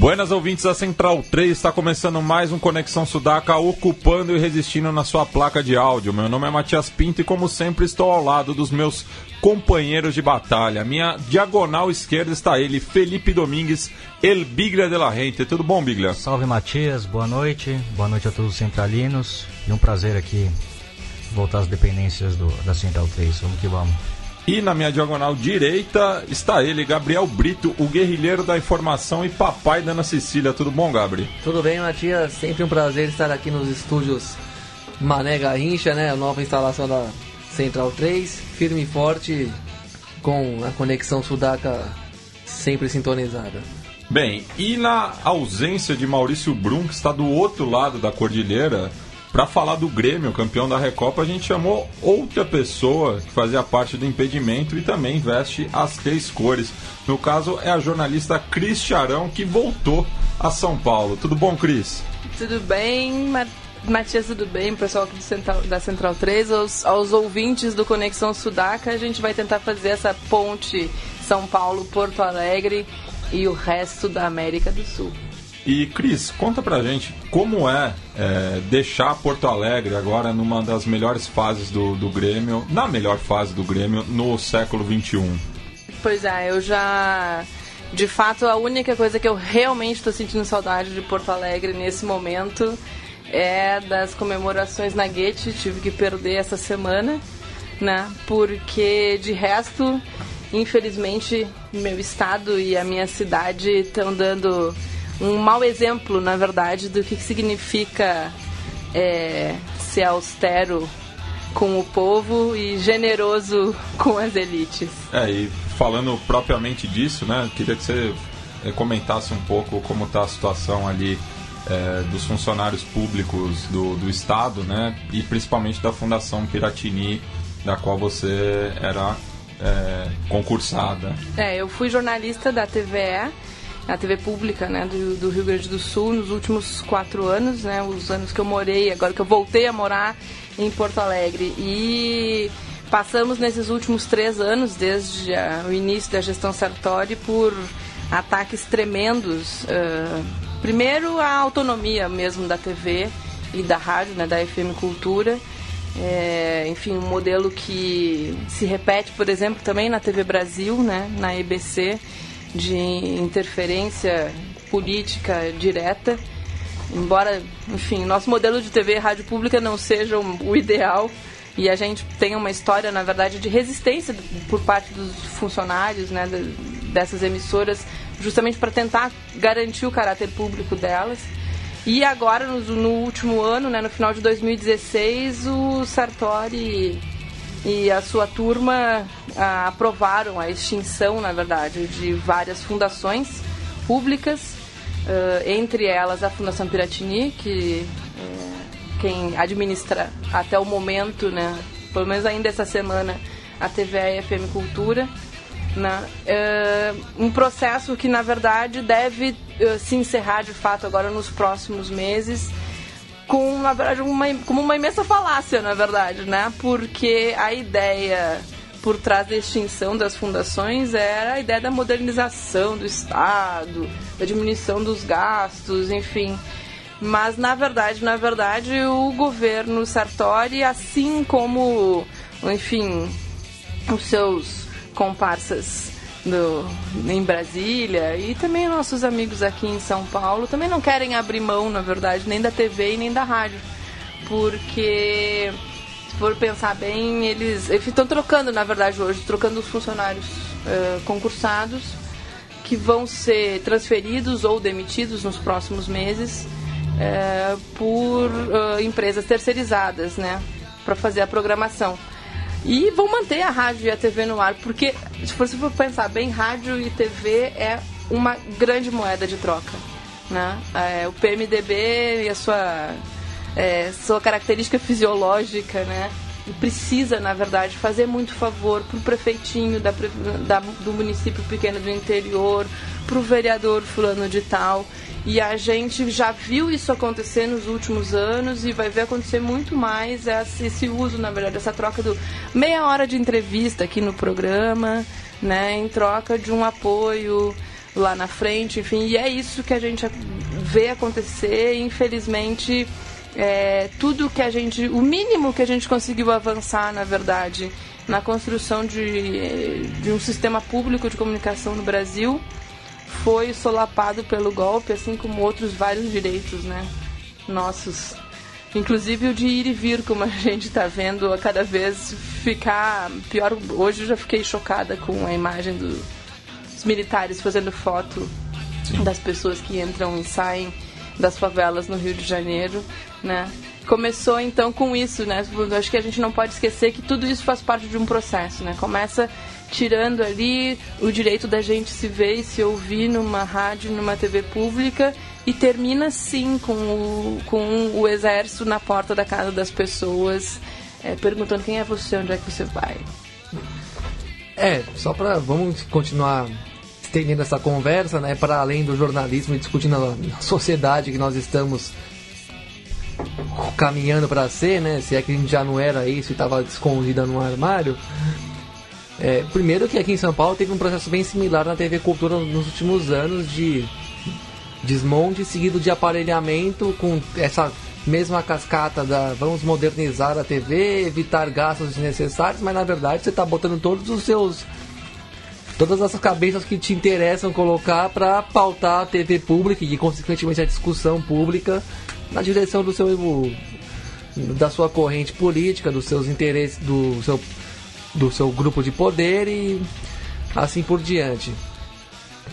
Buenas ouvintes da Central 3, está começando mais um Conexão Sudaca, ocupando e resistindo na sua placa de áudio. Meu nome é Matias Pinto e, como sempre, estou ao lado dos meus companheiros de batalha. Minha diagonal esquerda está ele, Felipe Domingues, El Biglia de la Rente. Tudo bom, Biglia? Salve, Matias. Boa noite. Boa noite a todos os centralinos. E um prazer aqui voltar às dependências do, da Central 3. Vamos que vamos. E na minha diagonal direita está ele, Gabriel Brito, o guerrilheiro da informação e papai da Ana Cecília. Tudo bom, Gabri? Tudo bem, Matias? Sempre um prazer estar aqui nos estúdios Mané Garrincha, né? A nova instalação da Central 3, firme e forte, com a conexão Sudaca sempre sintonizada. Bem, e na ausência de Maurício Brum, que está do outro lado da cordilheira, para falar do Grêmio, campeão da Recopa, a gente chamou outra pessoa que fazia parte do impedimento e também veste as três cores. No caso, é a jornalista Cris Charão, que voltou a São Paulo. Tudo bom, Cris? Tudo bem, Matias, tudo bem? Pessoal aqui Central, da Central 3, aos, aos ouvintes do Conexão Sudaca, a gente vai tentar fazer essa ponte São Paulo-Porto Alegre e o resto da América do Sul. E Cris, conta pra gente como é, é, deixar Porto Alegre agora numa das melhores fases do, do Grêmio, na melhor fase do Grêmio no século XXI. Pois é, eu já. De fato, a única coisa que eu realmente estou sentindo saudade de Porto Alegre nesse momento é das comemorações na Guete. Tive que perder essa semana, né? Porque de resto, infelizmente, meu estado e a minha cidade estão dando um mau exemplo, na verdade, do que significa é, ser austero com o povo e generoso com as elites. É, e falando propriamente disso, né, queria que você é, comentasse um pouco como está a situação ali é, dos funcionários públicos do, do Estado, né, e principalmente da Fundação Piratini, da qual você era é, concursada. É, eu fui jornalista da TVE a TV pública né, do, do, Rio Grande do Sul nos últimos quatro anos, né, os anos que eu morei, agora que eu voltei a morar em Porto Alegre. E passamos nesses últimos três anos, desde a, o início da gestão Sartori, por ataques tremendos. Uh, primeiro, a autonomia mesmo da TV e da rádio, né, da FM Cultura. É, enfim, um modelo que se repete, por exemplo, também na TV Brasil, né, na EBC de interferência política direta. Embora, enfim, nosso modelo de TV e rádio pública não seja o ideal e a gente tem uma história, na verdade, de resistência por parte dos funcionários né, dessas emissoras, justamente para tentar garantir o caráter público delas. E agora, no, último ano, né, no final de 2016, o Sartori e a sua turma ah, aprovaram a extinção, na verdade, de várias fundações públicas, uh, entre elas a Fundação Piratini, que é quem administra até o momento, né, pelo menos ainda essa semana, a TVA e FM Cultura. Né, uh, um processo que, na verdade, deve uh, se encerrar de fato agora nos próximos meses com, na verdade, uma, como uma imensa falácia, na verdade, né? Porque a ideia por trás da extinção das fundações era a ideia da modernização do Estado, da diminuição dos gastos, enfim. Mas na verdade, na verdade, o governo Sartori, assim como, enfim, os seus comparsas do, em Brasília e também nossos amigos aqui em São Paulo também não querem abrir mão, na verdade, nem da TV e nem da rádio. Porque, se for pensar bem, eles estão trocando, na verdade, hoje, trocando os funcionários uh, concursados que vão ser transferidos ou demitidos nos próximos meses uh, por uh, empresas terceirizadas, né? Para fazer a programação. E vão manter a rádio e a TV no ar, porque, se você for pensar bem, rádio e TV é uma grande moeda de troca. Né? É, o PMDB e a sua é, sua característica fisiológica, né? Precisa, na verdade, fazer muito favor para o prefeitinho da, da, do município pequeno do interior, para o vereador fulano de tal. E a gente já viu isso acontecer nos últimos anos e vai ver acontecer muito mais esse, uso, na verdade, essa troca do meia hora de entrevista aqui no programa, né, em troca de um apoio lá na frente, enfim, e é isso que a gente vê acontecer, infelizmente é, tudo que a gente, o mínimo que a gente conseguiu avançar, na verdade, na construção de, de um sistema público de comunicação no Brasil foi solapado pelo golpe, assim como outros vários direitos, né, nossos. Inclusive o de ir e vir, como a gente está vendo a cada vez ficar pior. Hoje eu já fiquei chocada com a imagem do, dos militares fazendo foto Sim. das pessoas que entram e saem das favelas no Rio de Janeiro, né? Começou então com isso, né? Acho que a gente não pode esquecer que tudo isso faz parte de um processo, né? Começa tirando ali o direito da gente se ver e se ouvir numa rádio, numa TV pública e termina sim com o, com o exército na porta da casa das pessoas, é, perguntando quem é você, onde é que você vai. É, só para vamos continuar estendendo essa conversa, né, para além do jornalismo e discutindo a, a sociedade que nós estamos caminhando para ser, né? Se é que a gente já não era isso e estava escondida no armário. É, primeiro que aqui em São Paulo teve um processo bem similar na TV Cultura nos últimos anos de desmonte seguido de aparelhamento com essa mesma cascata da vamos modernizar a TV, evitar gastos desnecessários, mas na verdade você está botando todos os seus todas essas cabeças que te interessam colocar para pautar a TV pública e consequentemente a discussão pública na direção do seu da sua corrente política, dos seus interesses, do seu do seu grupo de poder e assim por diante.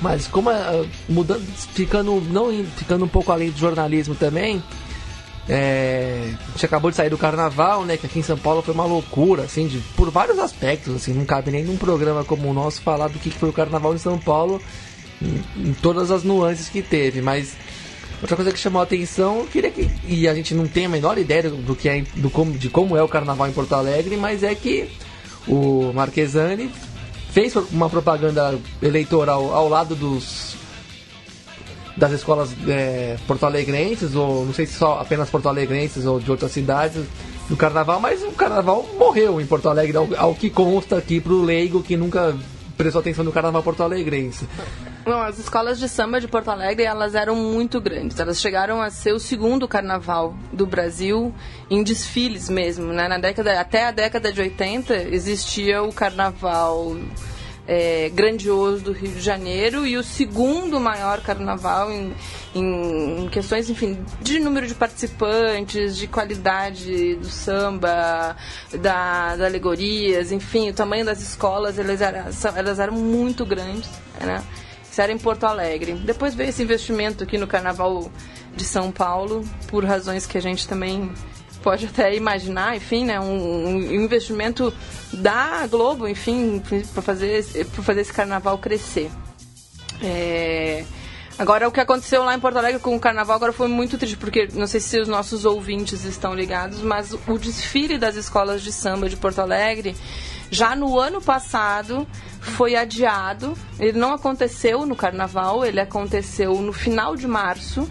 Mas como é, mudando, ficando não ficando um pouco além do jornalismo também, é, a gente acabou de sair do carnaval, né? Que aqui em São Paulo foi uma loucura, assim, de, por vários aspectos, assim, não cabe nem num programa como o nosso falar do que foi o carnaval em São Paulo, em, em todas as nuances que teve, mas outra coisa que chamou a atenção, queria que, e a gente não tem a menor ideia do que é, do como, de como é o carnaval em Porto Alegre, mas é que o Marquesani fez uma propaganda eleitoral ao lado dos das escolas é, porto-alegrenses, ou não sei se só apenas porto-alegrenses ou de outras cidades do carnaval, mas o carnaval morreu em Porto Alegre, ao, ao que consta aqui para o leigo que nunca prestou atenção no carnaval porto-alegrense. Não, as escolas de samba de Porto Alegre, elas eram muito grandes. Elas chegaram a ser o segundo carnaval do Brasil em desfiles mesmo, né? Na década, até a década de 80 existia o carnaval é, grandioso do Rio de Janeiro e o segundo maior carnaval em, em, questões, enfim, de número de participantes, de qualidade do samba, da, da alegorias, enfim, o tamanho das escolas, elas eram, elas eram muito grandes, né? Era em Porto Alegre. Depois veio esse investimento aqui no Carnaval de São Paulo, por razões que a gente também pode até imaginar, enfim, né, um, um investimento da Globo, enfim, para fazer, fazer esse carnaval crescer. É... Agora, o que aconteceu lá em Porto Alegre com o carnaval agora foi muito triste, porque não sei se os nossos ouvintes estão ligados, mas o desfile das escolas de samba de Porto Alegre já no ano passado foi adiado. Ele não aconteceu no carnaval, ele aconteceu no final de março,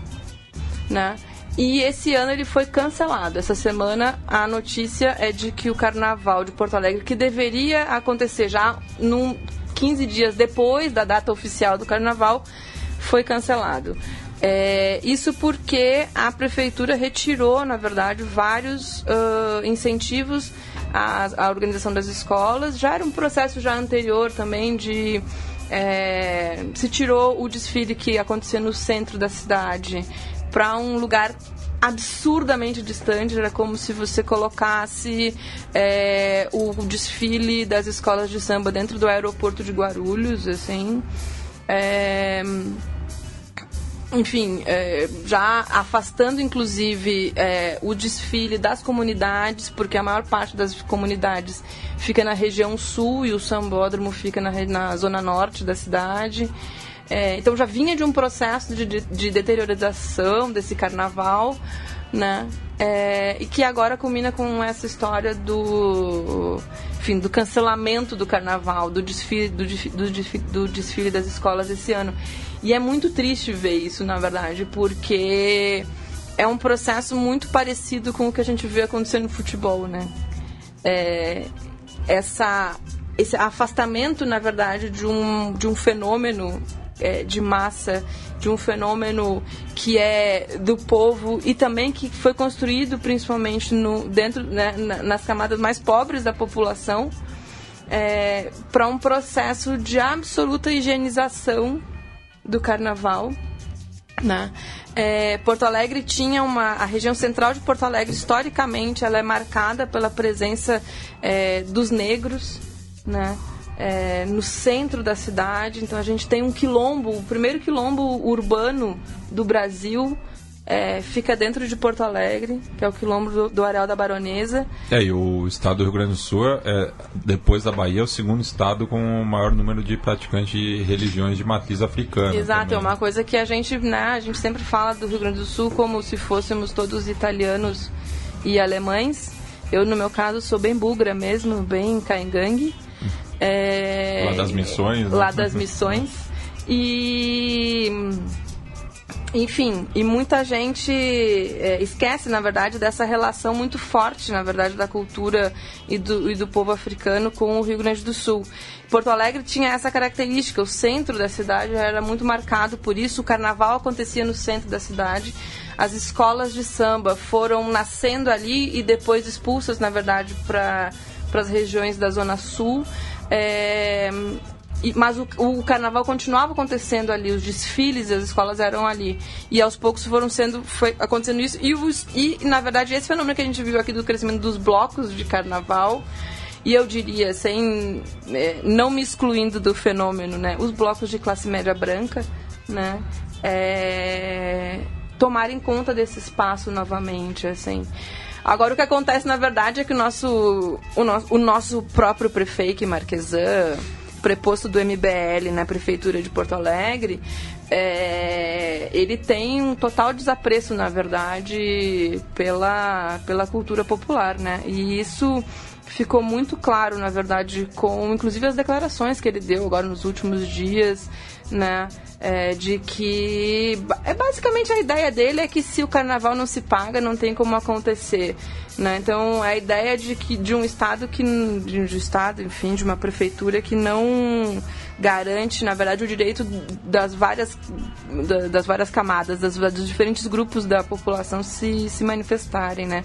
né? E esse ano ele foi cancelado. Essa semana a notícia é de que o carnaval de Porto Alegre, que deveria acontecer já num 15 dias depois da data oficial do carnaval, foi cancelado. É, isso porque a prefeitura retirou, na verdade, vários uh, incentivos à, à, organização das escolas. Já era um processo já anterior também de é, se tirou o desfile que acontecia no centro da cidade para um lugar absurdamente distante. Era como se você colocasse é, o desfile das escolas de samba dentro do aeroporto de Guarulhos, assim. É, enfim, é, já afastando inclusive é, o desfile das comunidades, porque a maior parte das comunidades fica na região sul e o sambódromo fica na, na zona norte da cidade. É, então já vinha de um processo de, de, de deteriorização desse carnaval, né? É, e que agora culmina com essa história do, enfim, do cancelamento do carnaval, do desfile, do, do, do desfile das escolas esse ano. E é muito triste ver isso, na verdade, porque é um processo muito parecido com o que a gente vê acontecendo no futebol, né? É, essa, esse afastamento, na verdade, de um, de um fenômeno é, de massa, de um fenômeno que é do povo e também que foi construído principalmente no, dentro né, nas camadas mais pobres da população é, para um processo de absoluta higienização do carnaval. Né? É, Porto Alegre tinha uma a região central de Porto Alegre historicamente ela é marcada pela presença é, dos negros, né? é, no centro da cidade. Então a gente tem um quilombo, o primeiro quilombo urbano do Brasil. É, fica dentro de Porto Alegre, que é o quilombo do, do Areal da Baronesa. É, e o estado do Rio Grande do Sul, é, depois da Bahia, é o segundo estado com o maior número de praticantes de religiões de matriz africana. Exato, também. é uma coisa que a gente, né, a gente sempre fala do Rio Grande do Sul como se fôssemos todos italianos e alemães. Eu, no meu caso, sou bem bugra mesmo, bem caingangue. É, lá das missões. Né? Lá das missões. E. Enfim, e muita gente é, esquece, na verdade, dessa relação muito forte, na verdade, da cultura e do, e do povo africano com o Rio Grande do Sul. Porto Alegre tinha essa característica, o centro da cidade era muito marcado por isso, o carnaval acontecia no centro da cidade, as escolas de samba foram nascendo ali e depois expulsas, na verdade, para as regiões da Zona Sul. É, mas o, o, carnaval continuava acontecendo ali, os desfiles as escolas eram ali. E aos poucos foram sendo, foi acontecendo isso. E, os, e, na verdade, esse fenômeno que a gente viu aqui do crescimento dos blocos de carnaval, e eu diria, sem é, não me excluindo do fenômeno, né, os blocos de classe média branca, né, é, tomarem conta desse espaço novamente, assim. Agora o que acontece na verdade é que o nosso, o nosso, o nosso próprio prefeito Marquesan, preposto do MBL na prefeitura de Porto Alegre, é, ele tem um total desapreço, na verdade, pela, pela cultura popular, né? E isso ficou muito claro, na verdade, com inclusive as declarações que ele deu agora nos últimos dias, né? É, de que é basicamente a ideia dele é que se o carnaval não se paga não tem como acontecer né? Então a ideia de que de um estado que de um estado enfim de uma prefeitura que não garante na verdade o direito das várias das várias camadas das, dos diferentes grupos da população se, se manifestarem né?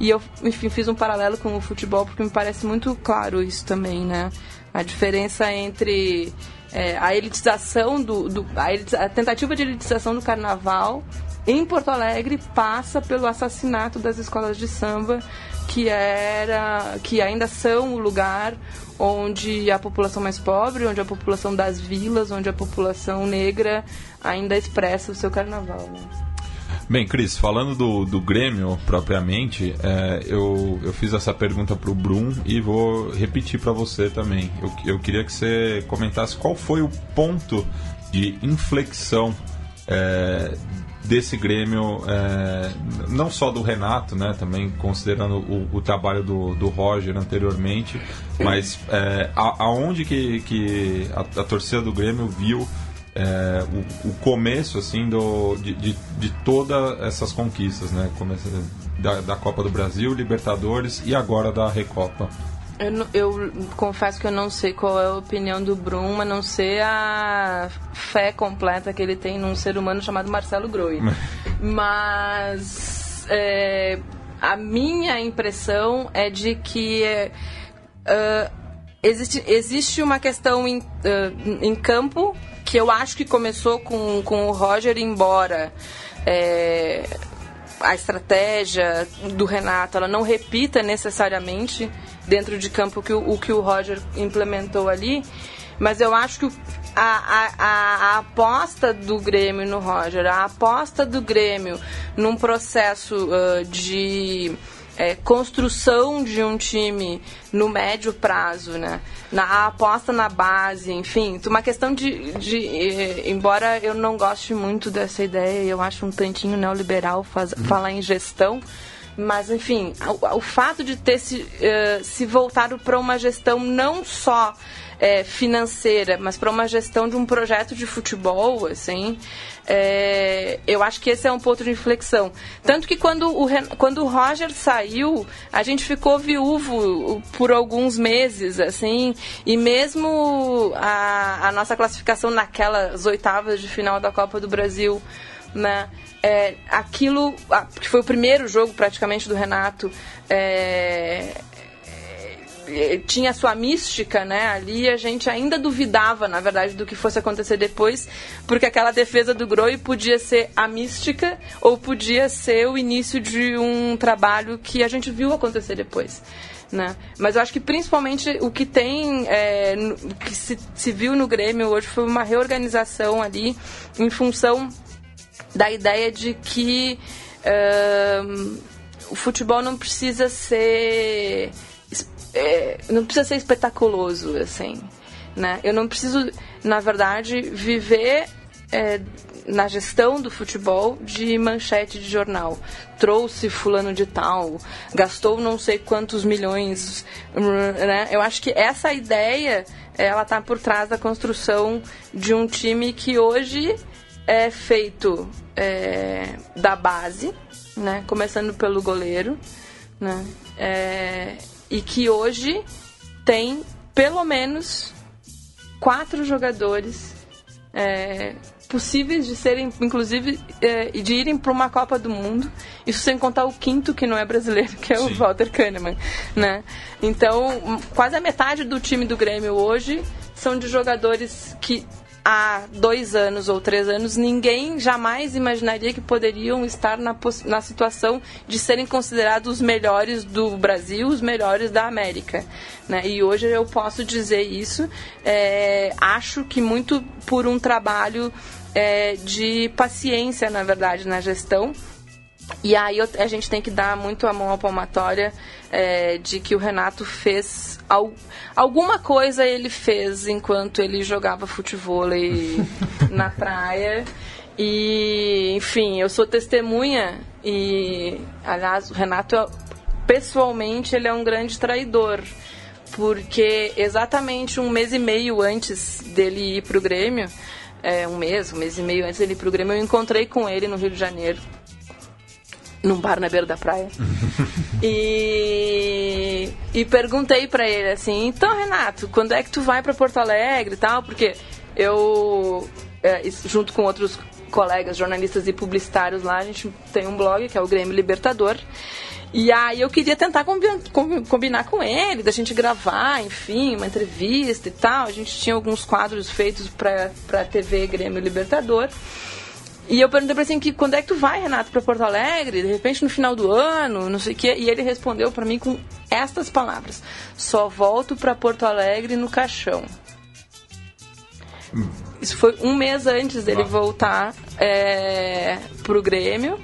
E eu enfim fiz um paralelo com o futebol porque me parece muito claro isso também né? A diferença entre é, a elitização do, do a, a, tentativa de elitização do carnaval em Porto Alegre passa pelo assassinato das escolas de samba que era que ainda são o lugar onde a população mais pobre, onde a população das vilas, onde a população negra ainda expressa o seu carnaval. Né? Bem, Cris, falando do, do Grêmio propriamente, é, eu, eu fiz essa pergunta para o Brum e vou repetir para você também. Eu, eu queria que você comentasse qual foi o ponto de inflexão é, desse Grêmio, é, não só do Renato, né, também considerando o, o trabalho do, do Roger anteriormente, mas é, a, aonde que, que a, a torcida do Grêmio viu é, o, o, começo assim do, de, de, de todas essas conquistas, né? Começa da, da Copa do Brasil, Libertadores e agora da Recopa. Eu, eu, confesso que eu não sei qual é a opinião do Brum, a não ser a fé completa que ele tem num ser humano chamado Marcelo Groi. Mas é, a minha impressão é de que uh, existe, existe uma questão em, uh, em campo que eu acho que começou com, com o Roger embora. É, a estratégia do Renato ela não repita necessariamente dentro de campo que o, o que o Roger implementou ali, mas eu acho que a, a, a, a, aposta do Grêmio no Roger, a aposta do Grêmio num processo uh, de é, construção de um time no médio prazo, né? Na, a aposta na base, enfim, uma questão de, de embora eu não goste muito dessa ideia, eu acho um tantinho neoliberal faz, uhum. falar em gestão, Mas, enfim, o, o fato de ter se, uh, se voltado para uma gestão não só é, financeira, mas para uma gestão de um projeto de futebol, assim, é, eu acho que esse é um ponto de inflexão. Tanto que quando o, quando o Roger saiu, a gente ficou viúvo por alguns meses, assim, e mesmo a, a nossa classificação naquelas oitavas de final da Copa do Brasil, né? É, aquilo, que foi o primeiro jogo praticamente do Renato, é, tinha sua mística, né? Ali a gente ainda duvidava, na verdade, do que fosse acontecer depois, porque aquela defesa do Groi podia ser a mística ou podia ser o início de um trabalho que a gente viu acontecer depois. Né? Mas eu acho que principalmente o que tem, é, que se, se viu no Grêmio hoje foi uma reorganização ali em função da ideia de que uh, o futebol não precisa ser é, não precisa ser espetaculoso assim né eu não preciso na verdade viver é, na gestão do futebol de manchete de jornal. Trouxe fulano de tal, gastou não sei quantos milhões, né? Eu acho que essa ideia, ela está por trás da construção de um time que hoje é feito é, da base, né? Começando pelo goleiro, né? É, e que hoje tem pelo menos quatro jogadores é, possíveis de serem, inclusive, é, de irem para uma Copa do Mundo. Isso sem contar o quinto que não é brasileiro, que é Sim. o Walter Kahneman, né? Então, quase a metade do time do Grêmio hoje são de jogadores que há dois anos ou três anos, ninguém jamais imaginaria que poderiam estar na, na situação de serem considerados os melhores do Brasil, os melhores da América. Né? E hoje eu posso dizer isso. É, acho que muito por um trabalho é, de paciência, na verdade, na gestão. E aí a gente tem que dar muito a mão à palmatória é, de que o Renato fez al, alguma coisa ele fez enquanto ele jogava futebol na praia. E, enfim, eu sou testemunha e, aliás, o Renato, pessoalmente, ele é um grande traidor. Porque exatamente um mês e meio antes dele ir para o Grêmio, é, um mês, um mês e meio antes dele ir para o Grêmio, eu encontrei com ele no Rio de Janeiro num bar na beira da praia. e, e perguntei para ele assim: então, Renato, quando é que tu vai para Porto Alegre e tal? Porque eu, é, junto com outros colegas jornalistas e publicitários lá, a gente tem um blog que é o Grêmio Libertador. E aí eu queria tentar combinar com ele, da gente gravar, enfim, uma entrevista e tal. A gente tinha alguns quadros feitos para a TV Grêmio Libertador. E eu perguntei pra ele assim, que, quando é que tu vai, Renato, pra Porto Alegre? De repente no final do ano, não sei o quê. E ele respondeu para mim com estas palavras: Só volto para Porto Alegre no caixão. Isso foi um mês antes dele ah. voltar é, pro Grêmio.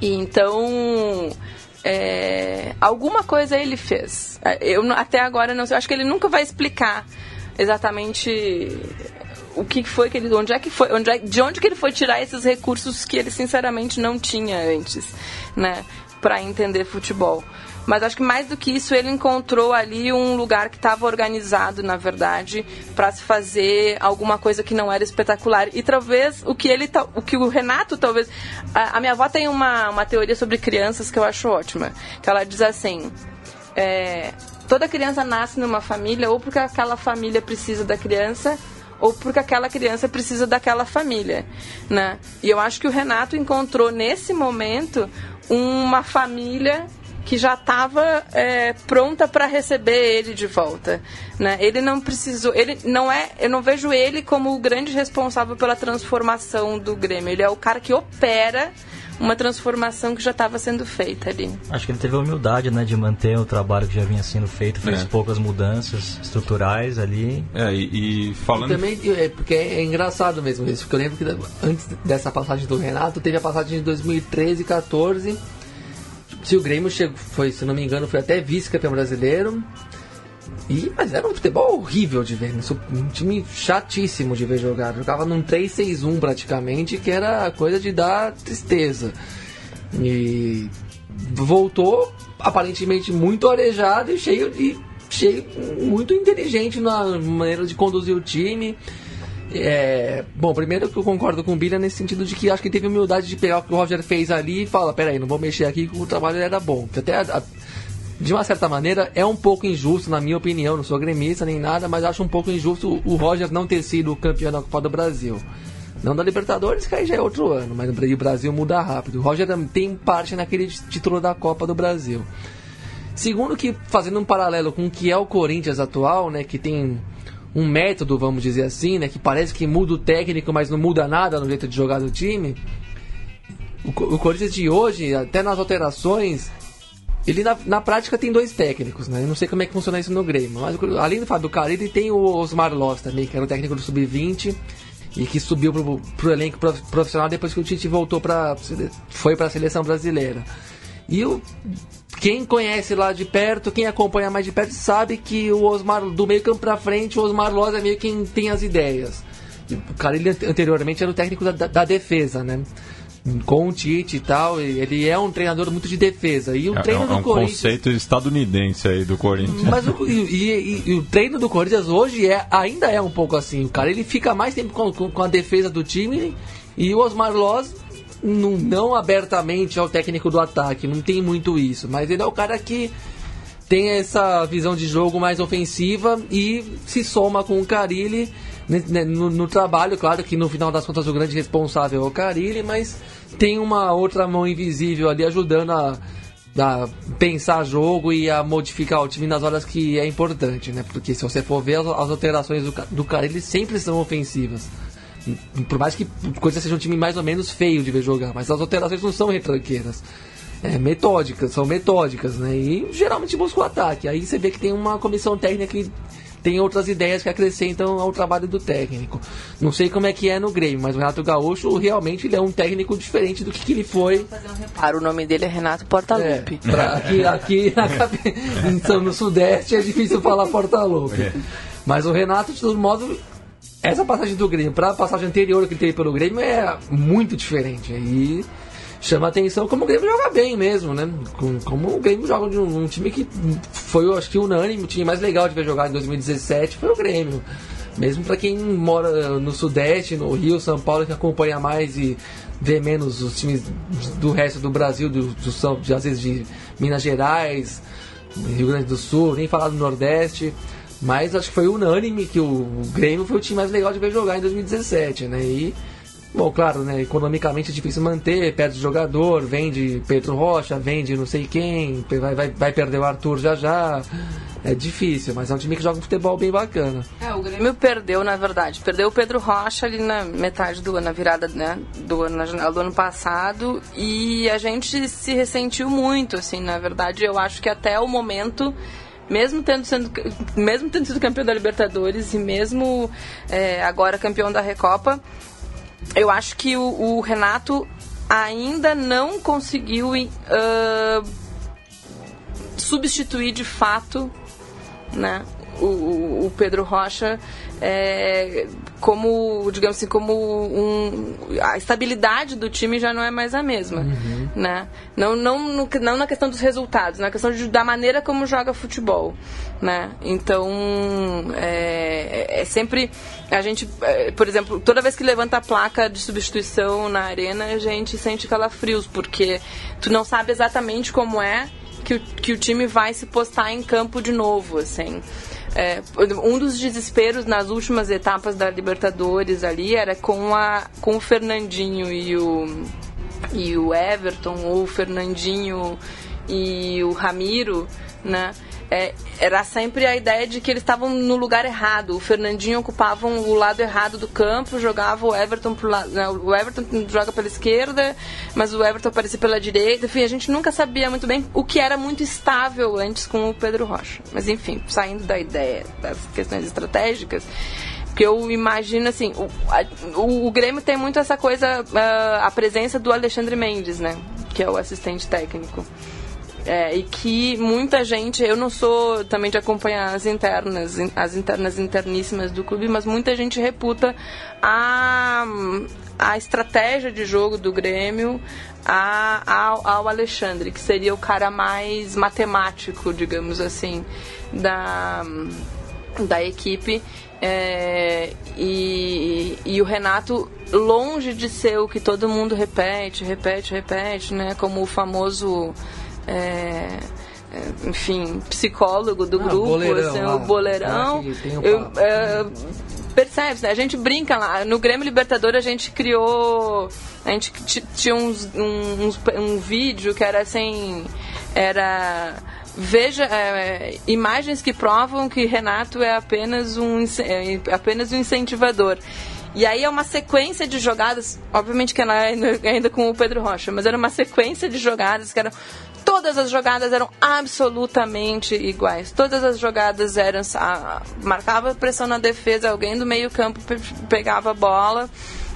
E então. É, alguma coisa ele fez. Eu até agora não sei. Eu acho que ele nunca vai explicar exatamente o que foi que ele, onde é que foi, onde é, de onde que ele foi tirar esses recursos que ele sinceramente não tinha antes, né, para entender futebol. Mas acho que mais do que isso, ele encontrou ali um lugar que estava organizado, na verdade, para se fazer alguma coisa que não era espetacular. E talvez o que ele, o que o Renato talvez, a, a minha avó tem uma, uma teoria sobre crianças que eu acho ótima, que ela diz assim, é, toda criança nasce numa família ou porque aquela família precisa da criança ou porque aquela criança precisa daquela família, né? E eu acho que o Renato encontrou nesse momento uma família que já estava é, pronta para receber ele de volta, né? Ele não precisou, ele não é, eu não vejo ele como o grande responsável pela transformação do Grêmio. Ele é o cara que opera uma transformação que já estava sendo feita ali. Acho que ele teve a humildade, né, de manter o trabalho que já vinha sendo feito, fez é. poucas mudanças estruturais ali. É, e, e falando... E também, é, porque é engraçado mesmo isso, porque eu lembro que antes dessa passagem do Renato, teve a passagem de 2013 e 14, se o Grêmio chegou, foi, se não me engano, foi até vice-campeão brasileiro, e, mas era um futebol horrível de ver, né? um time chatíssimo de ver jogar. Jogava num 3-6-1 praticamente, que era coisa de dar tristeza. E voltou aparentemente muito arejado e cheio de cheio muito inteligente na maneira de conduzir o time. É, bom, primeiro que eu concordo com o Bilha nesse sentido de que acho que teve humildade de pegar o que o Roger fez ali e falar, peraí, não vou mexer aqui o trabalho era bom. Que até a, de uma certa maneira é um pouco injusto, na minha opinião, não sou gremista nem nada, mas acho um pouco injusto o Roger não ter sido campeão da Copa do Brasil. Não da Libertadores, que aí já é outro ano, mas o Brasil muda rápido. O Roger tem parte naquele título da Copa do Brasil. Segundo que, fazendo um paralelo com o que é o Corinthians atual, né, que tem um método, vamos dizer assim, né, que parece que muda o técnico, mas não muda nada no jeito de jogar do time. O, o Corinthians de hoje, até nas alterações, ele na, na, prática tem dois técnicos, né? Eu não sei como é que funciona isso no Grêmio, mas além do Fábio Carilli tem o Osmar Loss também, que era o técnico do Sub-20 e que subiu pro, pro elenco profissional depois que o Tite voltou para foi para a seleção brasileira. E o quem conhece lá de perto, quem acompanha mais de perto, sabe que o Osmar, do meio campo pra frente, o Osmar Loz é meio quem tem as ideias. O cara, ele anteriormente era o técnico da, da defesa, né? Com o Tite e tal, ele é um treinador muito de defesa. E o é, treino é do um Corinthians. conceito estadunidense aí do Corinthians. Mas o, e, e, e, o treino do Corinthians hoje é, ainda é um pouco assim. O cara ele fica mais tempo com, com, com a defesa do time e o Osmar Loz não, não abertamente é o técnico do ataque, não tem muito isso. Mas ele é o cara que tem essa visão de jogo mais ofensiva e se soma com o Carilli no, no, trabalho, claro que no final das contas o grande responsável é o Carilli, mas tem uma outra mão invisível ali ajudando a, a pensar jogo e a modificar o time nas horas que é importante, né? Porque se você for ver as, as alterações do, do Carilli sempre são ofensivas. Por mais que Corinthians seja um time mais ou menos feio de ver jogar, mas as alterações não são retranqueiras. É, metódicas, são metódicas, né? E geralmente busca o ataque. Aí você vê que tem uma comissão técnica que tem outras ideias que acrescentam ao trabalho do técnico. Não sei como é que é no Grêmio, mas o Renato Gaúcho realmente ele é um técnico diferente do que, que ele foi. Para o nome dele é Renato Portaluppi. É, aqui aqui no Sudeste é difícil falar Portaluppi. É. Mas o Renato, de todo modo, essa passagem do Grêmio para a passagem anterior que ele teve pelo Grêmio é muito diferente. E chama atenção como o Grêmio joga bem mesmo, né? Como o Grêmio joga de um, time que foi, acho que unânime, o time mais legal de ver jogar em 2017 foi o Grêmio. Mesmo para quem mora no Sudeste, no Rio, São Paulo, que acompanha mais e vê menos os times do resto do Brasil, do, do, de, às vezes de Minas Gerais, Rio Grande do Sul, nem falar do Nordeste. Mas acho que foi unânime que o Grêmio foi o time mais legal de ver jogar em 2017, né? E, bom, claro, né? Economicamente é difícil manter, perde jogador, vende Pedro Rocha, vende não sei quem, vai, vai, vai perder o Arthur já já. É difícil, mas é um time que joga um futebol bem bacana. É, o Grêmio perdeu, na verdade. Perdeu o Pedro Rocha ali na metade do ano, na virada né, do ano, na janela do ano passado. E a gente se ressentiu muito, assim, na verdade. Eu acho que até o momento mesmo tendo, sendo, mesmo tendo sido campeão da Libertadores e mesmo é, agora campeão da Recopa, eu acho que o, o Renato ainda não conseguiu uh, substituir de fato né, o, o Pedro Rocha é, como, digamos assim, como um, a estabilidade do time já não é mais a mesma, uhum. né? Não, não, não na questão dos resultados, na questão de, da maneira como joga futebol, né? Então, é, é sempre a gente, é, por exemplo, toda vez que levanta a placa de substituição na arena, a gente sente calafrios, porque tu não sabe exatamente como é que o, que o time vai se postar em campo de novo, assim. É, um dos desesperos nas últimas etapas da Libertadores ali era com, a, com o Fernandinho e o, e o Everton, ou o Fernandinho e o Ramiro, né? É, era sempre a ideia de que eles estavam no lugar errado. O Fernandinho ocupava o lado errado do campo, jogava o Everton pro lado. Né, o Everton joga pela esquerda, mas o Everton aparecia pela direita. Enfim, a gente nunca sabia muito bem o que era muito estável antes com o Pedro Rocha. Mas enfim, saindo da ideia das questões estratégicas. Porque eu imagino assim, o, o, o, Grêmio tem muito essa coisa, uh, a presença do Alexandre Mendes, né? Que é o assistente técnico. É, e que muita gente, eu não sou também de acompanhar as internas, as internas interníssimas do clube, mas muita gente reputa a, a estratégia de jogo do Grêmio a, ao, ao Alexandre, que seria o cara mais matemático, digamos assim, da, da equipe. É, e, e o Renato, longe de ser o que todo mundo repete, repete, repete, né? Como o famoso. É, é enfim, psicólogo do ah, grupo, boleirão, assim, o boleirão. eu, é, percebe, né? A gente brinca lá. No Grêmio Libertador a gente criou. A gente tinha uns, uns, um vídeo que era assim. Era veja é, imagens que provam que Renato é apenas um, é, apenas um incentivador. E aí é uma sequência de jogadas, obviamente que ela é ainda com o Pedro Rocha, mas era uma sequência de jogadas que eram todas as jogadas eram absolutamente iguais. Todas as jogadas eram a, marcava pressão na defesa, alguém do meio-campo pegava a bola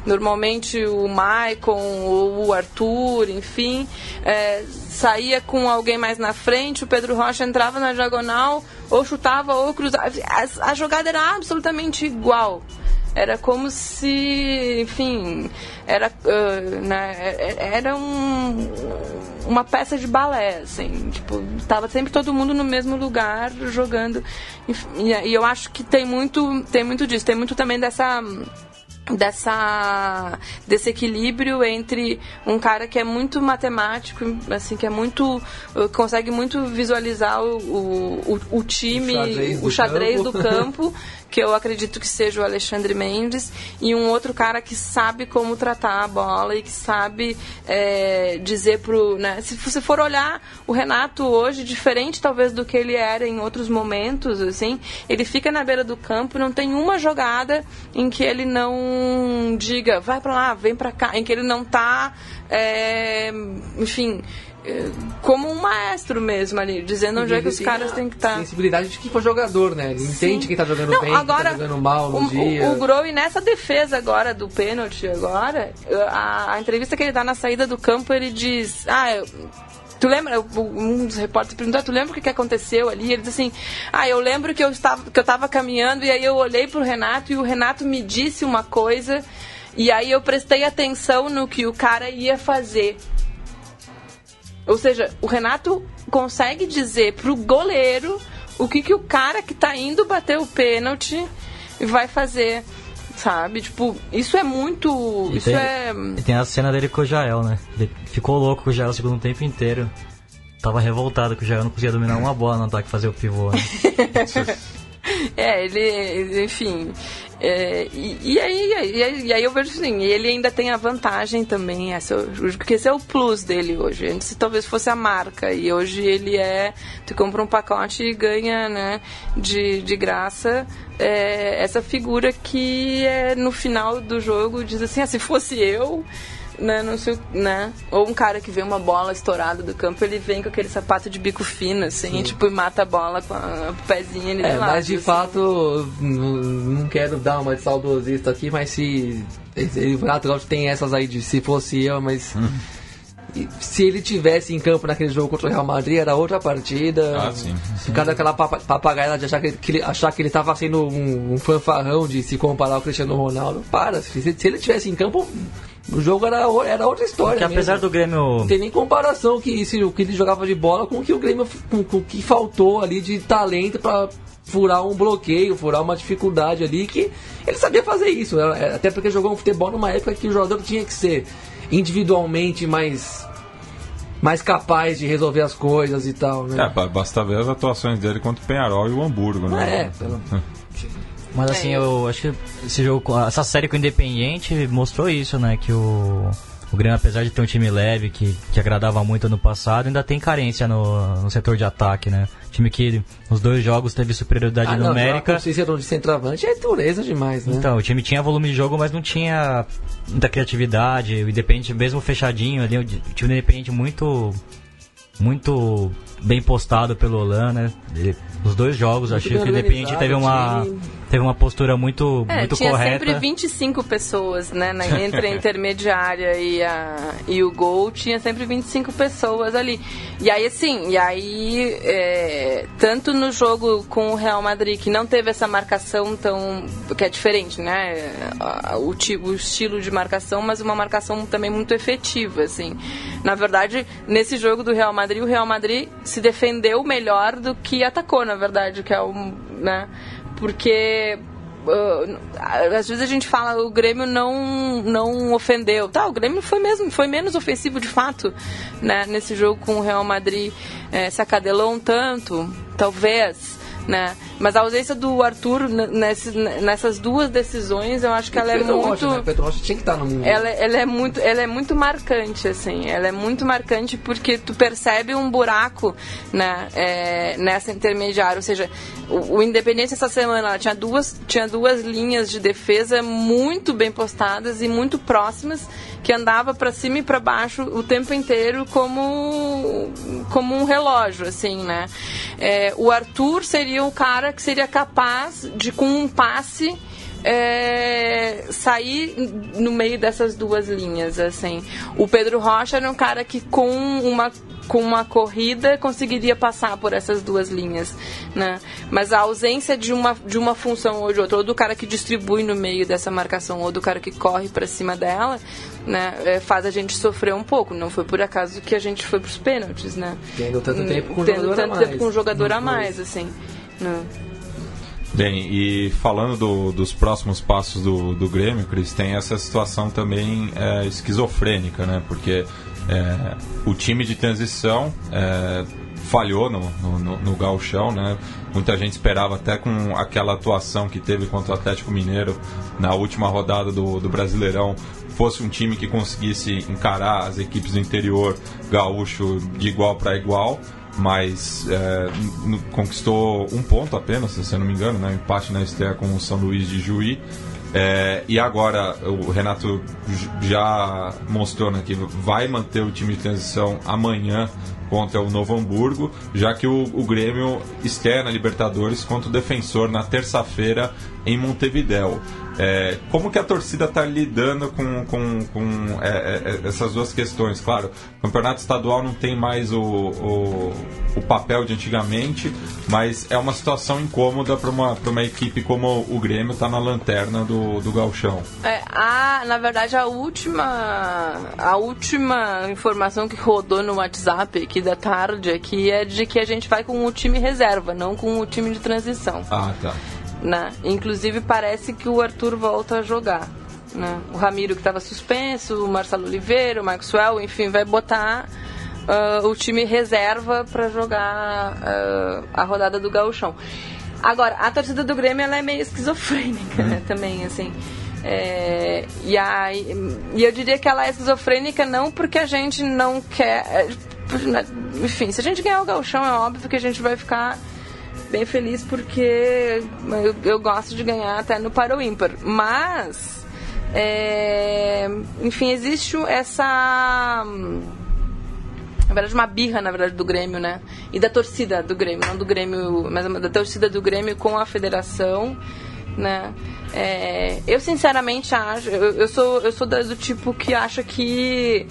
normalmente o Maicon ou o Arthur, enfim, é, saía com alguém mais na frente, o Pedro Rocha entrava na diagonal, ou chutava ou cruzava. A, a jogada era absolutamente igual. Era como se, enfim, era, uh, né, era um, uma peça de balé, assim, tipo, tava sempre todo mundo no mesmo lugar jogando. E, e eu acho que tem muito, tem muito disso, tem muito também dessa dessa desse equilíbrio entre um cara que é muito matemático assim que é muito consegue muito visualizar o, o, o time o xadrez, o xadrez campo, do campo que eu acredito que seja o Alexandre Mendes, e um outro cara que sabe como tratar a bola e que sabe é, dizer pro. Né, se você for olhar o Renato hoje, diferente talvez do que ele era em outros momentos, assim, ele fica na beira do campo, não tem uma jogada em que ele não diga, vai para lá, vem para cá, em que ele não tá. É, enfim, como um maestro mesmo ali, dizendo onde é que os caras têm que estar. Tá. Sensibilidade de quem for jogador, né? Ele Sim. entende quem tá jogando Não, bem, agora, quem tá jogando mal no o, dia. O, o nessa defesa agora do pênalti agora, a, a, entrevista que ele dá na saída do campo, ele diz. Ah, eu, Tu lembra? Um dos repórteres perguntou, tu lembra o que, aconteceu ali? Ele diz assim, ah, eu lembro que eu estava, que eu estava caminhando e aí eu olhei pro Renato e o Renato me disse uma coisa e aí eu prestei atenção no que o cara ia fazer. Ou seja, o Renato consegue dizer pro goleiro o que, que o cara que tá indo bater o pênalti vai fazer. Sabe? Tipo, isso é muito. E isso tem, é. E tem a cena dele com o Jael, né? Ele ficou louco com o Jael o segundo tempo inteiro. Tava revoltado que o Jael não conseguia dominar uma bola no ataque fazer o pivô, né? é, ele, enfim, é, e, e, aí, e, aí, e, aí, eu vejo assim, ele ainda tem a vantagem também, essa, porque esse é o plus dele hoje. Antes talvez fosse a marca, e hoje ele é. Tu compra um pacote e ganha né, de, de graça é, essa figura que é, no final do jogo diz assim: ah, se fosse eu né, não sei, né? Ou um cara que vê uma bola estourada do campo, ele vem com aquele sapato de bico fino, assim, Sim. tipo, e mata a bola com o pezinho ali é, Mas de assim. fato, não quero dar uma de saudosista aqui, mas se. Ele, o Renato tem essas aí de se fosse eu, mas. Hum. Se ele tivesse em campo naquele jogo contra o Real Madrid, era outra partida. Ah, sim. Cada aquela papagaia de achar que, que ele, achar que ele tava sendo um, um fanfarrão de se comparar ao Cristiano Ronaldo. Para, se, se ele tivesse em campo, o jogo era, era outra história. Porque apesar do Grêmio. Não tem nem comparação que o que ele jogava de bola com o que o Grêmio. com, com o que faltou ali de talento para furar um bloqueio, furar uma dificuldade ali que ele sabia fazer isso. Até porque jogou um futebol numa época que o jogador tinha que ser individualmente mais mais capaz de resolver as coisas e tal, né? É, basta ver as atuações dele contra o Penharol e o Hamburgo, né? É, pelo... Mas assim, é. eu acho que esse jogo, essa série com o Independiente mostrou isso, né? Que o, o Grêmio, apesar de ter um time leve, que, que agradava muito ano passado, ainda tem carência no, no setor de ataque, né? Time que nos dois jogos teve superioridade ah, numérica. Não, setor de centroavante é dureza demais, né? Então, o time tinha volume de jogo, mas não tinha muita criatividade. O Independente, mesmo fechadinho ali, o time do Independente muito muito bem postado pelo Olan, né? Ele, os dois jogos, Muito achei que o organizado, teve uma, time. Teve uma postura muito, É, muito tinha correta. sempre 25 pessoas, né? na- entre a intermediária e, a, e o gol, tinha sempre 25 pessoas ali. E aí, assim, e aí, é, tanto no jogo com o Real Madrid, que não teve essa marcação tão. que é diferente, né? O, o estilo de marcação, mas uma marcação também muito efetiva, assim. Na verdade, nesse jogo do Real Madrid, o Real Madrid se defendeu melhor do que atacou, na verdade, que é o. né? Porque Uh, às vezes a gente fala o Grêmio não não ofendeu. Tá o Grêmio foi mesmo foi menos ofensivo de fato né nesse jogo com o Real Madrid. Eh, se acadelou um tanto talvez né mas a ausência do Arthur n- nesse- nessas duas decisões eu acho que ela é Pedro muito Rocha, né? Pedro Rocha tinha que estar no mundo. ela, ela é muito ela é muito marcante assim ela é muito marcante porque tu percebe um buraco né é, nessa intermediária ou seja o, o Independência essa semana ela tinha duas tinha duas linhas de defesa muito bem postadas e muito próximas que andava para cima e para baixo o tempo inteiro como como um relógio assim né É, o Arthur seria o cara que seria capaz de com um passe é, sair no meio dessas duas linhas, assim. O Pedro Rocha era um cara que com uma com uma corrida conseguiria passar por essas duas linhas, né? Mas a ausência de uma de uma função ou de outra, ou do cara que distribui no meio dessa marcação, ou do cara que corre para cima dela, né, é, faz a gente sofrer um pouco. Não foi por acaso que a gente foi pros pênaltis, né? Tendo tanto tempo com um Tendo jogador a tanto mais. tempo com um jogador a foi. mais, assim. Né? Bem, e falando do- dos próximos passos do, do Grêmio, Cris, tem essa situação também é, esquizofrênica, né? Porque é, o time de transição é, falhou no, no, no, gauchão, né? Muita gente esperava até com aquela atuação que teve contra o Atlético Mineiro na última rodada do, do Brasileirão fosse um time que conseguisse encarar as equipes do interior gaúcho de igual para igual mas é, conquistou um ponto apenas, se eu não me engano, né? empate na estreia com o São Luís de Juí. É, e agora o Renato já mostrou né, que vai manter o time de transição amanhã contra o Novo Hamburgo, já que o, o Grêmio estreia na Libertadores contra o Defensor na terça-feira em Montevidéu. É, como que a torcida está lidando com, com, com é, é, essas duas questões? Claro, o campeonato estadual não tem mais o, o, o papel de antigamente, mas é uma situação incômoda para uma, uma equipe como o Grêmio está na lanterna do, do galchão. É, a, na verdade, a última, a última informação que rodou no WhatsApp aqui da tarde aqui é de que a gente vai com o time reserva, não com o time de transição. Ah, tá. Né? Inclusive parece que o Arthur volta a jogar. Né? O Ramiro que estava suspenso, o Marcelo Oliveira, o Maxwell, enfim, vai botar ah, o time reserva para jogar ah, a rodada do Gauchão. Agora, a torcida do Grêmio ela é meio esquizofrênica, né? Também, assim. É, e, aí, e eu diria que ela é esquizofrênica não porque a gente não quer. É, Enfim, se a gente ganhar o Gauchão, é óbvio que a gente vai ficar bem feliz porque eu, eu gosto de ganhar até no Paro Ímpar. Mas, é, enfim, existe essa. Na verdade, uma birra, na verdade, do Grêmio, né? E da torcida do Grêmio, não do Grêmio, mas da torcida do Grêmio com a federação, né? É, eu, sinceramente, acho... Eu, eu sou, eu sou do tipo que acha que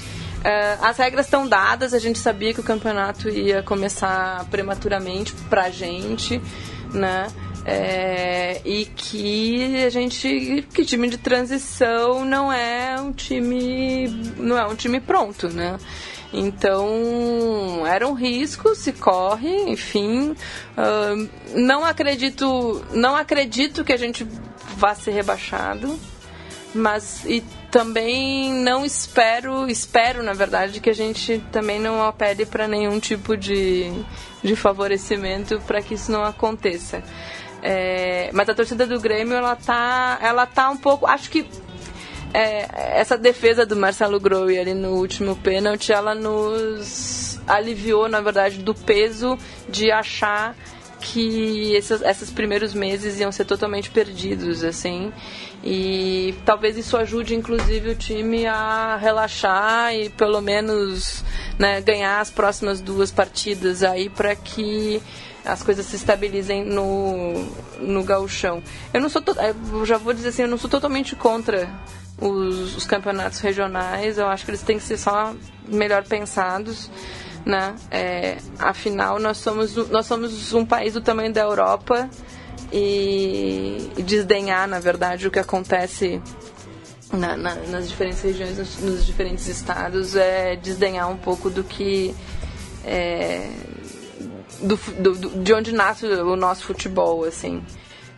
é, as regras estão dadas, a gente sabia que o campeonato ia começar prematuramente pra gente, né? É, e que a gente que time de transição não é um time não é um time pronto né então era um risco se corre enfim Ahn, não acredito não acredito que a gente vá ser rebaixado mas e também não espero espero na verdade que a gente também não apele para nenhum tipo de, de favorecimento para que isso não aconteça É, mas a torcida do Grêmio ela tá ela tá um pouco acho que é, essa defesa do Marcelo Groi ali no último pênalti ela nos aliviou na verdade do peso de achar que esses, esses primeiros meses iam ser totalmente perdidos, assim. E talvez isso ajude, inclusive, o time a relaxar e pelo menos né, ganhar as próximas duas partidas aí para que as coisas se estabilizem no, no gauchão. Eu não sou, eu já vou dizer assim, eu não sou totalmente contra os, os campeonatos regionais. Eu acho que eles têm que ser só melhor pensados. Né? É, afinal, nós somos, nós somos um país do tamanho da Europa e, e desdenhar, na verdade, o que acontece na, na, nas diferentes regiões, nos, nos, diferentes estados, é desdenhar um pouco do que. É, do, do, de onde nasce o nosso futebol, assim.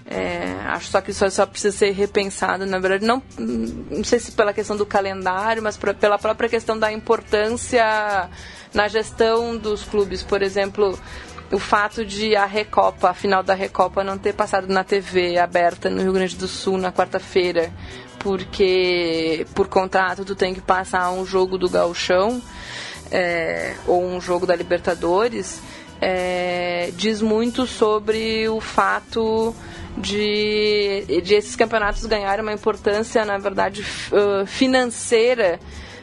É, acho só que isso só precisa ser repensado, na verdade, não, não sei se pela questão do calendário, mas pra, pela própria questão da importância na gestão dos clubes. Por exemplo, o fato de a Recopa, a final da Recopa, não ter passado na TV aberta no Rio Grande do Sul na quarta-feira, porque por contrato tu tem que passar um jogo do Gauchão é, ou um jogo da Libertadores, é, diz muito sobre o fato de, de esses campeonatos ganharem uma importância, na verdade, financeira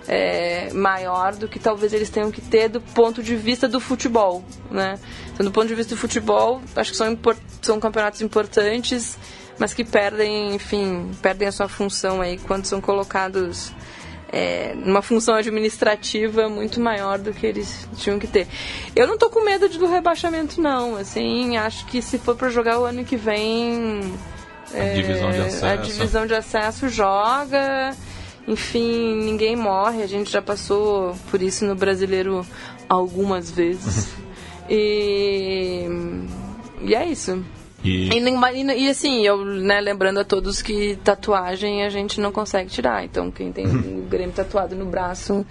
é, maior do que talvez eles tenham que ter do ponto de vista do futebol, né? Então, do ponto de vista do futebol, acho que são, são campeonatos importantes, mas que perdem, enfim, perdem a sua função aí quando são colocados é, numa função administrativa muito maior do que eles tinham que ter. Eu não tô com medo do rebaixamento, não. Assim, acho que se for para jogar o ano que vem. A é, divisão acesso. A divisão de acesso joga. Enfim, ninguém morre. A gente já passou por isso no brasileiro algumas vezes. e. E é isso. E... E, e, assim, eu, né, lembrando a todos que tatuagem a gente não consegue tirar. Então, quem tem o Grêmio tatuado no braço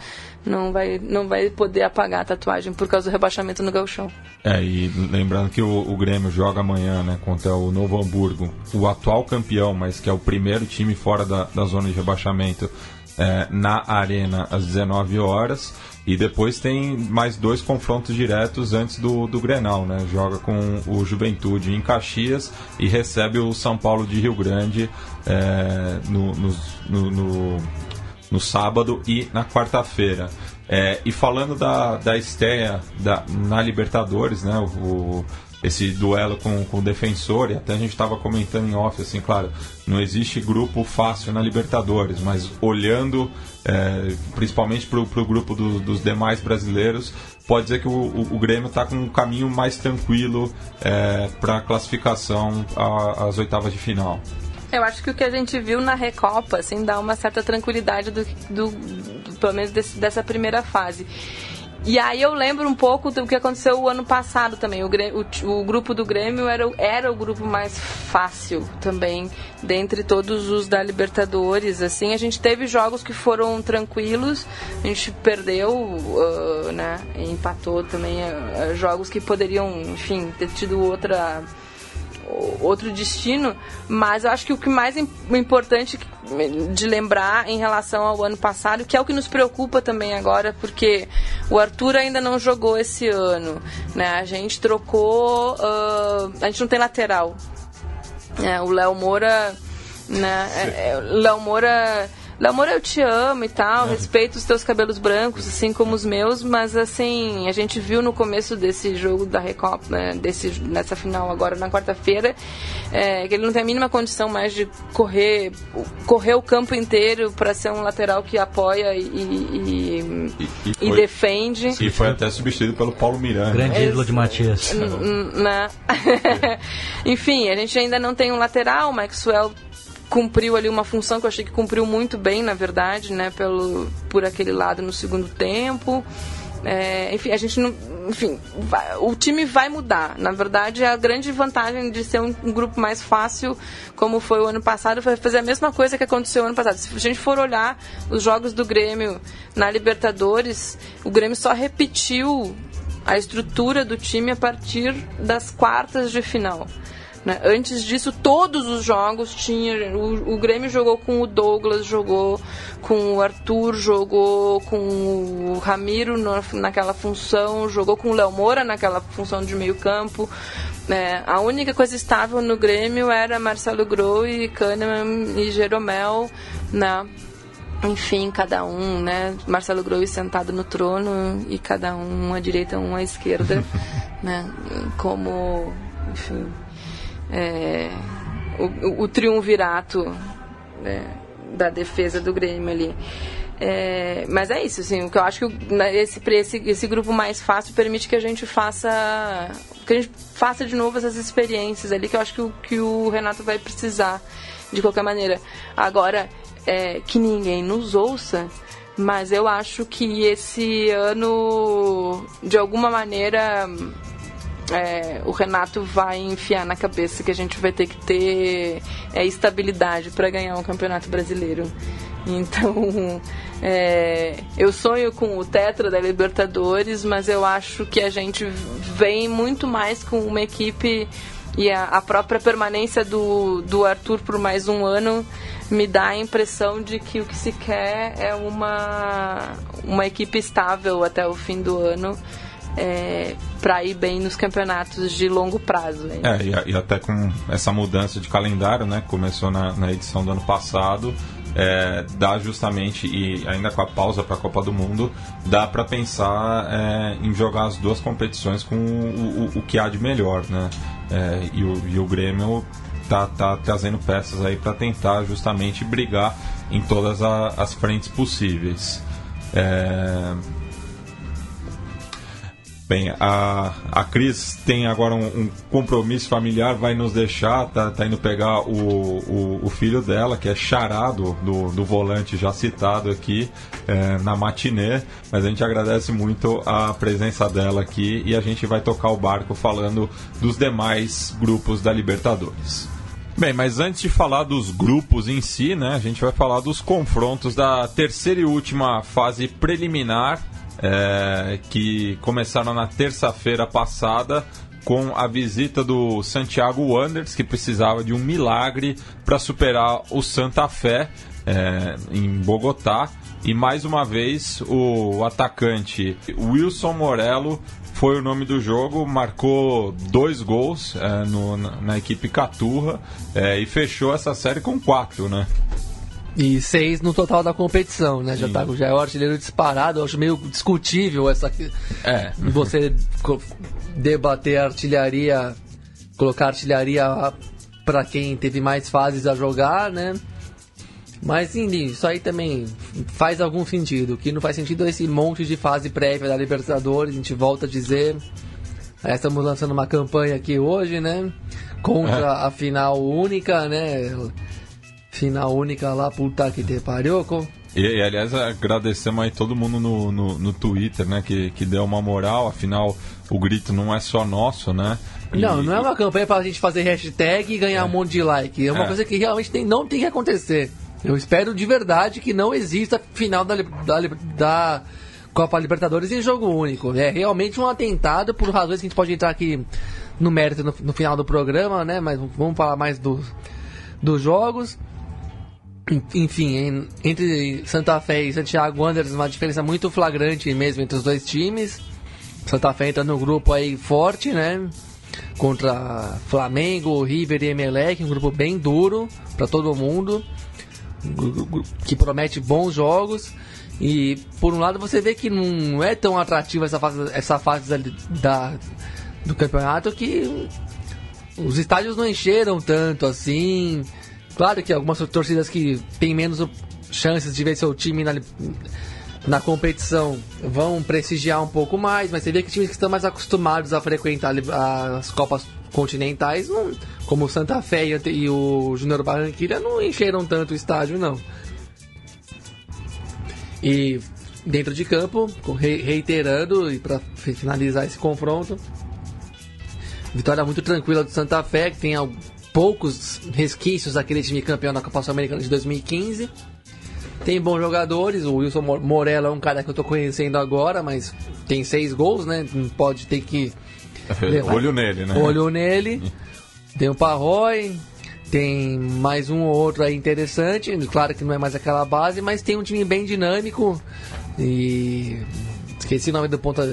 não vai, não vai poder apagar a tatuagem por causa do rebaixamento no galchão. É, e lembrando que o, o, Grêmio joga amanhã, né, contra o Novo Hamburgo, o atual campeão, mas que é o primeiro time fora da, da zona de rebaixamento, é, na Arena às 19 horas. E depois tem mais dois confrontos diretos antes do, do Grenal, né? Joga com o Juventude em Caxias e recebe o São Paulo de Rio Grande é, no, no, no, no, sábado e na quarta-feira. É, e falando da, da estreia da, na Libertadores, né? O, esse duelo com, com o defensor, e até a gente estava comentando em off, assim, claro, não existe grupo fácil na Libertadores, mas olhando é, principalmente para o grupo do, dos demais brasileiros, pode dizer que o, o, o Grêmio está com um caminho mais tranquilo é, para a classificação às oitavas de final. Eu acho que o que a gente viu na Recopa, assim, dá uma certa tranquilidade do, do, do pelo menos desse, dessa primeira fase. E aí eu lembro um pouco do que aconteceu o ano passado também. O, o, o, grupo do Grêmio era, era o grupo mais fácil também, dentre todos os da Libertadores. Assim, a gente teve jogos que foram tranquilos, a gente perdeu, uh, né? Empatou também uh, jogos que poderiam, enfim, ter tido outra outro destino, mas eu acho que o que mais importante de lembrar em relação ao ano passado, que é o que nos preocupa também agora, porque o Arthur ainda não jogou esse ano, né? A gente trocou, uh, a gente não tem lateral. É, o Léo Moura, né? É, é, Léo Moura Amor, eu te amo e tal, respeito os teus cabelos brancos, assim como os meus, mas assim, a gente viu no começo desse jogo da Recopa, né, desse, nessa final agora na quarta-feira, é, que ele não tem a mínima condição mais de correr, correr o campo inteiro para ser um lateral que apoia e, e, e, e foi, defende. E foi até substituído pelo Paulo Miranda. Grande ídolo de Matias. Né? Enfim, a gente ainda não tem um lateral, o Maxwell cumpriu ali uma função que eu achei que cumpriu muito bem, na verdade, né, pelo, por aquele lado no segundo tempo. É, enfim, a gente não. Enfim, vai, o time vai mudar. Na verdade, a grande vantagem de ser um, um, grupo mais fácil, como foi o ano passado, foi fazer a mesma coisa que aconteceu ano passado. Se a gente for olhar os jogos do Grêmio na Libertadores, o Grêmio só repetiu a estrutura do time a partir das quartas de final. Né? Antes disso, todos os jogos tinha. O, o, Grêmio jogou com o Douglas, jogou com o Arthur, jogou com o Ramiro no, naquela função, jogou com o Léo Moura naquela função de meio campo. É, a única coisa estável no Grêmio era Marcelo Grou e Kahneman e Jeromel, né? Enfim, cada um, né? Marcelo Grou sentado no trono e cada um à direita, um à esquerda, né? Como, enfim, é, o, o, triunvirato né? da defesa do Grêmio ali. É, mas é isso, assim, o que eu acho que né, esse, esse, esse grupo mais fácil permite que a gente faça que a gente faça de novo essas experiências ali, que eu acho que o, que o Renato vai precisar de qualquer maneira. Agora, é, que ninguém nos ouça, mas eu acho que esse ano, de alguma maneira, é, o Renato vai enfiar na cabeça que a gente vai ter que ter é, estabilidade para ganhar um campeonato brasileiro. Então, é, eu sonho com o Tetra da Libertadores, mas eu acho que a gente vem muito mais com uma equipe e a, a própria permanência do, do Arthur por mais um ano me dá a impressão de que o que se quer é uma, uma equipe estável até o fim do ano. É, para ir bem nos campeonatos de longo prazo. É, e, e, até com essa mudança de calendário, né? Começou na, na edição do ano passado, é, dá justamente, e ainda com a pausa para a Copa do Mundo, dá para pensar é, em jogar as duas competições com o, o, o que há de melhor, né? É, e, o, e o Grêmio tá, tá trazendo peças aí para tentar justamente brigar em todas a, as frentes possíveis. É, Bem, a, a Cris tem agora um, um, compromisso familiar, vai nos deixar, tá, tá indo pegar o, o, o, filho dela, que é charado do, do volante já citado aqui é, na matinê, mas a gente agradece muito a presença dela aqui e a gente vai tocar o barco falando dos demais grupos da Libertadores. Bem, mas antes de falar dos grupos em si, né, a gente vai falar dos confrontos da terceira e última fase preliminar é, que começaram na terça-feira passada com a visita do Santiago Wanderers, que precisava de um milagre para superar o Santa Fé é, em Bogotá. E mais uma vez o atacante Wilson Morello foi o nome do jogo, marcou dois gols é, no, na, na, equipe Caturra é, e fechou essa série com quatro, né? E seis no total da competição, né? Já, tá, já é o artilheiro disparado. Eu acho meio discutível essa. É. Você debater artilharia, colocar artilharia para quem teve mais fases a jogar, né? Mas enfim, isso aí também faz algum sentido. O que não faz sentido é esse monte de fase prévia da Libertadores. A gente volta a dizer. Aí estamos lançando uma campanha aqui hoje, né? Contra é. a final única, né? Final única lá, puta que te pariu. E, e, aliás, agradecemos aí todo mundo no, no, no, Twitter, né? Que, que deu uma moral, afinal o grito não é só nosso, né? E, não, não é uma campanha pra gente fazer hashtag e ganhar é. um monte de like. É uma é. coisa que realmente tem, não tem que acontecer. Eu espero de verdade que não exista final da, da, da Copa Libertadores em jogo único. É realmente um atentado por razões que a gente pode entrar aqui no mérito no, no final do programa, né? Mas vamos falar mais do, dos jogos. Enfim, entre Santa Fé e Santiago Wanderers, uma diferença muito flagrante mesmo entre os dois times. Santa Fé entra no grupo aí forte, né? Contra Flamengo, River e Emelec, um grupo bem duro para todo mundo, que promete bons jogos. E por um lado você vê que não é tão atrativa essa fase, essa fase da, do campeonato que os estádios não encheram tanto assim. Claro que algumas torcidas que têm menos chances de ver seu time na, na competição vão prestigiar um pouco mais, mas você vê que times que estão mais acostumados a frequentar as Copas continentais, não, como o Santa Fé e o Júnior Barranquilla, não encheram tanto o estádio, não. E dentro de campo, reiterando, e para finalizar esse confronto, vitória muito tranquila do Santa Fé, que tem poucos resquícios daquele time campeão da Copa Sul-Americana de 2015. Tem bons jogadores, o Wilson Morello é um cara que eu tô conhecendo agora, mas tem seis gols, né? Pode ter que. Olho nele, né? Olho nele. Tem o Parroy, tem mais um ou outro aí interessante. Claro que não é mais aquela base, mas tem um time bem dinâmico. E. Esqueci o nome do ponta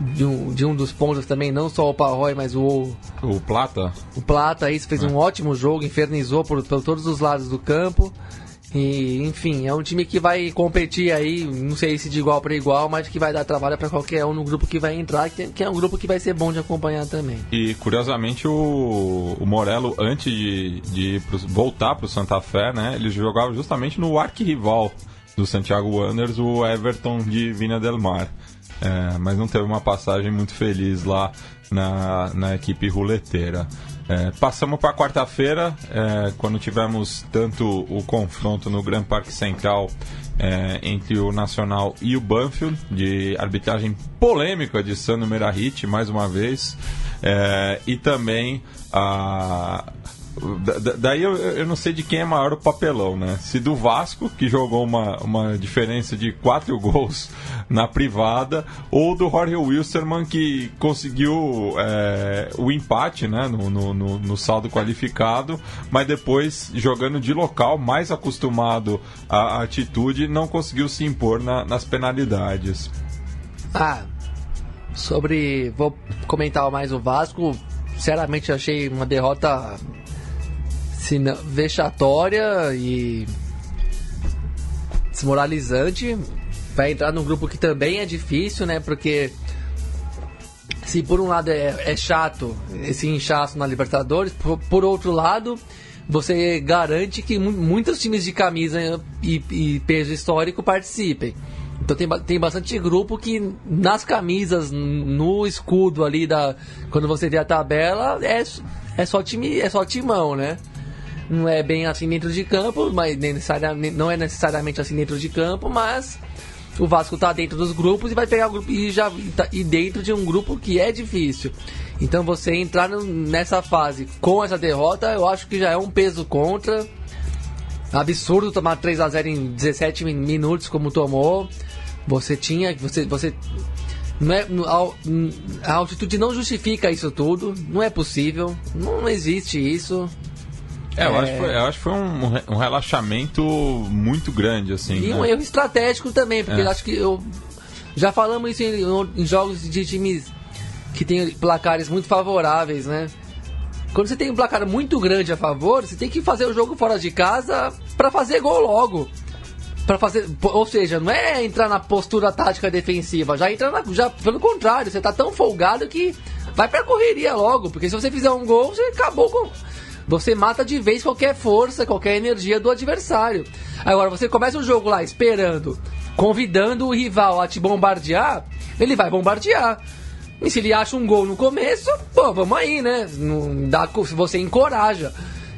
de um, de um dos pontos também, não só o Parroy, mas o, O Plata? o Plata aí fez um ótimo jogo, infernizou por, por todos os lados do campo. E, enfim, é um time que vai competir aí, não sei se de igual para igual, mas que vai dar trabalho para qualquer um no grupo que vai entrar, que, é um grupo que vai ser bom de acompanhar também. E curiosamente o, o Morello, antes de, de pro- voltar para o Santa Fé, né, ele jogava justamente no arquirrival do Santiago Wanderers, o Everton de Vina del Mar. É, mas não teve uma passagem muito feliz lá na, na equipe ruleteira. É, passamos para quarta-feira, é, quando tivemos tanto o confronto no Grand Parque Central é, entre o Nacional e o Banfield, de arbitragem polêmica de Sandro Merahit, mais uma vez, é, e também a. da- da- Daí eu, eu não sei de quem é maior o papelão, né? Se do Vasco, que jogou uma, uma diferença de quatro gols na privada, ou do Jorge Wilstermann, que conseguiu é, o empate né? no, no, no- no saldo qualificado, mas depois, jogando de local, mais acostumado à atitude, não conseguiu se impor na- nas penalidades. Ah, sobre. Vou comentar mais o Vasco. Sinceramente, achei uma derrota não- vexatória e desmoralizante. Vai entrar num grupo que também é difícil, né? Porque se por um lado é, é chato esse inchaço na Libertadores, por, por outro lado, você garante que mu- muitos times de camisa e, e peso histórico participem. Então tem, tem bastante grupo que nas camisas, no escudo ali da. Quando você vê a tabela, é, é só time, é só timão, né? Não é bem assim dentro de campo, mas necessariamente, não é necessariamente assim dentro de campo, mas o Vasco tá dentro dos grupos e vai pegar o grupo e já tá- e dentro de um grupo que é difícil. Então você entrar nessa fase com essa derrota, eu acho que já é um peso contra. Absurdo tomar 3 a 0 em 17 min- minutos como tomou. Você tinha, você você não é, a altitude não justifica isso tudo, não é possível, não existe isso. É, eu, É. Acho, que foi, eu acho que foi um, um relaxamento muito grande, assim. E né? um erro estratégico também, porque É. eu acho que eu já falamos isso em, em jogos de times que tem placares muito favoráveis, né? Quando você tem um placar muito grande a favor, você tem que fazer o jogo fora de casa pra fazer gol logo. Para fazer, ou seja, não é entrar na postura tática defensiva, já entra na, já pelo contrário, você tá tão folgado que vai pra correria logo, porque se você fizer um gol, você acabou com você mata de vez qualquer força, qualquer energia do adversário. Agora você começa o jogo lá esperando, convidando o rival a te bombardear, ele vai bombardear. E se ele acha um gol no começo, pô, vamos aí, né? Não dá, você encoraja.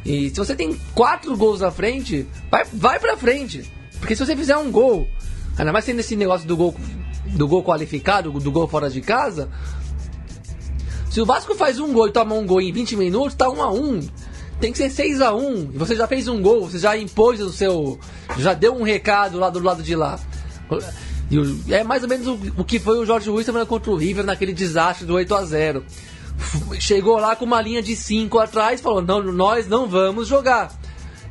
E se você tem quatro gols na frente, vai, vai pra frente. Porque se você fizer um gol, ainda mais sendo esse negócio do gol, do gol qualificado, do gol fora de casa, se o Vasco faz um gol e toma um gol em 20 minutos, tá 1 a 1 Tem que ser 6 a 1 E você já fez um gol, você já impôs o seu. Já deu um recado lá do lado de lá. É mais ou menos o, que foi o Jorge Wilson contra o River naquele desastre do 8 a 0 F- Chegou lá com uma linha de 5 atrás falou: não, nós não vamos jogar.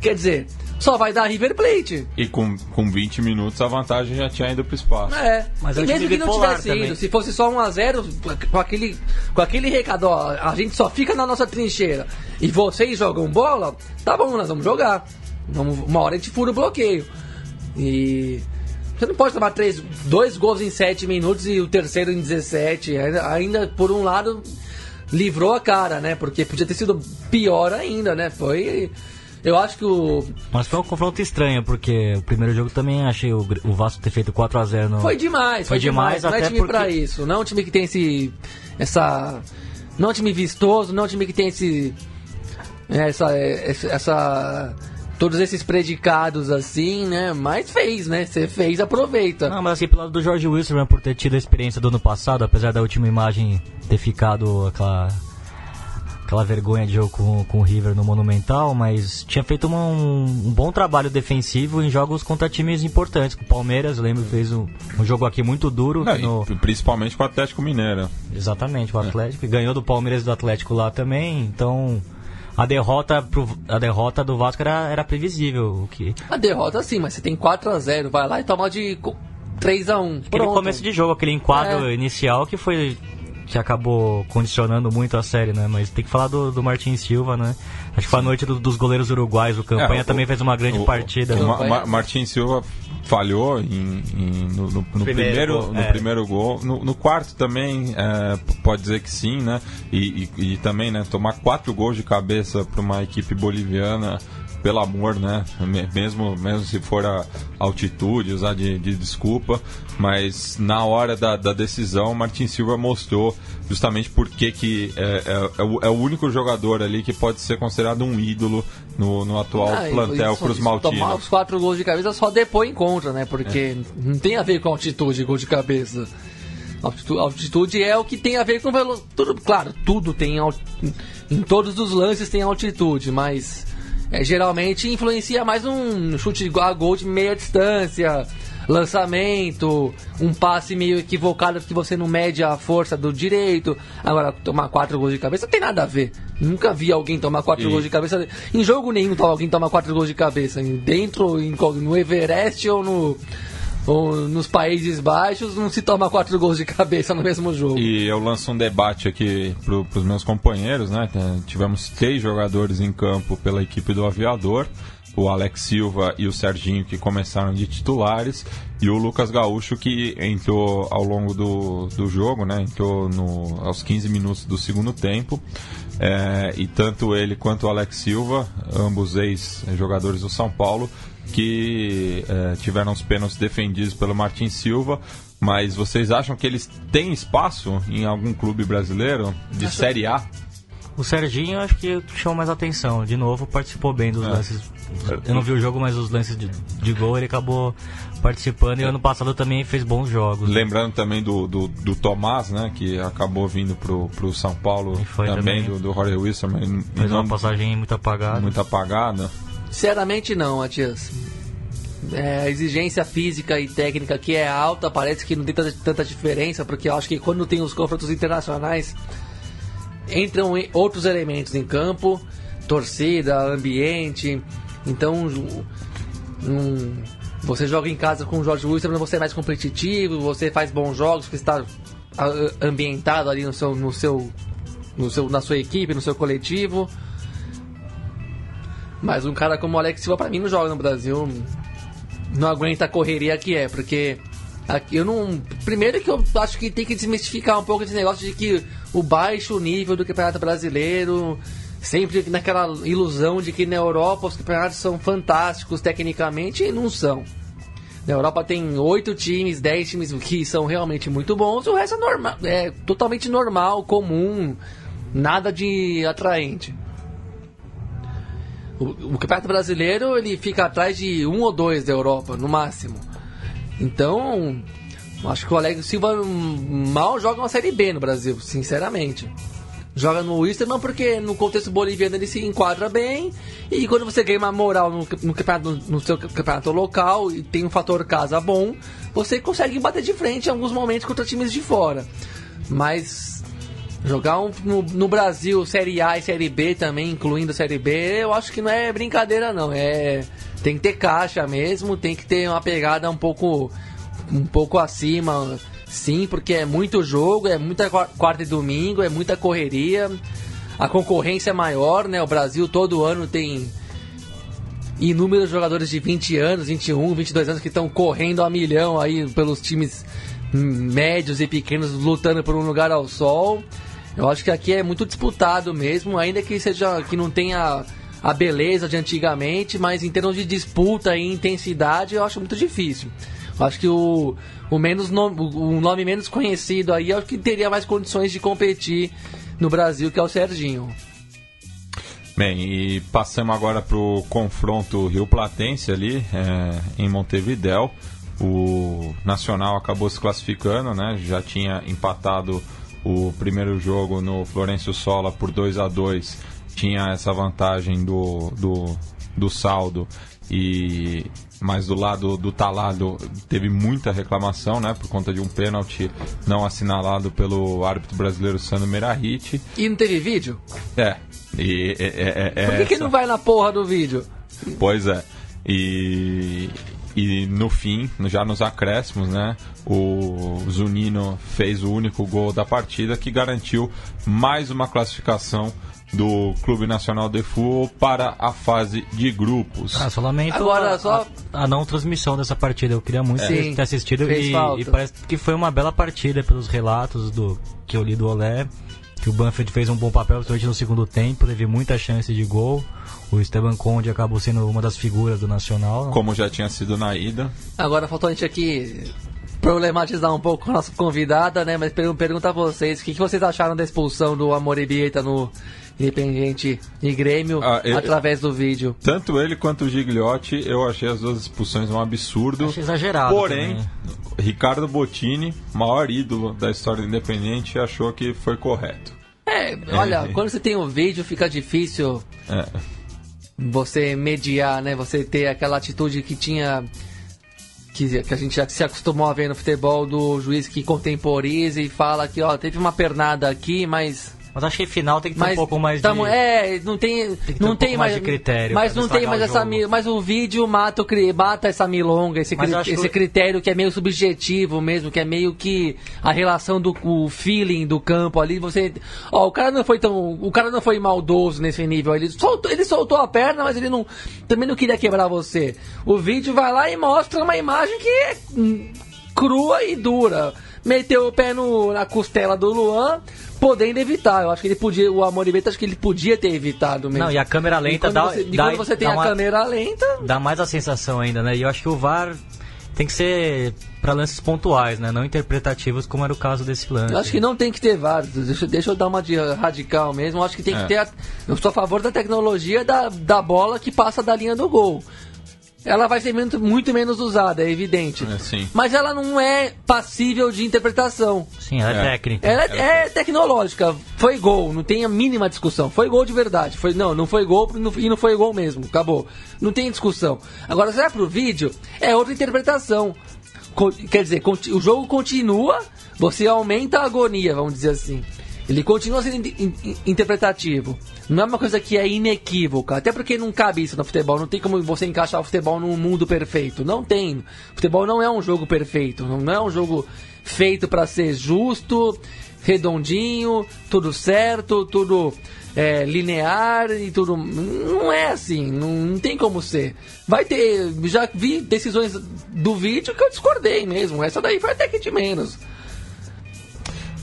Quer dizer, só vai dar River Plate. E com, com 20 minutos a vantagem já tinha ido pro espaço. É, Mas é e um mesmo que não tivesse também. ido, se fosse só 1x0, com aquele, com aquele recado, ó, a gente só fica na nossa trincheira e vocês jogam bola, tá bom, nós vamos jogar. Vamos, uma hora a gente fura o bloqueio. E você não pode tomar três, dois gols em 7 minutos e o terceiro em 17. Ainda, ainda, por um lado, livrou a cara, né? Porque podia ter sido pior ainda, né? Foi. Eu acho que o, Mas foi um confronto estranho, porque o primeiro jogo também achei o, o Vasco ter feito 4x0 no. Foi demais, foi, Foi demais, demais. Não é até time porque- pra isso. Não é um time que tem esse. Essa. Não é um time vistoso, não é um time que tem esse. Essa. Essa. essa- todos esses predicados assim, né? Mas fez, né? Você fez, aproveita. Não, mas assim, pelo lado do Jorge Wilson, né, por ter tido a experiência do ano passado, apesar da última imagem ter ficado aquela, aquela vergonha de jogo com, com o River no Monumental, mas tinha feito uma- um, um bom trabalho defensivo em jogos contra times importantes. Com o Palmeiras, lembro, fez um, um jogo aqui muito duro. Não, no- e principalmente com o Atlético Mineiro. Exatamente, o Atlético. E ganhou do Palmeiras e do Atlético lá também, então. A derrota, pro, a derrota do Vasco era, era previsível. O que, A derrota sim, mas você tem 4 a 0 vai lá e toma de 3x1. Aquele começo de jogo, aquele enquadro é. inicial que foi que acabou condicionando muito a série, né? Mas tem que falar do, do Martin Silva, né? Acho que foi a noite do, dos goleiros uruguais. O Campanha é, o, também fez uma grande o, partida. O, o Ma Martin Silva falhou em, em, no, no, no, primeiro, primeiro gol, no é. primeiro gol. No, no quarto também, é, pode dizer que sim, né? E, e, e, também, né? Tomar quatro gols de cabeça para uma equipe boliviana pelo amor, né? Mesmo, mesmo se for a altitude, usar de, de desculpa, mas na hora da, da decisão, Martin Silva mostrou justamente porque que é, é, é, o, é, o, único jogador ali que pode ser considerado um ídolo no, no atual ah, plantel para os Maltinos. Tomar os quatro gols de cabeça só depois em contra, né? Porque é. não tem a ver com altitude, gol de cabeça. Altitude, altitude é o que tem a ver com velocidade. Claro, tudo tem. Em todos os lances tem altitude, mas é, geralmente influencia mais um chute a gol de meia distância, lançamento, um passe meio equivocado que você não mede a força do direito. Agora, tomar quatro gols de cabeça não tem nada a ver. Nunca vi alguém tomar quatro e... gols de cabeça. Em jogo nenhum alguém tomar quatro gols de cabeça. Dentro, no Everest ou no nos Países Baixos não se toma quatro gols de cabeça no mesmo jogo. E eu lanço um debate aqui para os meus companheiros, né? Tivemos três jogadores em campo pela equipe do Aviador o Alex Silva e o Serginho que começaram de titulares e o Lucas Gaúcho que entrou ao longo do, do jogo, né? Entrou no, aos 15 minutos do segundo tempo. É, e tanto ele quanto o Alex Silva, ambos ex-jogadores do São Paulo, que é, tiveram os pênaltis defendidos pelo Martin Silva. Mas vocês acham que eles têm espaço em algum clube brasileiro de. Série A? O Serginho acho que chamou mais atenção. De novo, participou bem dos é. lances. Eu não vi o jogo, mas os lances de, de gol ele acabou participando. E ano passado também fez bons jogos. Lembrando também do, do, do Tomás, né? Que acabou vindo pro, pro São Paulo também, também, do, do Rory Wilson. Fez uma passagem muito apagada. Muito apagada. Sinceramente não, Matias. É, a exigência física e técnica que é alta, parece que não tem tanta, tanta diferença, porque eu acho que quando tem os confrontos internacionais entram outros elementos em campo, torcida, ambiente. Então, um, você joga em casa com o Jorge Wilson, você é mais competitivo, você faz bons jogos, você está ambientado ali no seu, no seu, no seu, na sua equipe, no seu coletivo. Mas um cara como o Alex Silva, pra mim, não joga no Brasil. Não aguenta a correria que é, porque eu não. Primeiro que eu acho que tem que desmistificar um pouco esse negócio de que o baixo nível do Campeonato Brasileiro, sempre naquela ilusão de que na Europa os campeonatos são fantásticos tecnicamente e não são. Na Europa tem oito times, dez times que são realmente muito bons, o resto é normal, é totalmente normal, comum, nada de atraente. O, Campeonato Brasileiro ele fica atrás de um ou dois da Europa, no máximo. Então, acho que o Alex Silva mal joga uma Série B no Brasil, sinceramente. Joga no Wisterman porque no contexto boliviano ele se enquadra bem e quando você ganha uma moral no, no, campeonato, no seu campeonato local e tem um fator casa bom, você consegue bater de frente em alguns momentos contra times de fora. Mas Jogar um, no, no, Brasil Série A e Série B também, incluindo a Série B, eu acho que não é brincadeira não. É tem que ter caixa mesmo, tem que ter uma pegada um pouco um pouco acima, sim, porque é muito jogo, é muita quarta e domingo, é muita correria. A concorrência é maior, né? O Brasil todo ano tem inúmeros jogadores de 20 anos, 21, 22 anos que estão correndo a milhão aí pelos times médios e pequenos lutando por um lugar ao sol. Eu acho que aqui é muito disputado mesmo, ainda que seja que não tenha a beleza de antigamente, mas em termos de disputa e intensidade, eu acho muito difícil. Eu acho que o, o, menos no, o nome menos conhecido aí é o que teria mais condições de competir no Brasil, que é o Serginho. Bem, e passamos agora para o confronto Rio Platense ali é, em Montevidéu. O Nacional acabou se classificando, né? Já tinha empatado o primeiro jogo no Florencio Sola por 2 a 2 tinha essa vantagem do, do, do saldo e mas do lado do talado teve muita reclamação, né, por conta de um pênalti não assinalado pelo árbitro brasileiro Sandro Merahit. E não teve vídeo? É. E, é, é, é Por que, que não vai na porra do vídeo? Pois é. E e no fim, já nos acréscimos, né, o Zunino fez o único gol da partida que garantiu mais uma classificação do Clube Nacional de Futebol para a fase de grupos. Ah, só lamento Agora, a, só- a, a não transmissão dessa partida. Eu queria muito Sim, ter assistido e, e parece que foi uma bela partida pelos relatos do que eu li do Olé. Que o Banfield fez um bom papel, principalmente no segundo tempo, teve muita chance de gol. O Esteban Conde acabou sendo uma das figuras do Nacional. Como já tinha sido na ida. Agora faltou a gente aqui problematizar um pouco a nossa convidada, né? Mas per pergunta a vocês, o que, que vocês acharam da expulsão do Amoribieta no Independiente e Grêmio Ah, eu- através do vídeo? Tanto ele quanto o Gigliotti, eu achei as duas expulsões um absurdo. Achei exagerado Porém, também. Ricardo Bottini, maior ídolo da história do Independente, achou que foi correto. É, olha, quando você tem o vídeo fica difícil É, você mediar, né? Você ter aquela atitude que tinha. Que, que a gente já se acostumou a ver no futebol do juiz que contemporiza e fala que, ó, teve uma pernada aqui, mas. Mas acho que final tem que ter mas um pouco mais tamo- de... É, não tem. que ter não um tem pouco mais, mais de critério Mas não tem mais essa. Mas o vídeo mata, o, mata essa milonga, esse, cri- esse que- critério que é meio subjetivo mesmo, que é meio que a relação do o feeling do campo ali. Você. Ó, o cara não foi tão. O cara não foi maldoso nesse nível. Ele soltou, ele soltou a perna, mas ele não. Também não queria quebrar você. O vídeo vai lá e mostra uma imagem que é crua e dura. Meteu o pé no, na costela do Luan, podendo evitar. Eu acho que ele podia. O Amoribeta acho que ele podia ter evitado mesmo. Não, e a câmera E lenta quando dá, você, e dá, quando você tem dá a uma- câmera lenta. dá mais a sensação ainda, né? E eu acho que o VAR tem que ser para lances pontuais, né? Não interpretativos, como era o caso desse lance. Eu acho que não tem que ter VAR. Deixa, deixa eu dar uma de radical mesmo. Eu acho que tem É. que ter. a- eu sou a favor da tecnologia da, da bola que passa da linha do gol. Ela vai ser muito, muito menos usada, é evidente. É, sim. Mas ela não é passível de interpretação. Sim, ela é, É. técnica. Ela é, é tecnológica. Foi gol, não tem a mínima discussão. Foi gol de verdade. Foi, não, não foi gol não- e não foi gol mesmo. Acabou. Não tem discussão. Agora, se vai pro vídeo, é outra interpretação. Co- quer dizer, o jogo continua, você aumenta a agonia, vamos dizer assim. Ele continua sendo in- in- interpretativo. Não é uma coisa que é inequívoca. Até porque não cabe isso no futebol. Não tem como você encaixar o futebol num mundo perfeito. Não tem. Futebol não é um jogo perfeito. Não é um jogo feito para ser justo, redondinho, tudo certo, tudo é, linear e tudo. Não é assim. Não, não tem como ser. Vai ter. Já vi decisões do vídeo que eu discordei mesmo. Essa daí foi até que de menos.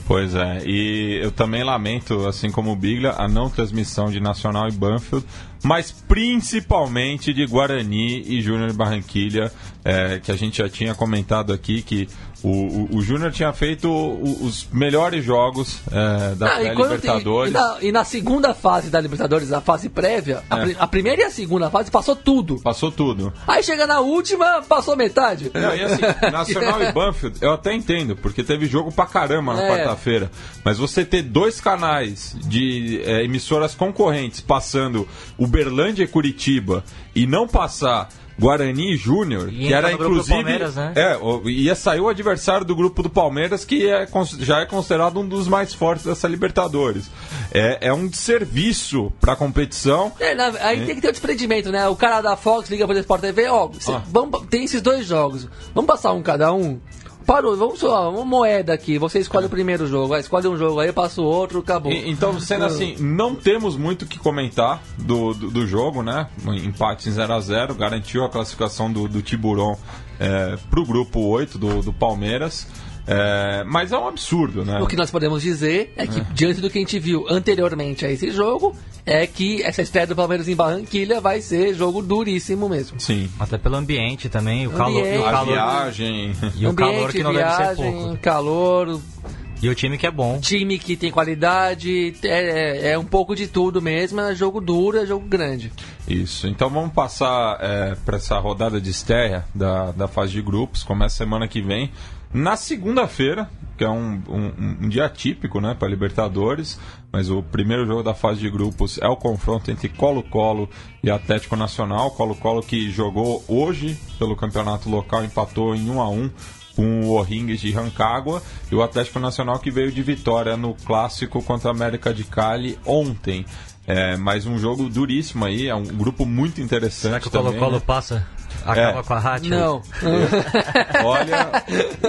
Pois é, e eu também lamento, assim como o Biglia, a não transmissão de Nacional e Banfield, mas principalmente de Guarani e Júnior Barranquilha, é, que a gente já tinha comentado aqui que o, o, o Júnior tinha feito o- os melhores jogos é, da Ah, e, Libertadores. e na, e na segunda fase da Libertadores, a fase prévia, a, É. a primeira e a segunda fase passou tudo. Passou tudo. Aí chega na última, passou metade. Não, e assim, Nacional e Banfield, eu até entendo, porque teve jogo pra caramba na É. quarta-feira. Mas você ter dois canais de é, emissoras concorrentes passando Uberlândia e Curitiba e não passar Guarani Júnior, que era inclusive. Palmeiras, né? É, o- ia sair o adversário do grupo do Palmeiras, que é, já é considerado um dos mais fortes dessa Libertadores. É, é um serviço pra competição. É, na- aí tem que ter o desprendimento, né? O cara da Fox liga pro Sport TV, ó, cê- Ah. vamos, tem esses dois jogos. Vamos passar um cada um? Parou, vamos só, uma moeda aqui. Você escolhe o primeiro jogo, escolhe um jogo aí, passa o outro, acabou. E- então, sendo assim, não temos muito o que comentar do, do, do jogo, né? Empate em 0 a 0 garantiu a classificação do, do Tiburon é, pro grupo 8 do, do Palmeiras. É, mas é um absurdo, né? O que nós podemos dizer é que, diante do que a gente viu anteriormente a esse jogo, é que essa estreia do Palmeiras em Barranquilha vai ser jogo duríssimo mesmo. Sim. Até pelo ambiente também, o calor, o Ambiente. A calor, viagem. e o calor Ambiente, que não deve ser viagem, pouco. calor, E o time que é bom. time que tem qualidade, é, é- é um pouco de tudo mesmo, é jogo duro, é jogo grande. Isso. Então vamos passar para essa rodada de estreia da, da fase de grupos. Começa semana que vem. Na segunda-feira, que é um, um, um dia típico né, para Libertadores, mas o primeiro jogo da fase de grupos é o confronto entre Colo-Colo e Atlético Nacional. Colo-Colo que jogou hoje pelo campeonato local, empatou em 1 a 1 com o O'Rings de Rancagua e o Atlético Nacional que veio de vitória no clássico contra a América de Cali ontem. É, mais um jogo duríssimo aí, é um grupo muito interessante. Será que o Colo-Colo né? passa? Acaba É. com a Rádio? Não. Olha,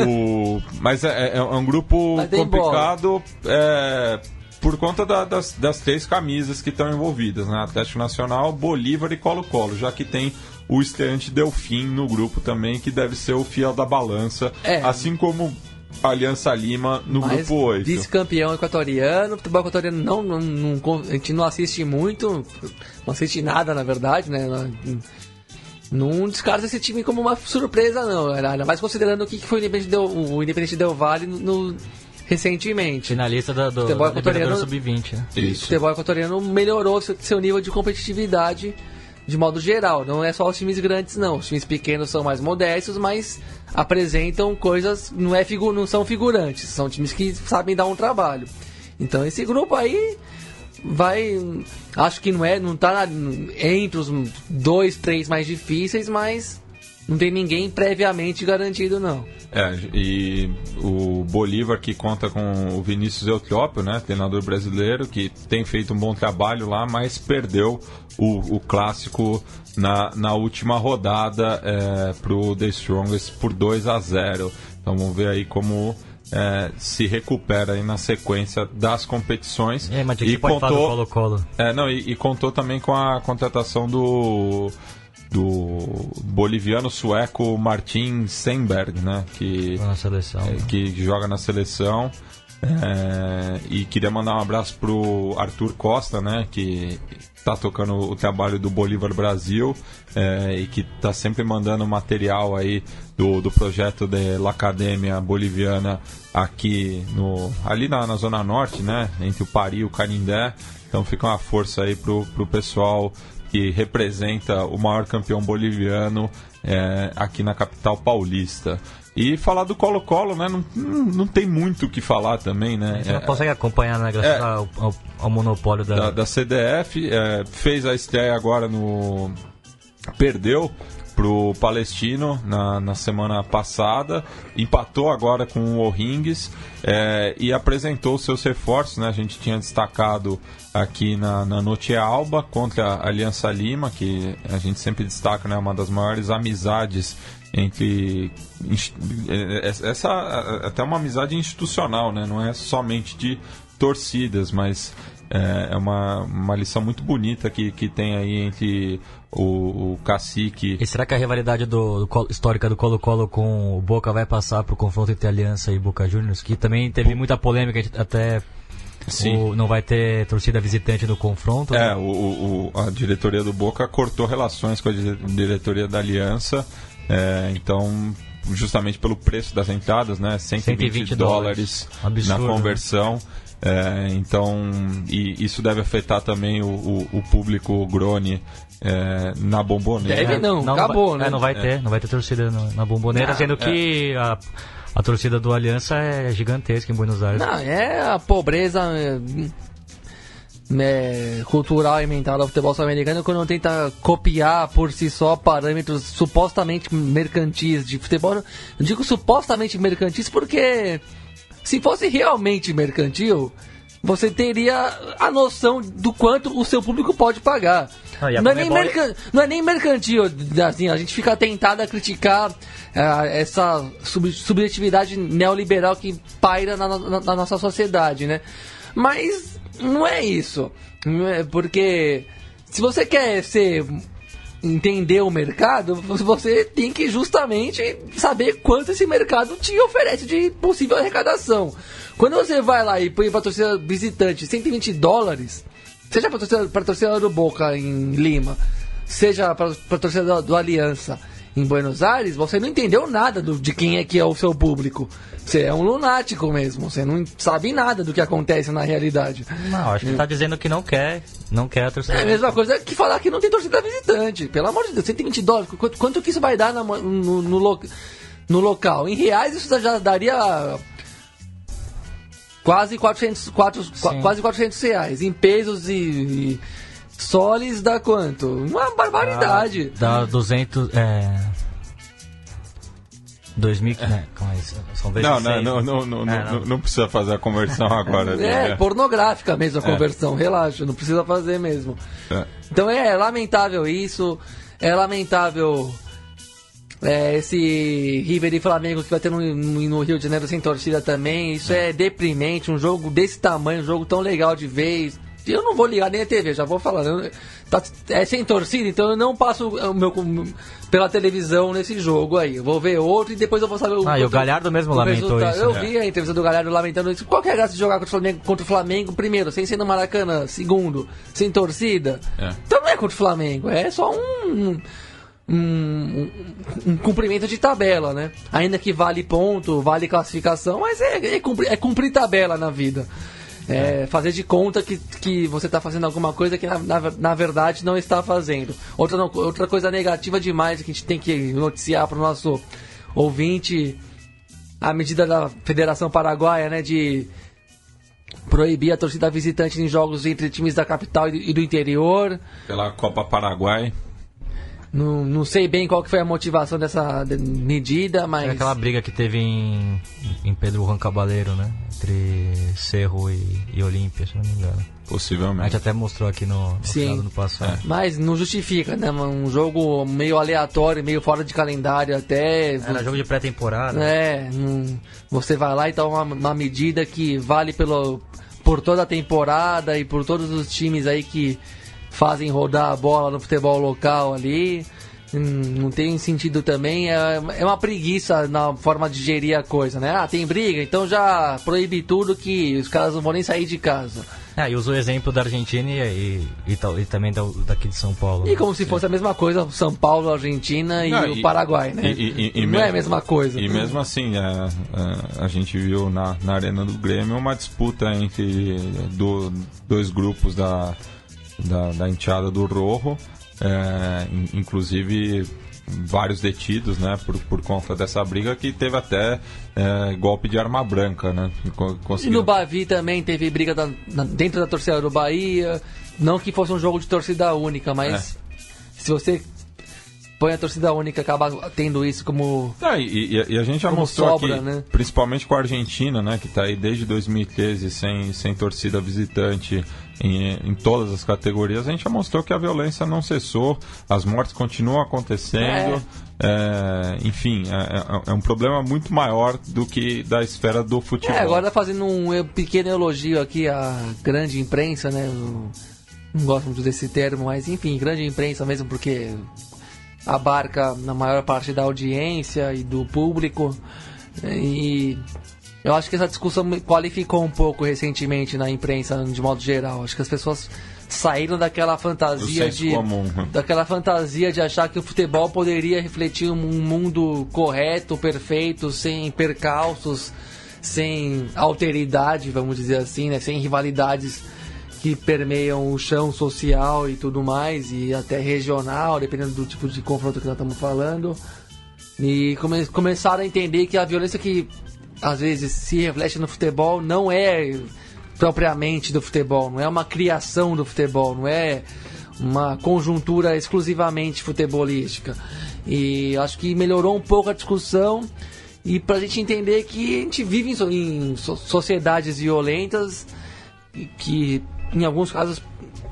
o... mas é, é um grupo complicado é, por conta da- das, das três camisas que estão envolvidas, né? Atlético Nacional, Bolívar e Colo-Colo, já que tem o estreante Delfim no grupo também, que deve ser o fiel da balança, É. assim como Aliança Lima no Mas grupo 8. vice-campeão equatoriano, futebol equatoriano não, não, não- a gente não assiste muito, não assiste nada na verdade, né? Não, descarta esse time como uma surpresa não, era ainda mais considerando o que que foi o Independente Del, o Independente Del Valle no, no- recentemente. Finalista da, do, Futebol da Libertadores equatoriano- Sub-20, né? O Isso. futebol equatoriano melhorou seu, seu nível de competitividade de modo geral. Não é só os times grandes, não. Os times pequenos são mais modestos, mas apresentam coisas. Não, é figu, não são figurantes, são times que sabem dar um trabalho. Então esse grupo aí vai. Acho que não é. Não tá entre os dois, três mais difíceis, mas não tem ninguém previamente garantido, não. É, e o Bolívar que conta com o Vinícius Eutrópio, né, treinador brasileiro, que tem feito um bom trabalho lá, mas perdeu o, o clássico na, na última rodada é, pro The Strongest por 2 a 0 Então vamos ver aí como é, se recupera aí na sequência das competições. É, mas pode falar do Colo-Colo. É, não, e, e contou também com a contratação do do boliviano sueco Martin Senberg, né, que Na seleção. é, que joga na seleção. É, e queria mandar um abraço pro Arthur Costa, né, que tá tocando o trabalho do Bolívar Brasil é, e que tá sempre mandando material aí do, do projeto da Academia Boliviana aqui no ali na, na zona norte, né, entre o Pari e o Canindé. Então fica uma força aí pro, pro pessoal que representa o maior campeão boliviano é, aqui na capital paulista. E falar do Colo-Colo, né? Não, não, tem muito o que falar também, né? Você não É, consegue acompanhar, né? Graças É. ao, ao- ao monopólio da... da, da CDF, é, fez a estreia agora no. Perdeu pro Palestino na, na semana passada, empatou agora com o O'Rings é, e apresentou seus reforços, né? A gente tinha destacado aqui na, na Noite Alba contra a Aliança Lima, que a gente sempre destaca, né? Uma das maiores amizades entre é, é, essa até uma amizade institucional, né? Não é somente de torcidas, mas é, é uma, uma lição muito bonita que, que tem aí entre o, o cacique. E será que a rivalidade do, do Colo- histórica do Colo-Colo com o Boca vai passar pro confronto entre Aliança e Boca Juniors? Que também teve muita polêmica, até Sim. o- não vai ter torcida visitante no confronto. É, né? o, o- o- a diretoria do Boca cortou relações com a dire- diretoria da Aliança, é, então justamente pelo preço das entradas, né, 120, 120 dólares dólares. na né? conversão. é, então, e isso deve afetar também o, o- o público Grone é, na bomboneira. Deve não, acabou, vai, né? É, não vai ter, não vai ter torcida no- na bomboneira, Não, sendo que a, a torcida do Aliança é gigantesca em Buenos Aires. Não, é a pobreza é, é, cultural e mental do futebol sul-americano quando tenta copiar por si só parâmetros supostamente mercantis de futebol. Eu digo supostamente mercantis porque se fosse realmente mercantil, você teria a noção do quanto o seu público pode pagar. Ah, não, é nem Comebol- mercan- não é nem mercantil, assim, a gente fica tentado a criticar ah, essa sub- subjetividade neoliberal que paira na, na- na nossa sociedade, né? Mas não é isso. É porque se você quer ser entender o mercado, você tem que justamente saber quanto esse mercado te oferece de possível arrecadação. Quando você vai lá e põe para torcida visitante 120 dólares, seja para torcida do Boca em Lima, seja para do, do Aliança em Buenos Aires, você não entendeu nada do- de quem é que é o seu público. Você é um lunático mesmo, você não sabe nada do que acontece na realidade. Não, acho que tá dizendo que não quer, não quer a torcida. É a mesma coisa que falar que não tem torcida visitante. Pelo amor de Deus, 120 dólares. Quanto, quanto que isso vai dar na no, no, lo- no local? Em reais isso já daria quase 400, quatro, qua- Sim. quase 400 reais. Em pesos e, e soles dá quanto? Uma barbaridade. Dá 200, é... 2000, né? Calma aí, são vezes Não, não, não, não, não, É, não, não precisa fazer a conversão agora. É, né? pornográfica mesmo a conversão, relaxa, não precisa fazer mesmo. É. Então é lamentável isso, é lamentável é, esse River e Flamengo que vai ter no, no- Rio de Janeiro sem torcida também. Isso é. deprimente, um jogo desse tamanho, um jogo tão legal de ver. Eu não vou ligar nem a TV, já vou falar. eu- tá- é sem torcida, então eu não passo o meu pela televisão nesse jogo aí. Eu vou ver outro e depois eu vou saber o Ah, e o Galhardo mesmo lamentou resultado. isso, Eu né? vi a entrevista do Galhardo lamentando isso. Qual que é a graça de jogar contra o Flamengo, contra o Flamengo primeiro, sem ser no Maracanã, segundo, sem torcida? É. Então não é contra o Flamengo, é só um, um, um- um cumprimento de tabela, né? Ainda que vale ponto, vale classificação, mas é, é, cumprir, é cumprir tabela na vida. É, fazer de conta que, que você está fazendo alguma coisa que na, na, na verdade não está fazendo. Outra, no- outra coisa negativa demais que a gente tem que noticiar para o nosso ouvinte a medida da Federação Paraguaia, né, de proibir a torcida visitante em jogos entre times da capital e do interior. Pela Copa Paraguai. Não, não sei bem qual que foi a motivação dessa de- medida, É mas aquela briga que teve em, em Pedro Juan Cabaleiro, né? Entre Cerro e, e Olímpia, se não me engano. A gente Possivelmente. até mostrou aqui no, no Sim. final do ano passado. mas não justifica, né? Um jogo meio aleatório, meio fora de calendário até. Era jogo de pré-temporada. É, não- você vai lá e toma uma, uma medida que vale pelo, por toda a temporada e por todos os times aí que fazem rodar a bola no futebol local ali. Hum, Não tem sentido também, é, é uma preguiça na forma de gerir a coisa, né? Ah, tem briga, então já proíbe tudo que os caras não vão nem sair de casa. É, e usou o exemplo da Argentina e, e, e e também da- daqui de São Paulo. E como se fosse a mesma coisa, São Paulo, Argentina e Não, o Paraguai, né? e- e- e não é a mesmo- mesma coisa. E mesmo assim, é, é, a gente viu na, na Arena do Grêmio uma disputa entre do- dois grupos da, da, da enteada do Rojo, é, in- inclusive vários detidos né, por, por conta dessa briga que teve até é, golpe de arma branca. Né, que co- E no Bavi também teve briga da- na- dentro da torcida do Bahia. Não que fosse um jogo de torcida única, mas É. se você põe a torcida única acaba tendo isso como. Ah, e, e- a gente já mostrou sobra, aqui, né? principalmente com a Argentina, né, que está aí desde 2013 sem, sem torcida visitante em, em todas as categorias, a gente já mostrou que a violência não cessou, as mortes continuam acontecendo, é, enfim, é, é- é um problema muito maior do que da esfera do futebol. É, agora fazendo um pequeno elogio aqui à grande imprensa, né? Eu não gosto muito desse termo, mas enfim, grande imprensa mesmo, porque abarca na maior parte da audiência e do público. E eu acho que essa discussão me qualificou um pouco recentemente na imprensa, de modo geral. Acho que as pessoas saíram daquela fantasia de comum, daquela fantasia de achar que o futebol poderia refletir um mundo correto, perfeito, sem percalços, sem alteridade, vamos dizer assim, né? sem rivalidades que permeiam o chão social e tudo mais, e até regional, dependendo do tipo de confronto que nós estamos falando. E come começaram a entender que a violência que às vezes se reflete no futebol não é propriamente do futebol, não é uma criação do futebol, não é uma conjuntura exclusivamente futebolística. E acho que melhorou um pouco a discussão e pra gente entender que a gente vive em, so- em so- sociedades violentas que em alguns casos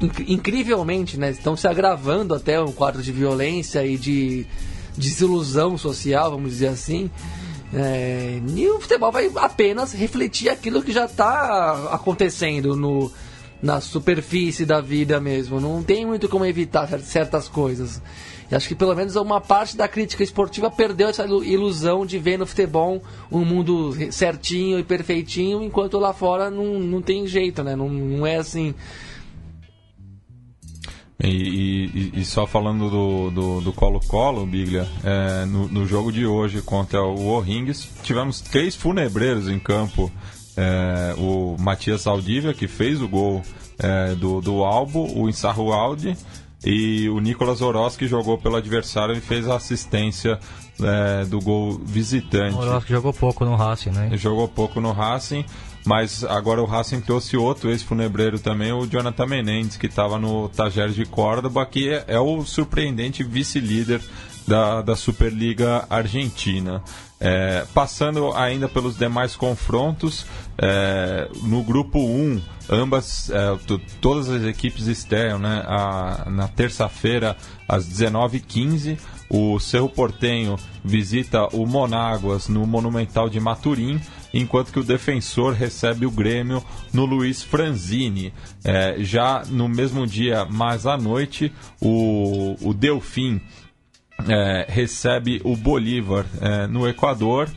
inc- incrivelmente né, estão se agravando até um quadro de violência e de desilusão social, vamos dizer assim. É, e o futebol vai apenas refletir aquilo que já está acontecendo no, na superfície da vida mesmo. Não tem muito como evitar cer- certas coisas. E acho que pelo menos uma parte da crítica esportiva perdeu essa ilu- ilusão de ver no futebol um mundo certinho e perfeitinho, enquanto lá fora não, não tem jeito, né? Não, não é assim. E, e- e só falando do, do, do Colo-Colo, Biglia, é, no, no jogo de hoje contra o O'Rings, tivemos três funebreiros em campo. É, o Matias Saldívia, que fez o gol é, do, do Albo, o Insarro Aldi, e o Nicolas Oroz, que jogou pelo adversário e fez a assistência é, do gol visitante. O Orozco jogou pouco no Racing, né? Jogou pouco no Racing, mas agora o Racing trouxe outro ex-funebreiro também, o Jonathan Menendez, que estava no Tajeres de Córdoba, que é, é o surpreendente vice-líder da, da Superliga Argentina. É, passando ainda pelos demais confrontos, é, no grupo 1, ambas, é, todas as equipes estreiam né, a, na terça-feira às 19h15. O Cerro Portenho visita o Monáguas no Monumental de Maturim, enquanto que o Defensor recebe o Grêmio no Luiz Franzini. É, já no mesmo dia, mais à noite, o, o Delfim é, recebe o Bolívar é, no Equador.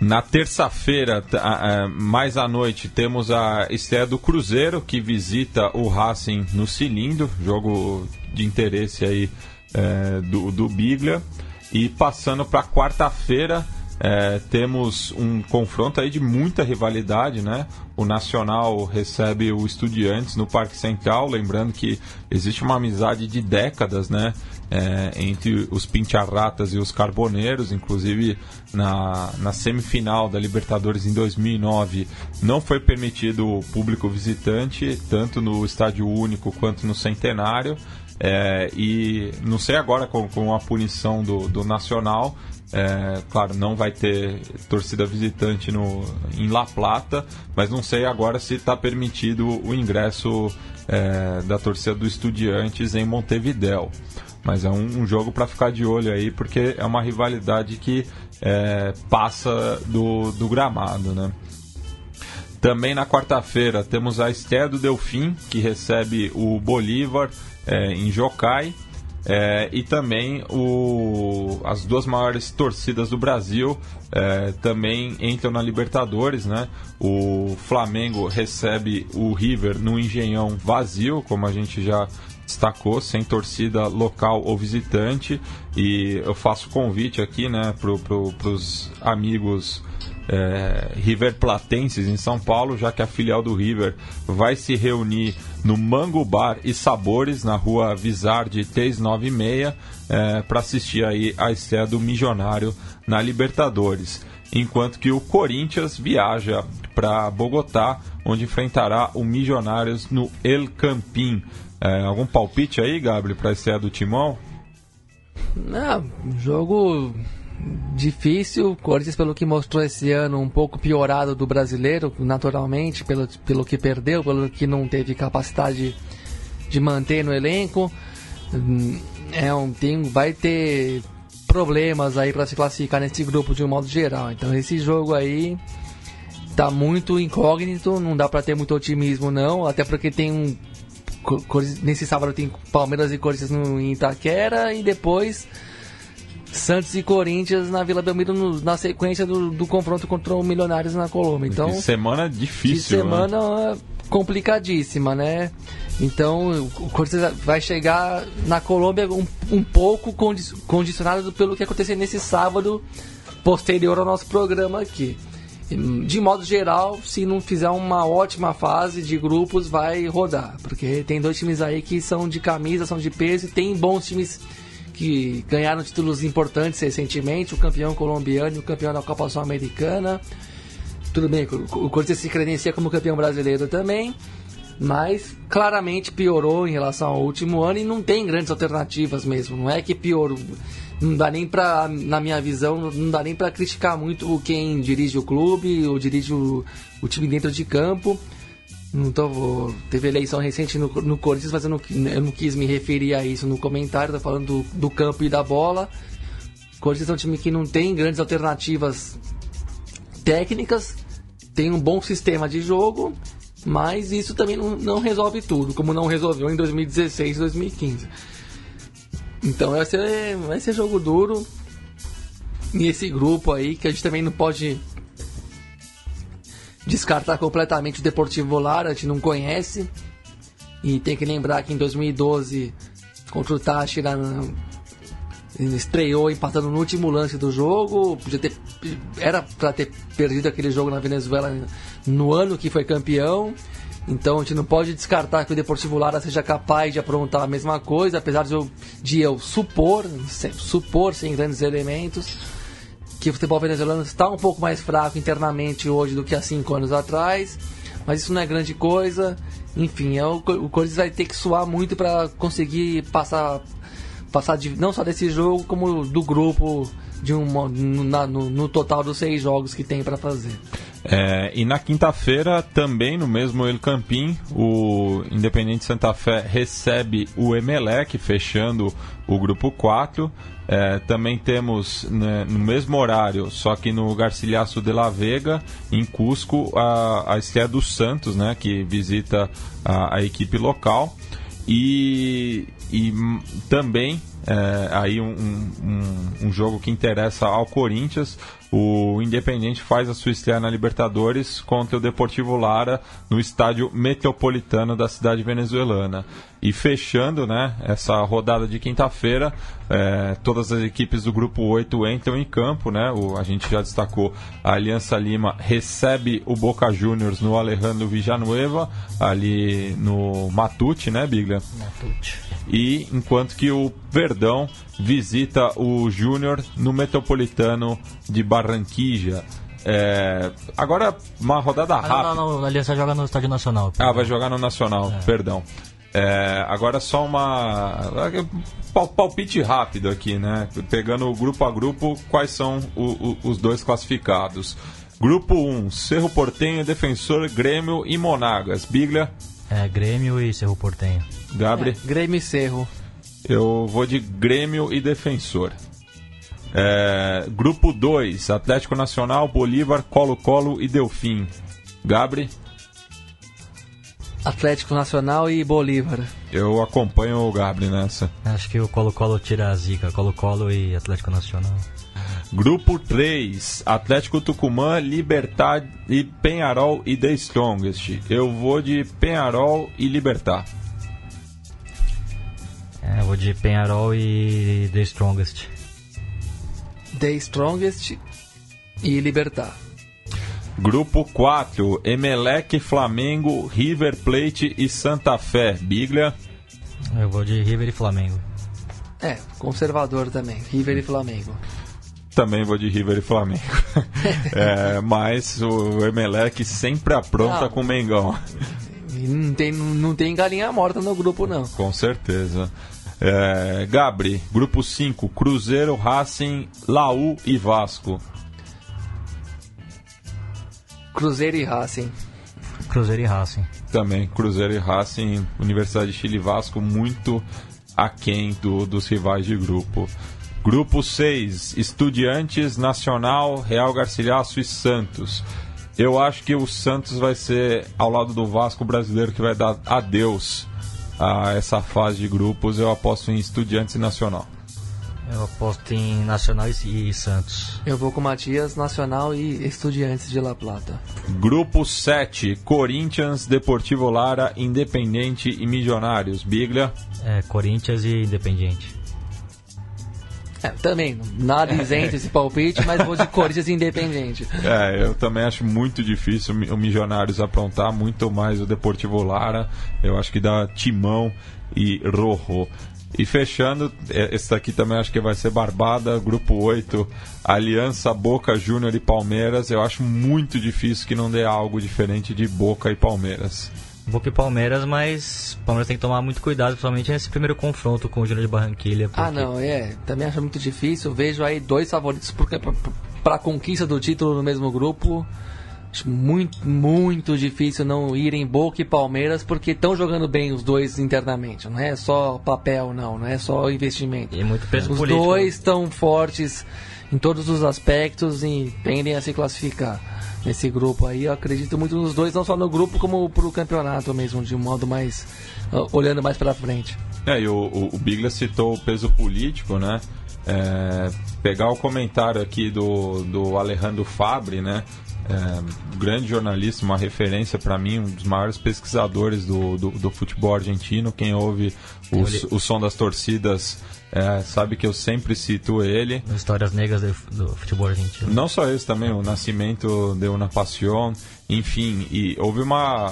Na terça-feira, mais à noite, temos a estreia do Cruzeiro, que visita o Racing no Cilindro, jogo de interesse aí é, do, do Biglia. E passando para quarta-feira, é, temos um confronto aí de muita rivalidade, né? O Nacional recebe o Estudiantes no Parque Central, lembrando que existe uma amizade de décadas, né? É, entre os Pincharratas e os Carboneiros, inclusive na, na semifinal da Libertadores em 2009 não foi permitido o público visitante, tanto no Estádio Único quanto no Centenário. É, e não sei agora com, com a punição do, do Nacional, é, claro, não vai ter torcida visitante no, em La Plata, mas não sei agora se está permitido o ingresso é, da torcida do Estudiantes em Montevidéu. Mas é um, um jogo para ficar de olho aí, porque é uma rivalidade que é, passa do, do gramado, né? Também na quarta-feira temos a estreia do Delfim, que recebe o Bolívar é, em Jocai. É, e também o, as duas maiores torcidas do Brasil é, também entram na Libertadores, né? O Flamengo recebe o River no Engenhão vazio, como a gente já destacou, sem torcida local ou visitante. E eu faço convite aqui, né, para os amigos é, River Platenses em São Paulo, já que a filial do River vai se reunir no Mango Bar e Sabores, na rua Vizarde 396, é, para assistir aí a estreia do Milionário na Libertadores. Enquanto que o Corinthians viaja para Bogotá, onde enfrentará o Milionários no El Campín. É, algum palpite aí, Gabriel, para a estreia do Timão? Não, jogo difícil. Corinthians, pelo que mostrou esse ano, um pouco piorado do brasileiro, naturalmente, pelo, pelo que perdeu, pelo que não teve capacidade de manter no elenco. É um, tem, vai ter problemas aí para se classificar nesse grupo de um modo geral. Então, esse jogo aí tá muito incógnito, não dá para ter muito otimismo não, até porque tem um nesse sábado tem Palmeiras e Corinthians no Itaquera e depois Santos e Corinthians na Vila Belmiro no, na sequência do, do, confronto contra o Milionários na Colômbia. Então, de semana difícil. De semana né? complicadíssima, né? Então o Corinthians vai chegar na Colômbia um, um pouco condicionado pelo que aconteceu nesse sábado posterior ao nosso programa aqui. De modo geral, se não fizer uma ótima fase de grupos, vai rodar. Porque tem dois times aí que são de camisa, são de peso e tem bons times que ganharam títulos importantes recentemente, o campeão colombiano e o campeão da Copa Sul-Americana. Tudo bem, o Corinthians se credencia como campeão brasileiro também, mas claramente piorou em relação ao último ano e não tem grandes alternativas mesmo. Não é que piorou, não dá nem para, na minha visão, não dá nem para criticar muito quem dirige o clube ou dirige o, o time dentro de campo não tô, teve eleição recente no, no Corinthians, mas eu não, eu não quis me referir a isso no comentário, tô falando do, do campo e da bola. O Corinthians é um time que não tem grandes alternativas técnicas, tem um bom sistema de jogo, mas isso também não, não resolve tudo, como não resolveu em 2016 e 2015. Então vai ser, vai ser jogo duro. E esse grupo aí, que a gente também não pode descartar completamente o Deportivo Lara, a gente não conhece. E tem que lembrar que em 2012, contra o Táchira, estreou empatando no último lance do jogo. Podia ter, era para ter perdido aquele jogo na Venezuela no ano que foi campeão. Então a gente não pode descartar que o Deportivo Lara seja capaz de aprontar a mesma coisa, apesar de eu, de eu supor, supor sem grandes elementos que o futebol venezuelano está um pouco mais fraco internamente hoje do que há cinco anos atrás, mas isso não é grande coisa. Enfim, é o, o Corinthians vai ter que suar muito para conseguir passar passar de, não só desse jogo, como do grupo de um, na, no, no total dos seis jogos que tem para fazer. É, e na quinta-feira, também no mesmo El Campín, o Independente Santa Fé recebe o Emelec, fechando o grupo 4. É, também temos né, no mesmo horário, só que no Garcilhaço de la Vega, em Cusco, a, a estreia do Santos, né, que visita a, a equipe local. E, e também é, aí um, um, um, jogo que interessa ao Corinthians. O Independente faz a sua estreia na Libertadores contra o Deportivo Lara no estádio metropolitano da cidade venezuelana. E fechando né, essa rodada de quinta-feira, é, todas as equipes do grupo 8 entram em campo. Né, o, a gente já destacou a Aliança Lima recebe o Boca Juniors no Alejandro Villanueva, ali no Matute, né, Biglia? Matute. E enquanto que o Verdão visita o Júnior no Metropolitano de Barranquilla. É, agora, uma rodada rápida. Não, não, não, a Aliança joga no Estádio Nacional. Perdão. Ah, vai jogar no Nacional, é. perdão. É, agora só uma palpite rápido aqui, né? Pegando grupo a grupo, quais são o, o, os dois classificados? Grupo 1, Cerro Portenho, Defensor, Grêmio e Monagas. Biglia? É, Grêmio e Cerro Portenho. Gabriel? É, Grêmio e Cerro. Eu vou de Grêmio e Defensor. É, grupo 2, Atlético Nacional, Bolívar, Colo-Colo e Delfim. Gabri? Atlético Nacional e Bolívar. Eu acompanho o Gabri nessa. Acho que o Colo-Colo tira a zica. Colo-Colo e Atlético Nacional. Grupo 3, Atlético Tucumã, Libertad e Penharol e The Strongest. Eu vou de Penharol e Libertar. É, eu vou de Penharol e The Strongest. The Strongest e Libertar. Grupo 4, Emelec, Flamengo, River Plate e Santa Fé. Biglia? Eu vou de River e Flamengo. É, conservador também. River e Flamengo. Também vou de River e Flamengo. é, mas o Emelec sempre apronta não. com o Mengão. não tem, não tem galinha morta no grupo, não. Com certeza. É, Gabri, grupo 5, Cruzeiro, Racing, Laú e Vasco. Cruzeiro e Racing. Cruzeiro e Racing. Também, Cruzeiro e Racing, Universidade de Chile e Vasco, muito aquém do, dos rivais de grupo. Grupo 6, Estudiantes, Nacional, Real Garcilaso e Santos. Eu acho que o Santos vai ser, ao lado do Vasco brasileiro, que vai dar adeus a essa fase de grupos, eu aposto em Estudiantes e Nacional. Eu aposto em Nacional e Santos. Eu vou com Matias, Nacional e Estudiantes de La Plata. Grupo 7, Corinthians, Deportivo Lara, Independente e Milionários. Biglia? É, Corinthians e Independente. É, também, nada isento esse palpite, mas vou de Corinthians Independente. É, eu também acho muito difícil o Milionários aprontar, muito mais o Deportivo Lara. Eu acho que dá Timão e Rojo. E fechando, é, esse daqui também acho que vai ser Barbada, grupo 8, Aliança, Boca Júnior e Palmeiras. Eu acho muito difícil que não dê algo diferente de Boca e Palmeiras. Boca e Palmeiras, mas o Palmeiras tem que tomar muito cuidado, principalmente nesse primeiro confronto com o Júnior de Barranquilha. Porque... Ah, não, é. Também acho muito difícil. Vejo aí dois favoritos para a conquista do título no mesmo grupo. Acho muito, muito difícil não irem Boca e Palmeiras, porque estão jogando bem os dois internamente. Não é só papel, não. Não é só investimento. E muito peso os político. Os dois estão fortes em todos os aspectos e tendem a se classificar nesse grupo aí. Eu acredito muito nos dois, não só no grupo, como pro campeonato mesmo, de um modo mais. Uh, olhando mais para frente. É, e o, o, o Biglia citou o peso político, né? É, pegar o comentário aqui do, do Alejandro Fabre, né? É, grande jornalista, uma referência para mim, um dos maiores pesquisadores do, do, do futebol argentino. Quem ouve o, o som das torcidas é, sabe que eu sempre cito ele. Histórias negras do, do futebol argentino. Não só esse também, o Nascimento de uma Pasión, enfim, e houve uma,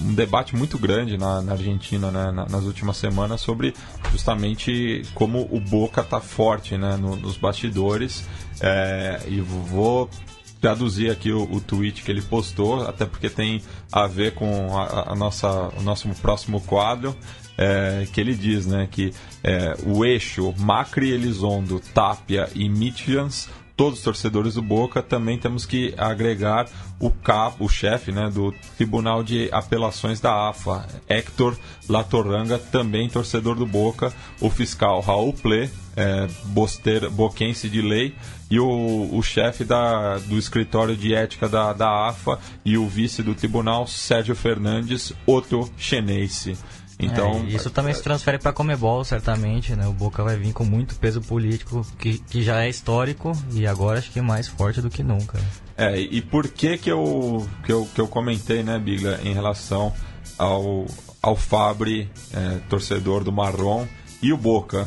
um debate muito grande na, na Argentina né, nas últimas semanas sobre justamente como o Boca está forte né, no, nos bastidores. É, e vou traduzir aqui o, o, tweet que ele postou, até porque tem a ver com a, a nossa, o nosso próximo quadro. é, que ele diz né, que é, o eixo Macri, Elizondo, Tapia e Mitjans todos os torcedores do Boca, também temos que agregar o capo, o chefe né, do Tribunal de Apelações da AFA, Héctor Latoranga, também torcedor do Boca, o fiscal Raul Ple, é, boquense de lei, e o, o chefe da, do escritório de ética da, da AFA e o vice do tribunal, Sérgio Fernandes, outro chinense. Então, é, isso também se transfere para a Comebol, certamente, né? O Boca vai vir com muito peso político, que, que já é histórico e agora acho que é mais forte do que nunca. É, e por que que eu, que eu, que eu comentei, né, Bigla, em relação ao, ao Fabre, é, torcedor do Marrom, e o Boca?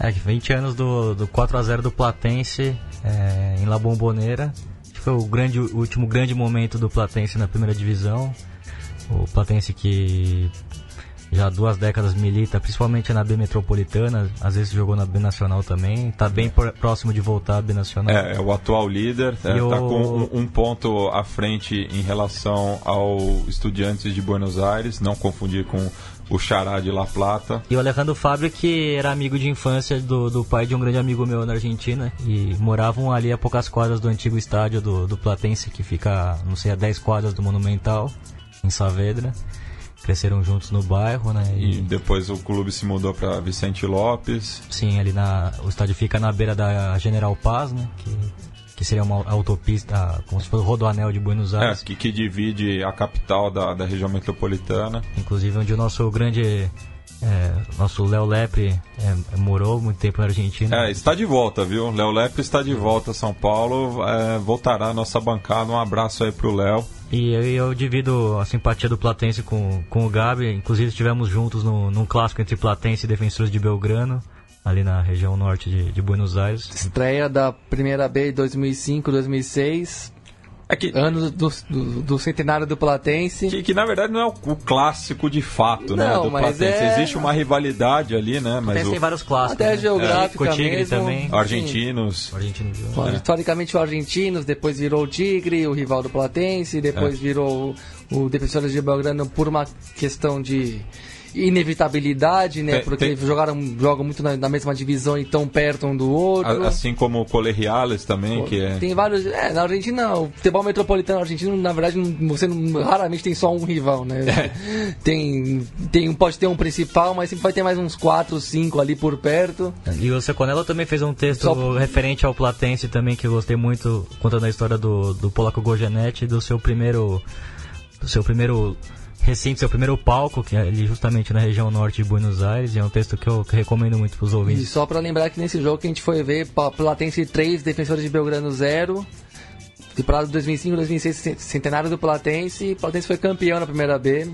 É, 20 anos do, do 4 a 0 do Platense é, em La Bombonera. Foi o, grande, o último grande momento do Platense na primeira divisão. O Platense que já há duas décadas milita, principalmente na B Metropolitana, às vezes jogou na B Nacional também, está bem próximo de voltar à B Nacional. É, é o atual líder, está é, o... com um, um, ponto à frente em relação ao Estudiantes de Buenos Aires, não confundir com o Xará de La Plata. E o Alejandro Fábio, que era amigo de infância do, do pai de um grande amigo meu na Argentina, e moravam ali a poucas quadras do antigo estádio do, do Platense, que fica, não sei, a 10 quadras do Monumental, em Saavedra cresceram juntos no bairro, né? E, e depois o clube se mudou para Vicente Lopes. Sim, ali na o estádio fica na beira da General Paz, né? Que, que seria uma autopista, como se fosse o rodoanel de Buenos é, Aires. É, que, que divide a capital da, da região metropolitana. Inclusive onde o nosso grande é, nosso Léo Lepre é, morou muito tempo na Argentina. É, está de volta, viu? Léo Lepre está de volta a São Paulo. É, voltará a nossa bancada. Um abraço aí pro Léo. E eu, eu, divido a simpatia do Platense com, com o Gabi. Inclusive estivemos juntos no, num clássico entre Platense e Defensores de Belgrano, ali na região norte de, de Buenos Aires. Estreia da primeira B 2005-2006. É que, ano do, do, do, centenário do Platense. Que, que, na verdade não é o, o clássico de fato, né, não, né? Do Platense. É... Existe uma rivalidade ali, né? Mas o... tem vários clássicos. Até né? geográfica é. mesmo. também. Argentinos. Argentinos. É. Historicamente o Argentinos, depois virou o Tigre, o rival do Platense, depois é. virou o, o Defensores de Belgrano por uma questão de inevitabilidade, né? Tem, porque tem... jogaram jogam muito na, na, mesma divisão e tão perto um do outro. Assim como o Colegiales também, Pô, que é. Tem vários. É, na Argentina, o futebol metropolitano argentino, na verdade, você não, raramente tem só um rival, né? É. Tem, tem, pode ter um principal, mas sempre vai ter mais uns 4, 5 ali por perto. E o Seconello também fez um texto só... referente ao Platense também, que eu gostei muito, contando a história do, do polaco Gogenetti, do seu primeiro. Do seu primeiro recente, seu primeiro palco, que é ali justamente na região norte de Buenos Aires, e é um texto que eu, recomendo muito para os ouvintes. E só para lembrar que nesse jogo que a gente foi ver, Platense 3, Defensores de Belgrano 0, temporada 2005-2006, centenário do Platense, Platense foi campeão na primeira B,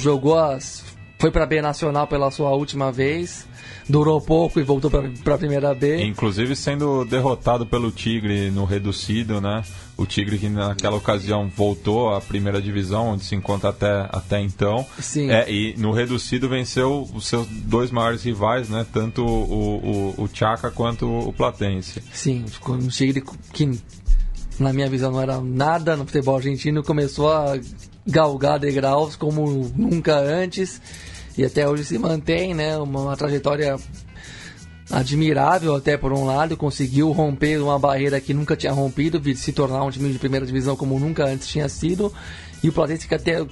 jogou as... foi para B Nacional pela sua última vez, durou pouco e voltou para a primeira B. Inclusive sendo derrotado pelo Tigre no reducido, né? O Tigre que naquela ocasião voltou à primeira divisão, onde se encontra até, até então. Sim. É, e no reducido venceu os seus dois maiores rivais, né? Tanto o, o, o Chaka quanto o Platense. Sim, o Tigre que na minha visão não era nada no futebol argentino, começou a galgar degraus como nunca antes e até hoje se mantém, né? Uma, uma trajetória admirável até por um lado, conseguiu romper uma barreira que nunca tinha rompido, se tornar um time de primeira divisão como nunca antes tinha sido. E o Platense que até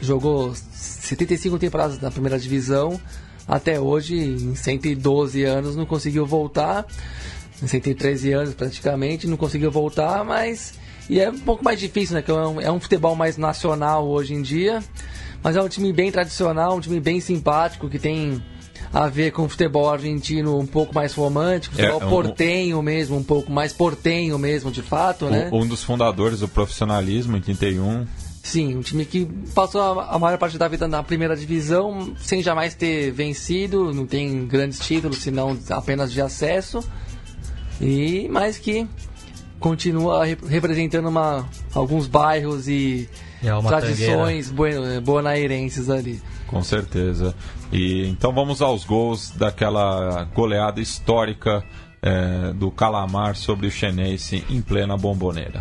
jogou 75 temporadas na primeira divisão, até hoje, em 112 anos, não conseguiu voltar. Em 113 anos praticamente, não conseguiu voltar, mas. E é um pouco mais difícil, né? Que é um, é um futebol mais nacional hoje em dia. Mas é um time bem tradicional, um time bem simpático, que tem a ver com o futebol argentino um pouco mais romântico, futebol é, um, portenho mesmo, um pouco mais portenho mesmo, de fato, um, né? Um dos fundadores do profissionalismo em 31. Sim, um time que passou a, a maior parte da vida na primeira divisão sem jamais ter vencido, não tem grandes títulos, senão apenas de acesso. E mais que continua representando uma, alguns bairros e é tradições bonairenses ali. Com certeza. E então vamos aos gols daquela goleada histórica é, do Calamar sobre o Chenense em plena bomboneira.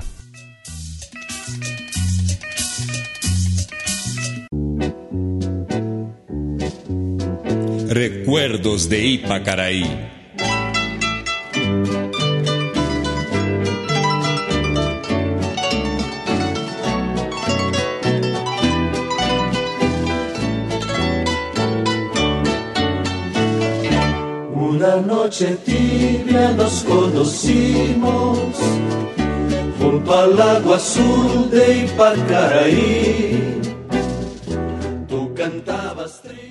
Recuerdos de Ipacaraí. Una noche tibia nos conocimos junto al lago azul de Ipacaraí. Tú cantabas triste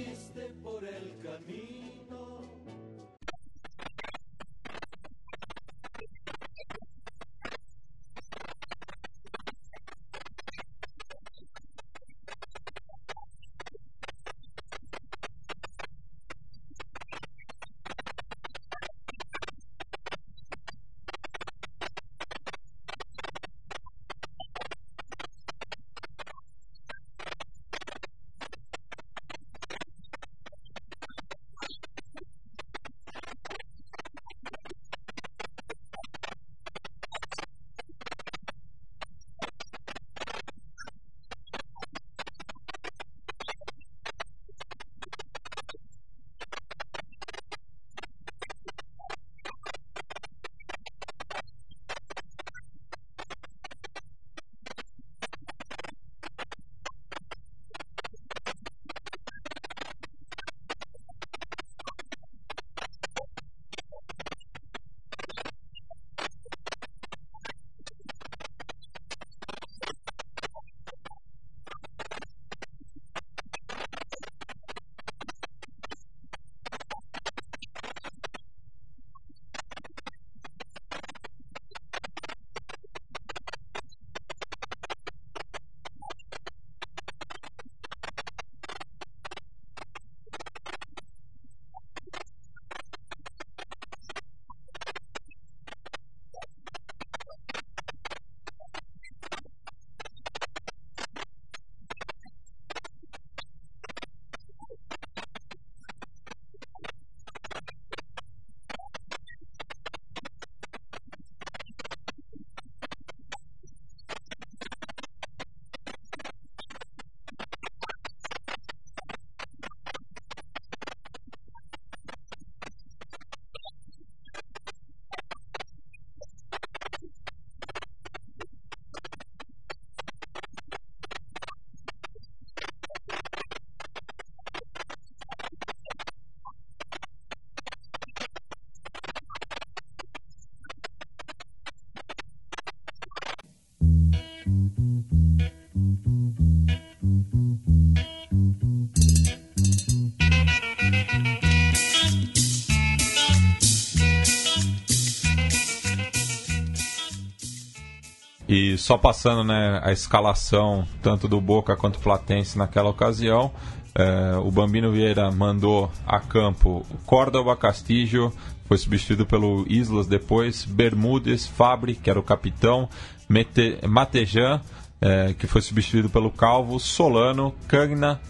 só passando né, a escalação tanto do Boca quanto do Platense naquela ocasião, é, o Bambino Vieira mandou a campo Córdoba Castillo, foi substituído pelo Islas depois, Bermudes, Fabri, que era o capitão, Mete, Matejan, é, que foi substituído pelo Calvo, Solano, Cagna,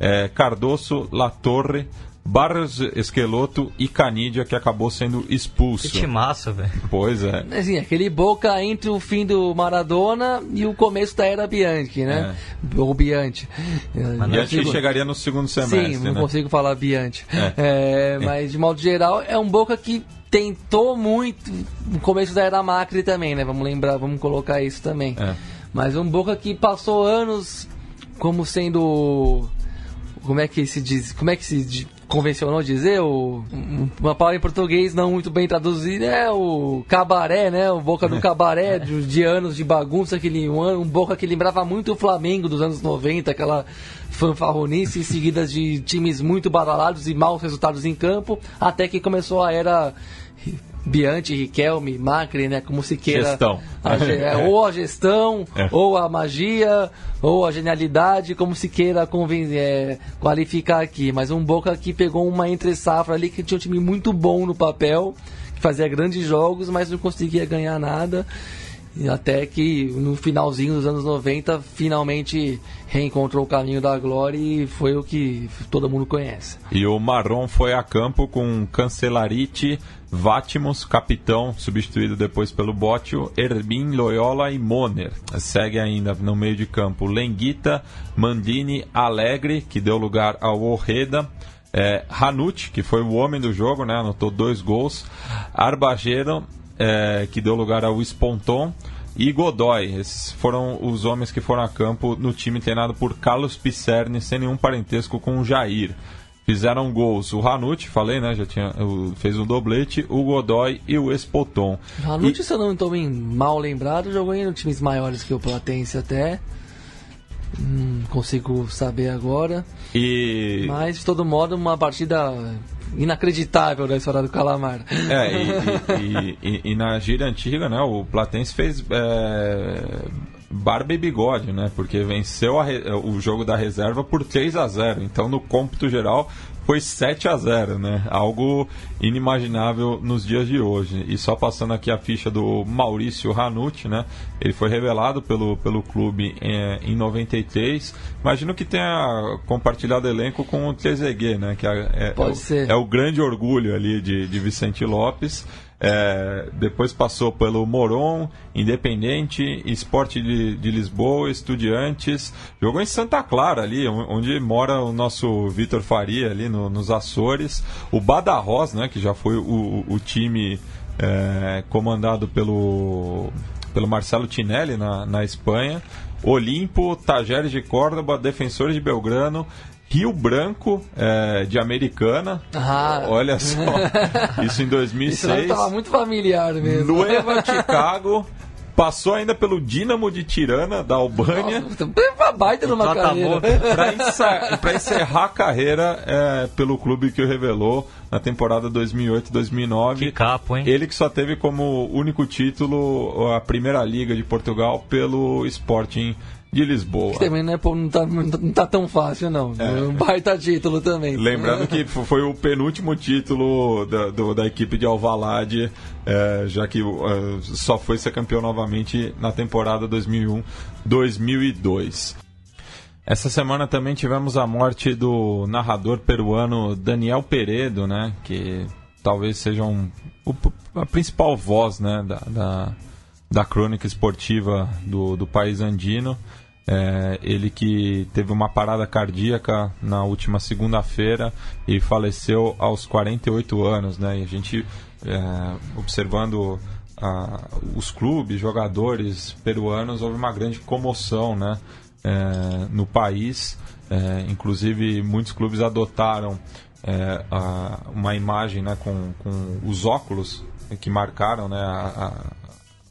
é, Cardoso, La Torre, Barros Esqueloto e Canidia, que acabou sendo expulso. Que massa, velho. Pois é. Assim, aquele boca entre o fim do Maradona e o começo da era Bianchi, né? Ou Bianchi. Mas Bianchi consigo... chegaria no segundo semestre. Sim, não né? consigo falar Bianchi. É. É, mas de modo geral, é um boca que tentou muito no começo da era Macri também, né? Vamos lembrar, vamos colocar isso também. É. Mas um boca que passou anos como sendo como é que se diz, como é que se convencionou dizer, o, uma palavra em português não muito bem traduzida é o cabaré, né? O boca do cabaré de, de anos de bagunça, aquele um, um boca que lembrava muito o Flamengo dos anos 90, aquela fanfarronice seguida de times muito badalados e maus resultados em campo, até que começou a era Bianchi, Riquelme, Macri, né? Como se queira. Gestão. A, é, ou a gestão, é. ou a magia, ou a genialidade, como se queira é, qualificar aqui. Mas um Boca que pegou uma entre safra ali que tinha um time muito bom no papel, que fazia grandes jogos, mas não conseguia ganhar nada. E até que no finalzinho dos anos 90 finalmente reencontrou o caminho da glória e foi o que todo mundo conhece. E o Marrom foi a campo com Cancelarite, Vatimos, capitão, substituído depois pelo Bótio, Erbin, Loyola e Moner. Segue ainda no meio de campo Lenguita, Mandini, Alegre, que deu lugar ao Orreda, É, Hanucci, que foi o homem do jogo, né? Anotou dois gols. Arbajeiro, é, que deu lugar ao Sponton. E Godoy, esses foram os homens que foram a campo no time treinado por Carlos Pisserni, sem nenhum parentesco com o Jair. Fizeram gols o Hanucci, falei, né? Já tinha, fez um doblete, o Godoy e o Espoton. Hanucci, e... se eu não estou mal lembrado, jogou em times maiores que o Platense até. Não consigo saber agora. E... Mas, de todo modo, uma partida inacreditável da história do Calamar. É, e, e, e, na gira antiga, né, o Platense fez é, barba e bigode, né, porque venceu o jogo da reserva por 3 a 0 Então, no cômputo geral, foi 7 a 0 né? Algo inimaginável nos dias de hoje. E só passando aqui a ficha do Maurício Ranucci, né? Ele foi revelado pelo, pelo clube em, em 93. Imagino que tenha compartilhado elenco com o Trezeguet, né? Que é, é, Pode é, ser. é o grande orgulho ali de, de Vicente Lopes. É, depois passou pelo Moron, Independente, Esporte de, de, Lisboa, Estudiantes. Jogou em Santa Clara, ali, onde mora o nosso Vitor Faria, ali no, nos Açores. O Badajoz, né, que já foi o, o time é, comandado pelo, pelo Marcelo Tinelli na, na Espanha. Olimpo, Tajeres de Córdoba, Defensores de Belgrano, Rio Branco, é, de Americana. Ah. Olha só. Isso em 2006. Isso estava muito familiar mesmo. Nueva Chicago. Passou ainda pelo Dinamo de Tirana, da Albânia. Nossa, uma baita numa carreira. Para encerrar, encerrar, a carreira é, pelo clube que o revelou na temporada 2008-2009. Que capo, hein? Ele que só teve como único título a Primeira Liga de Portugal pelo Sporting de Lisboa. Que também não, é, não, tá, não tá tão fácil, não. É. Um baita título também. Lembrando que foi o penúltimo título da, do, da equipe de Alvalade, é, já que é, só foi ser campeão novamente na temporada 2001-2002. Essa semana também tivemos a morte do narrador peruano Daniel Peredo, né? Que talvez seja um, a principal voz né, da, da da crônica esportiva do, do país andino. É, ele que teve uma parada cardíaca na última segunda-feira e faleceu aos 48 anos, né? E a gente é, observando os clubes, jogadores peruanos, houve uma grande comoção, né? É, no país, é, inclusive muitos clubes adotaram é, a, uma imagem, né? Com, com os óculos que marcaram, né? A,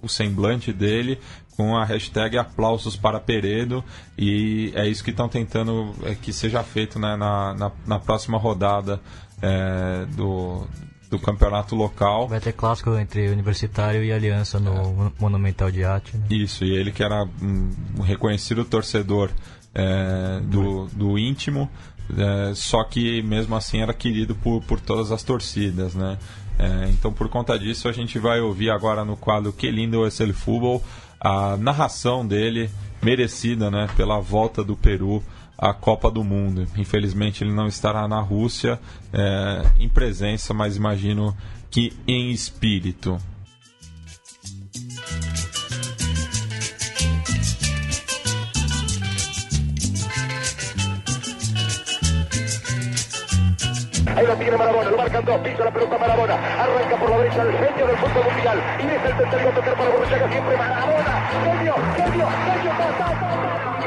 o semblante dele com a hashtag aplausos para Peredo e é isso que estão tentando é, que seja feito né, na, na, na, próxima rodada é, do, do campeonato local. Vai ter clássico entre Universitário e Aliança no é. Monumental de Arte. Né? Isso, e ele que era um reconhecido torcedor é, do, do íntimo, é, só que mesmo assim era querido por, por todas as torcidas, né? É, então, por conta disso, a gente vai ouvir agora no quadro Que Lindo el Fútbol a narração dele, merecida né, pela volta do Peru à Copa do Mundo. Infelizmente, ele não estará na Rússia é, em presença, mas imagino que em espírito. Ahí lo tiene Marabona, lo marcan dos, pisa la pelota Marabona, arranca por la derecha el genio del fútbol mundial. Y deja el tercero a tocar para Borruchaga siempre Marabona, genio, genio, genio,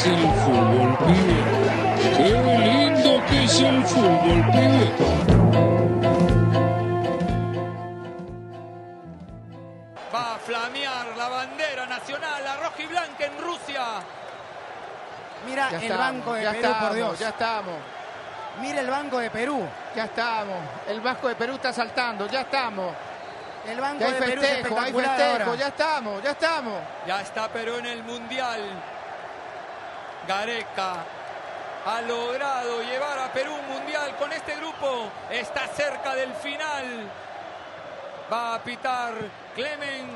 es el fútbol, pibe. Qué lindo que es el fútbol, pibe. Va a flamear la bandera nacional, la roja y blanca en Rusia. Mira el banco de Perú, por Dios. Ya estamos. Mira el banco de Perú. Ya estamos. El banco de Perú está saltando. Ya estamos. El banco hay de festejo, Perú hay festejo, ya estamos, ya estamos. Ya está Perú en el Mundial. Gareca ha logrado llevar a Perú un Mundial con este grupo. Está cerca del final. Va a pitar Clemen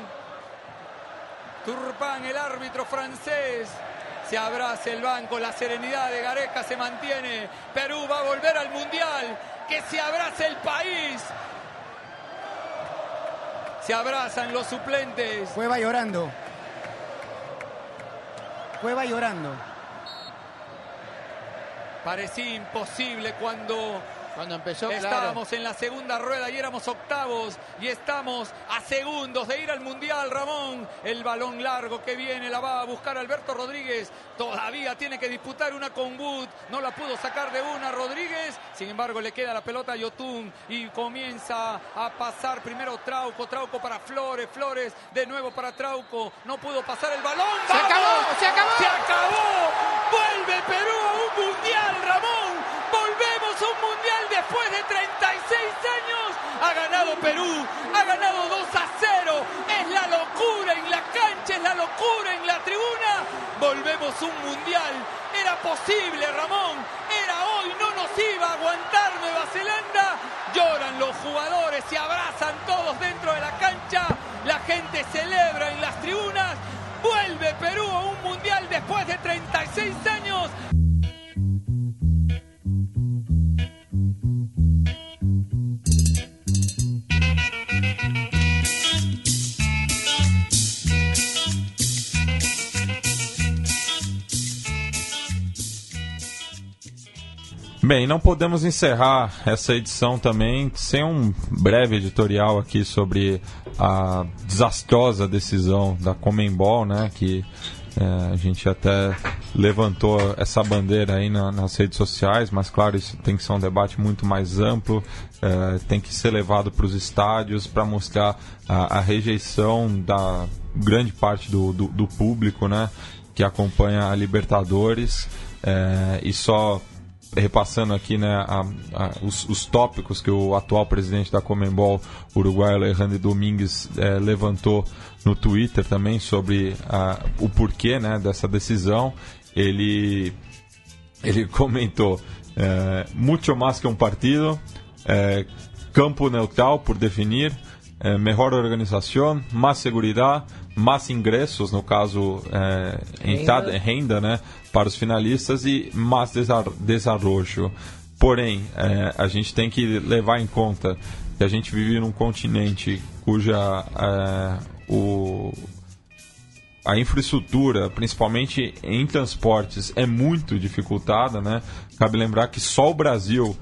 Turpán, el árbitro francés. Se abraza el banco, la serenidad de Gareca se mantiene. Perú va a volver al Mundial. Que se abrace el país. Se abrazan los suplentes. Cueva llorando. Cueva llorando. Parecía imposible cuando Cuando empezó, claro. Estábamos en la segunda rueda y éramos octavos y estamos a segundos de ir al Mundial, Ramón. El balón largo que viene la va a buscar Alberto Rodríguez. Todavía tiene que disputar una con Wood. No la pudo sacar de una Rodríguez. Sin embargo, le queda la pelota a Yotun y comienza a pasar primero Trauco. Trauco para Flores. Flores de nuevo para Trauco. No pudo pasar el balón. Se acabó, se acabó. ¡Se acabó! Vuelve Perú a un Mundial, Ramón. Un Mundial después de 36 años. Ha ganado Perú, ha ganado 2 a 0. Es la locura en la cancha, es la locura en la tribuna. Volvemos un Mundial. Era posible, Ramón. Era hoy, no nos iba a aguantar Nueva Zelanda. Lloran los jugadores, se abrazan todos dentro de la cancha. La gente celebra en las tribunas. Vuelve Perú a un Mundial después de 36 años. Bem, não podemos encerrar essa edição também sem um breve editorial aqui sobre a desastrosa decisão da Comembol, né? Que é, a gente até levantou essa bandeira aí na- nas redes sociais, mas claro, isso tem que ser um debate muito mais amplo, é, tem que ser levado para os estádios para mostrar a, a rejeição da grande parte do, do, do público, né? Que acompanha a Libertadores é, e só repassando aqui né, a- a- os, os tópicos que o atual presidente da Comembol, uruguaio Alejandro Domingues, eh, levantou no Twitter também sobre ah, o porquê né, dessa decisão. Ele, ele comentou: eh, muito mais que um partido, eh, campo neutral por definir, eh, melhor organização, mais segurança, mais ingressos, no caso, eh, Renda. renda né, para os finalistas e mais desenvolvimento. Porém, eh, a gente tem que levar em conta que a gente vive num continente cuja o, a infraestrutura, principalmente em transportes, é muito dificultada, né? Cabe lembrar que só o Brasil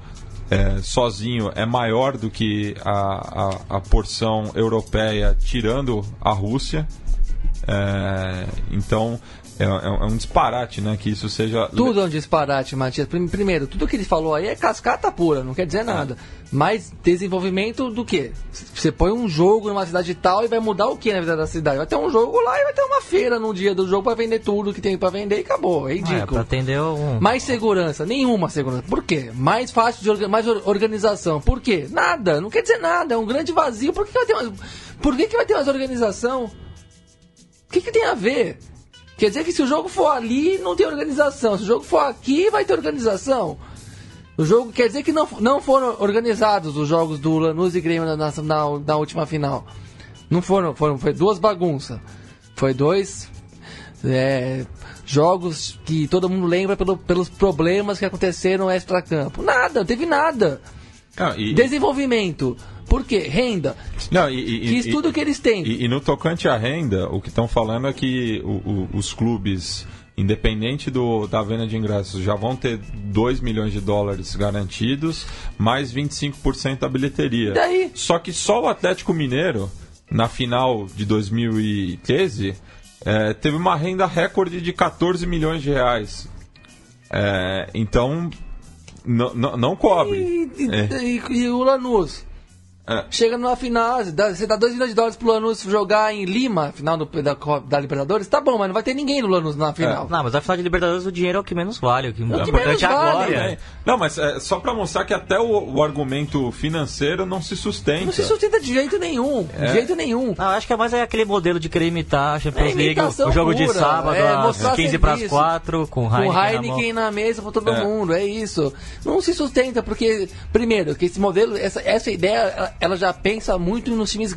é, sozinho é maior do que a, a, a porção europeia, tirando a Rússia. É, então é, é um- é um disparate, né? Que isso seja Tudo é um disparate, Matias. Prim- Primeiro, tudo que ele falou aí é cascata pura, não quer dizer nada. Mas desenvolvimento do quê? Você põe um jogo numa cidade tal e vai mudar o que na vida da cidade? Vai ter um jogo lá e vai ter uma feira no dia do jogo pra vender tudo que tem pra vender e acabou. É É, ridículo. pra atender um... Mais segurança, nenhuma segurança. Por quê? Mais fácil de orga- mais or- organização. Por quê? Nada, não quer dizer nada, é um grande vazio. Por que, que vai ter mais, por que, que vai ter mais organização? O que, que tem a ver? Quer dizer que se o jogo for ali, não tem organização. Se o jogo for aqui, vai ter organização. O jogo quer dizer que não, não foram organizados os jogos do Lanús e Grêmio na, na, na- última final. Não foram, foram foi duas bagunças. Foi dois é, jogos que todo mundo lembra pelo- pelos problemas que aconteceram extra-campo. Nada, não teve nada. Ah, e- Desenvolvimento. Por quê? Renda. Não, e, e- Que e- estudo que eles têm? E, e no tocante à renda, o que estão falando é que o- o- os clubes, independente do, da venda de ingressos, já vão ter 2 milhões de dólares garantidos, mais 25% da bilheteria. E daí? Só que só o Atlético Mineiro, na final de 2013, eh, teve uma renda recorde de 14 milhões de reais. Eh, então, não- cobre. E, e- É. e- e o Lanús? É. Chega numa final, dá- você dá 2 milhões de dólares pro Lanús jogar em Lima, final do- da, da Libertadores, tá bom, mas não vai ter ninguém no Lanús na final. Não, mas afinal de Libertadores o dinheiro é o que menos vale. O que, o que importante é a vale, glória. É. Não, mas é só para mostrar que até o, o argumento financeiro não se sustenta. Não se sustenta de jeito nenhum, É. de jeito nenhum. Não, acho que é mais é aquele modelo de querer imitar a Champions É League, o jogo de pura, sábado é, às mostrar 15 para as serviço. 4, com Com Heineken, Heineken na na mesa pra todo É. mundo, é isso. Não se sustenta, porque, primeiro, que esse modelo, essa, essa ideia, ela- já pensa muito nos times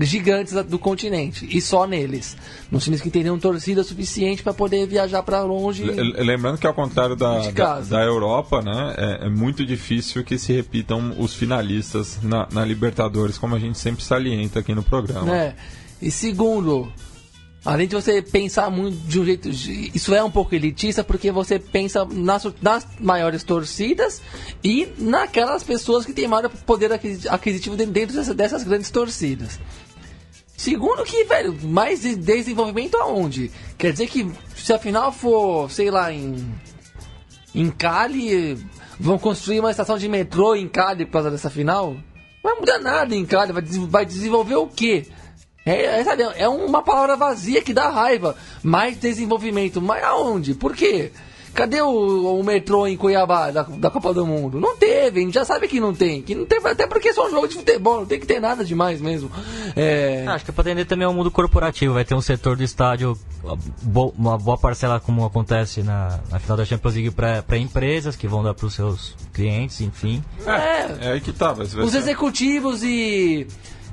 gigantes do continente e só neles. Nos times que teriam torcida suficiente para poder viajar para longe. Le- Lembrando que ao contrário da, da, da Europa, né, é, é muito difícil que se repitam os finalistas na, na Libertadores, como a gente sempre salienta aqui no programa. né? E segundo, além de você pensar muito de um jeito. Isso é um pouco elitista porque você pensa nas, nas maiores torcidas e naquelas pessoas que têm maior poder aquisi- aquisitivo dentro dentro dessa- dessas grandes torcidas. Segundo que, velho, mais de- desenvolvimento aonde? Quer dizer que se a final for, sei lá, em. Em Cali, vão construir uma estação de metrô em Cali por causa dessa final? Não vai mudar nada em Cali, vai, vai desenvolver o quê? É, é, sabe, é uma palavra vazia que dá raiva. Mais desenvolvimento, mas aonde? Por quê? Cadê o, o metrô em Cuiabá da, da Copa do Mundo? Não teve, a gente já sabe que não tem. Que não teve até porque é só um jogo de futebol, não tem que ter nada demais mesmo. É, Acho que é pra atender também ao mundo corporativo. Vai ter um setor do estádio, uma boa parcela, como acontece na, na final da Champions League, pra, pra empresas que vão dar pros seus clientes, enfim. é, É aí que tá, os executivos e,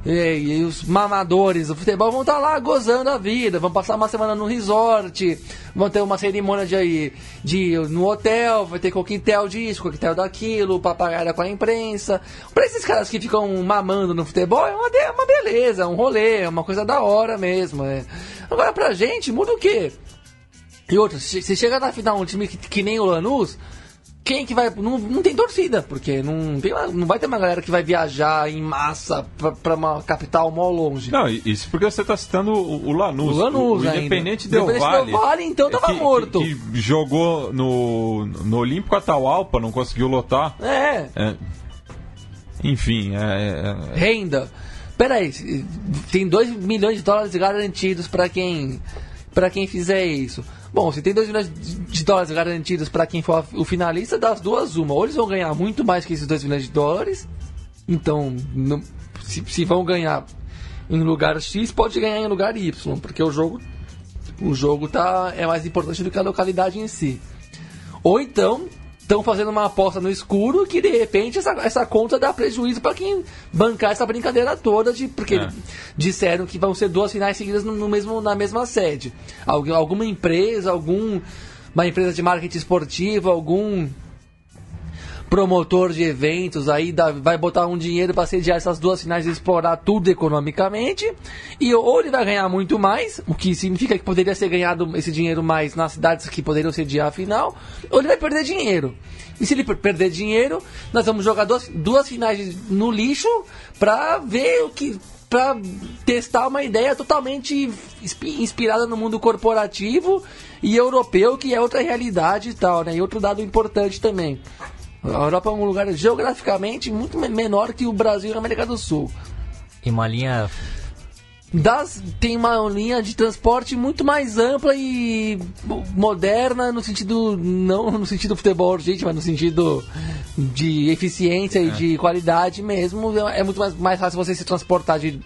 e, e os mamadores do futebol vão estar lá gozando a vida, vão passar uma semana no resort, vão ter uma cerimônia de, de no hotel, vai ter coquetel disso, coquetel daquilo, papagaia com a imprensa. Pra esses caras que ficam mamando no futebol, é uma, é uma beleza, um rolê, é uma coisa da hora mesmo. É. Agora pra gente, muda o quê? E outra, se se chega na final um time que, que nem o Lanús, quem que vai. Não, não tem torcida, porque não, tem, uma- não vai ter uma galera que vai viajar em massa pra, pra uma capital mó longe. Não, isso porque você está citando o, o Lanús. O Lanús o, ainda. Independente Del Valle. Del Valle, então, tava que- morto. Que, que jogou no, no Olímpico Atahualpa, não conseguiu lotar. É, É, enfim, é, é- renda. Pera aí, tem 2 milhões de dólares garantidos pra quem para quem fizer isso. Bom, se tem 2 milhões de dólares garantidos pra quem for o finalista, das duas uma. Ou eles vão ganhar muito mais que esses 2 milhões de dólares, então se, se vão ganhar em lugar X, pode ganhar em lugar Y, porque o jogo o jogo tá é mais importante do que a localidade em si. Ou então estão fazendo uma aposta no escuro que de repente essa, essa conta dá prejuízo para quem bancar essa brincadeira toda de porque É. disseram que vão ser duas finais seguidas no, no mesmo na mesma sede. Algu- alguma empresa, algum uma empresa de marketing esportivo, algum promotor de eventos aí dá- vai botar um dinheiro para sediar essas duas finais e explorar tudo economicamente. E ou ele vai ganhar muito mais, o que significa que poderia ser ganhado esse dinheiro mais nas cidades que poderiam sediar a final, ou ele vai perder dinheiro. E se ele per- perder dinheiro, nós vamos jogar duas, duas finais no lixo para ver o que para testar uma ideia totalmente inspi- inspirada no mundo corporativo e europeu, que é outra realidade e tal, né? E outro dado importante também. A Europa é um lugar geograficamente muito me- menor que o Brasil e a América do Sul. E uma linha Das, tem uma linha de transporte muito mais ampla e moderna no sentido não no sentido futebol gente, mas no sentido de eficiência e de qualidade mesmo. É muito mais, mais fácil você se transportar de,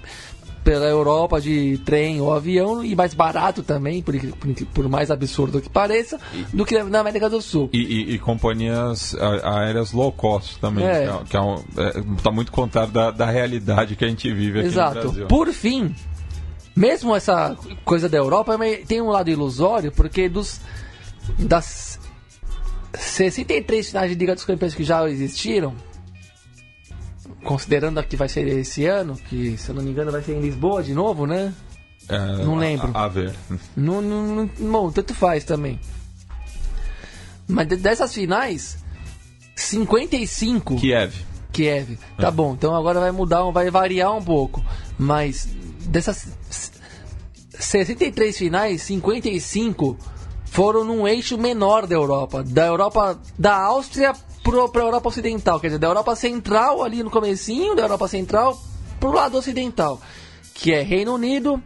pela Europa de trem ou avião e mais barato também, por, por, por mais absurdo que pareça, do que na América do Sul. E, e- e companhias aéreas low cost também, É. que, é, que é um- é, tá muito contrário da, da realidade que a gente vive aqui no Exato. Brasil. Por fim, mesmo essa coisa da Europa tem um lado ilusório, porque dos das 63 finais de Liga dos Campeões que já existiram, considerando a que vai ser esse ano, que se eu não me engano vai ser em Lisboa de novo, né? É, Não lembro. A, a ver. Não, não, tanto faz também. Mas de- dessas finais, 55 Kiev. Kiev. Tá bom, então agora vai mudar, vai variar um pouco. Mas dessas s- 63 finais, 55 foram num eixo menor da Europa. Da Europa, da Áustria pro, pra Europa Ocidental. Quer dizer, da Europa Central ali no comecinho, da Europa Central pro lado ocidental. Que é Reino Unido,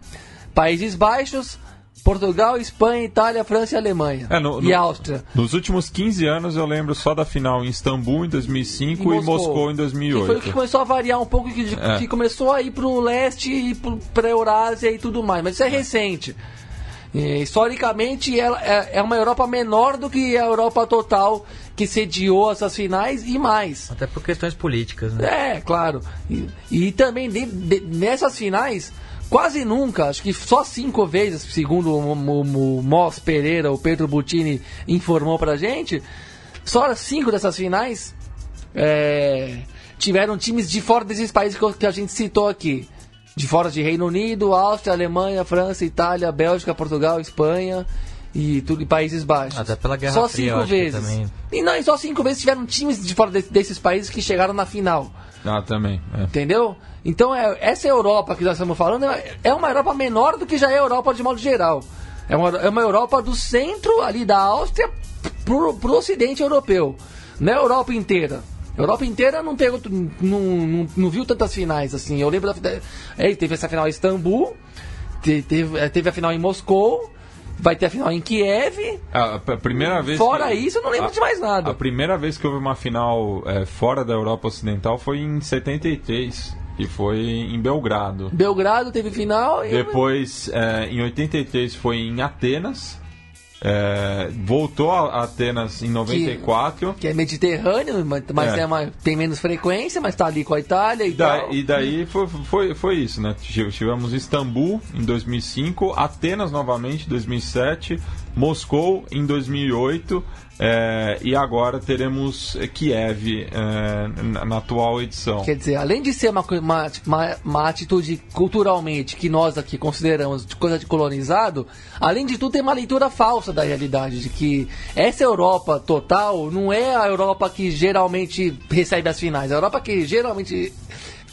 Países Baixos, Portugal, Espanha, Itália, França e Alemanha. É, no- e no- Áustria. Nos últimos 15 anos eu lembro só da final em Istambul em 2005 e Moscou, em Que foi o 2008. que começou a variar um pouco, que, É. que começou a ir pro leste e pro, pra Eurásia e tudo mais. Mas isso é recente. É, historicamente, ela é, é uma Europa menor do que a Europa total que sediou essas finais e mais. Até por questões políticas, né? É, claro. E, e também de- de- nessas finais, quase nunca, acho que só cinco vezes, segundo o, o, o Moss Pereira, o Pedro Butini informou pra gente, só cinco dessas finais é, tiveram times de fora desses países que a gente citou aqui. De fora de Reino Unido, Áustria, Alemanha, França, Itália, Bélgica, Portugal, Espanha e tudo e Países Baixos. Até pela Guerra só Fria, cinco vezes. também- E não, e só cinco vezes tiveram times de fora de- desses países que chegaram na final. Ah, também. é. Entendeu? Então, é, essa Europa que nós estamos falando é, é uma Europa menor do que já é a Europa de modo geral. É uma, é uma Europa do centro ali da Áustria pro, pro ocidente europeu. Não é a Europa inteira. A Europa inteira não, pegou, não, não, não viu tantas finais assim. Eu lembro da. É, teve essa final em Istambul, te- teve, é, teve a final em Moscou, vai ter a final em Kiev. A, a primeira vez. Fora que- isso, eu não lembro a- de mais nada. A primeira vez que houve uma final é, fora da Europa Ocidental foi em 73, que foi em Belgrado. Belgrado teve final e. Depois, é, em 83, foi em Atenas. É, voltou a Atenas em 94. que é mediterrâneo, mas, É. é uma- tem menos frequência, mas tá ali com a Itália e, da- tal. e daí foi, foi, foi isso, né? Tiv- Tivemos Istambul em 2005, Atenas novamente em 2007, Moscou em 2008 é, e agora teremos Kiev é, na, na atual edição. Quer dizer, além de ser uma, uma, uma atitude culturalmente que nós aqui consideramos de coisa de colonizado, além de tudo tem uma leitura falsa da realidade, de que essa Europa total não é a Europa que geralmente recebe as finais. A Europa que geralmente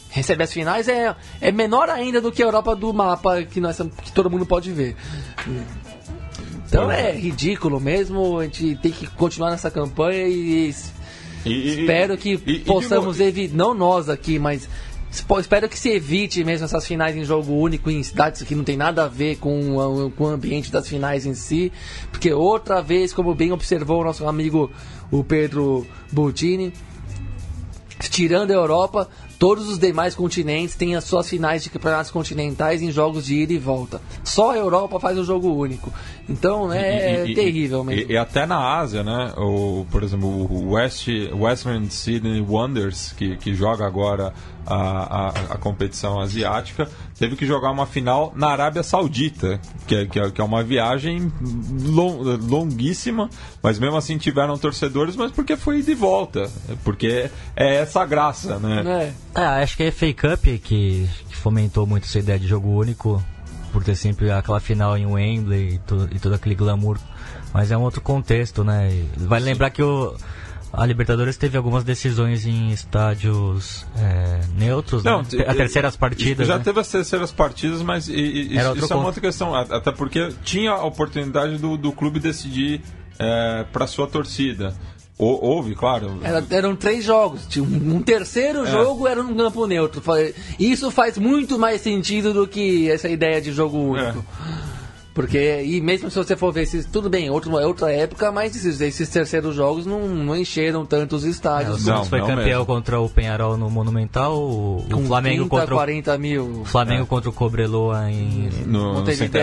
recebe as finais é, é menor ainda do que a Europa do mapa que, nós, que todo mundo pode ver. Então é ridículo mesmo, a gente tem que continuar nessa campanha e E- espero que e- possamos evitar, não nós aqui, mas espero que se evite mesmo essas finais em jogo único em cidades que não tem nada a ver com, a- com o ambiente das finais em si, porque outra vez, como bem observou o nosso amigo o Pedro Butini, tirando a Europa, todos os demais continentes têm as suas finais de campeonatos continentais em jogos de ida e volta. Só a Europa faz o jogo único. Então é E- e- terrível e- mesmo. E, e até na Ásia, né? O, por exemplo, o West, Western Sydney Wonders, que, que joga agora a, a, a competição asiática, teve que jogar uma final na Arábia Saudita, que é, que é, que é uma viagem lon- longuíssima, mas mesmo assim tiveram torcedores, mas porque foi de volta. Porque é essa graça, né? É. É, acho que é a FA Cup que, que fomentou muito essa ideia de jogo único, por ter sempre aquela final em Wembley e, to- e todo aquele glamour. Mas é um outro contexto, né? Vale lembrar que o, a Libertadores teve algumas decisões em estádios é, neutros, né? te- a terceiras partidas. Já né? teve as terceiras partidas, mas e- e- isso, é uma outra questão. a- Até porque tinha a oportunidade do, do clube decidir para sua torcida. Hou- Houve, claro. Era- eram três jogos. Tinha um, um terceiro É. jogo era num campo neutro. Isso faz muito mais sentido do que essa ideia de jogo único. É. Porque, e mesmo se você for ver, esses, tudo bem, outro, é outra época, mas esses, esses terceiros jogos não, não encheram tanto os É, o estádios. Santos foi campeão contra o Penharol no Monumental, o, o Com Flamengo 30, contra o 40 mil. Flamengo É. contra o Cobreloa em No Montevideo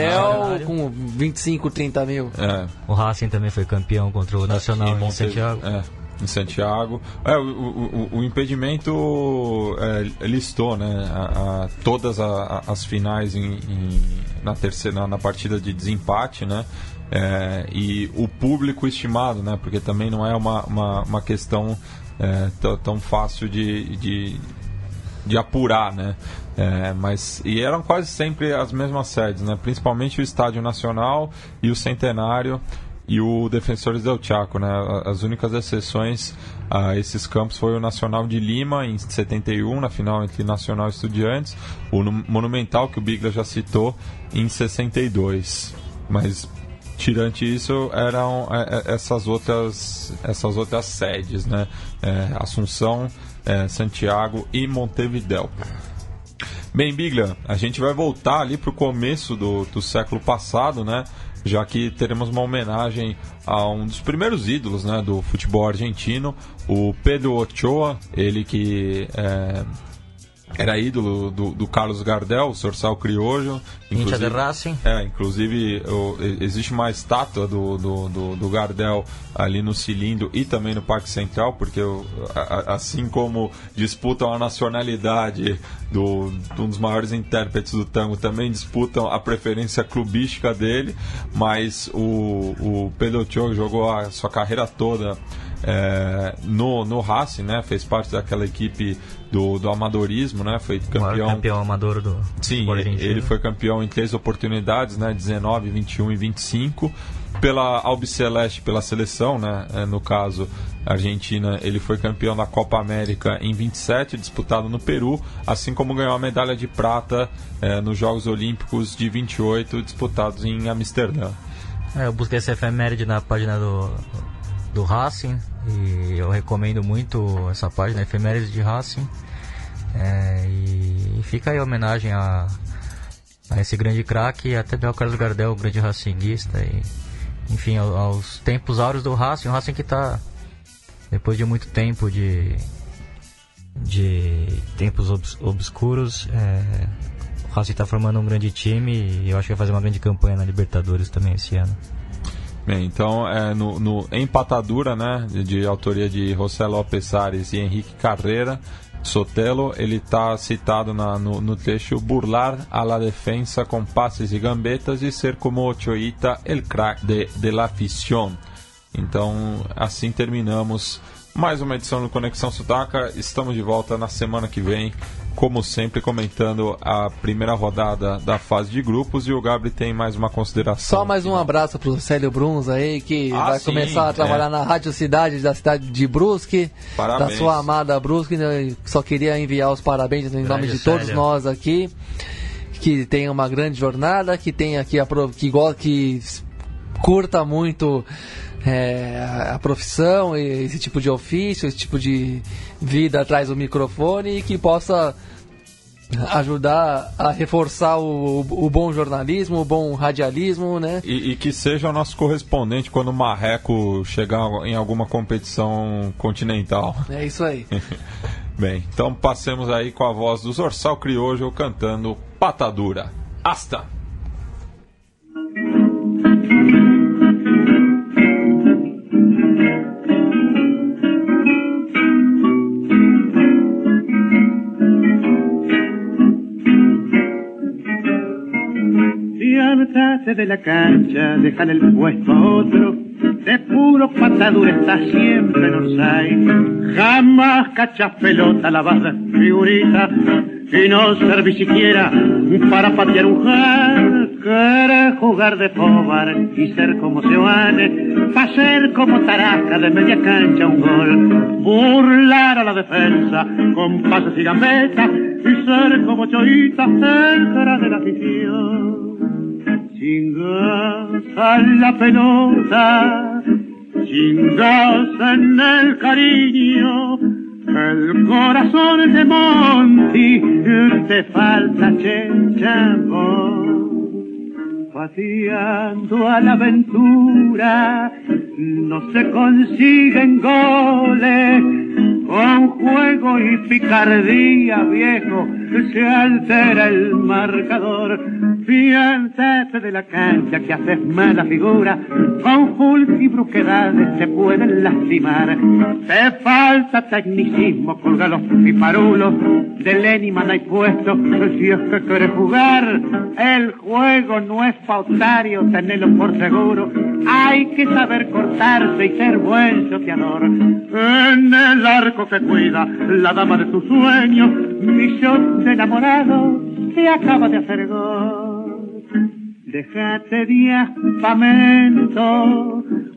com 25, 30 mil. É. O Racing também foi campeão contra o Nacional em, Monte- Santiago. É, em Santiago. É, o, o- o- o impedimento é, listou né, a- a- todas a- a- as finais em- em- na, terceira, na, partida de desempate, né? É, e o público estimado, né? Porque também não é uma, uma, uma questão é, tão- fácil de, de, de apurar, né? É, mas e eram quase sempre as mesmas sedes, né? Principalmente o Estádio Nacional e o Centenário e o Defensores del Chaco, né? As únicas exceções a esses campos foi o Nacional de Lima em 71 na final entre Nacional e Estudiantes, o Nu- Monumental que o Bigla já citou em 62, mas tirante isso eram é, é, essas outras essas outras sedes, né? É, Assunção, é, Santiago e Montevidéu. Bem, Biglia, a gente vai voltar ali para o começo do, do século passado, né? Já que teremos uma homenagem a um dos primeiros ídolos né, do futebol argentino, o Pedro Ochoa, ele que é, era ídolo do, do Carlos Gardel, o Sorsal Criojo, Hincha de Racing. É, inclusive o- existe uma estátua do, do, do, do Gardel ali no cilindro e também no Parque Central, porque a- a- assim como disputam a nacionalidade do, de um dos maiores intérpretes do tango, também disputam a preferência clubística dele, mas o, o Pedro Tio jogou a sua carreira toda é, no, no Racing, né? Fez parte daquela equipe do, do amadorismo, né? Foi campeão campeão amador do Sim, argentino. ele foi campeão em três oportunidades, né? 19, 21 e 25. Pela Albiceleste, pela seleção, né? É, No caso, Argentina, ele foi campeão da Copa América em 27, disputado no Peru, assim como ganhou a medalha de prata é, nos Jogos Olímpicos de 28, disputados em Amsterdã. É, eu busquei essa efeméride na página do, do Racing e eu recomendo muito essa página, efeméride de Racing. É, e, e fica aí a homenagem a, a esse grande craque até ao Carlos Gardel, o grande racinguista. E, enfim, ao- aos tempos áureos do Racing, o Racing que está depois de muito tempo de de tempos obs- obscuros, é, o Racing está formando um grande time e eu acho que vai fazer uma grande campanha na Libertadores também esse ano. Bem, então, é, no, no Empatadura, né, de, de autoria de José Sares e Henrique Carreira, Sotelo, ele está citado na, no, no trecho burlar a la defensa com passes e gambetas e ser como Ochoita el crack de, de la afición. Então, assim terminamos mais uma edição do Conexão Sudaca. Estamos de volta na semana que vem, como sempre, comentando a primeira rodada da fase de grupos. E o Gabri tem mais uma consideração. Só mais um abraço pro Célio Bruns aí, que Ah, vai sim, começar a trabalhar é. na Rádio Cidade da cidade de Brusque, Parabéns. da sua amada Brusque. né? Só queria enviar os parabéns em nome de todos Célio. nós aqui. Que tenha uma grande jornada, que tenha aqui a que, que curta muito é, a profissão, esse tipo de ofício, esse tipo de vida atrás do microfone e que possa ajudar a reforçar o, o bom jornalismo, o bom radialismo, né? E, e que seja o nosso correspondente quando o Marreco chegar em alguma competição continental. É isso aí. Bem, então passemos aí com a voz do Zorsal Criojo cantando Patadura. Hasta! Piártate de la cancha, déjale el puesto a otro. De puro patadura está siempre en Orsay. Jamás cachas pelota, la vas de figurita. Y no serví siquiera para patear un jar. Querés jugar de pobar y ser como Seoane. Pa' ser como Tarasca de media cancha un gol. Burlar a la defensa con pases y gambetas. Y ser como Choita, el cara de la afición. Chingas a la pelota, chingas en el cariño, el corazón de Monty, te falta chechamo. Pateando a la aventura, no se consiguen goles, con juego y picardía, viejo, se altera el marcador. Piénsate de la cancha que haces mala figura, con fulk y brusquedades te pueden lastimar. Te falta tecnicismo, colga los piparulos, de Lennyman hay puesto, si es que quieres jugar. El juego no es pautario, tenelo por seguro. Hay que saber cortarse y ser buen choteador. En el arco que cuida la dama de tus sueños, millón de enamorados se acaba de hacer gol. Déjate de aspamento,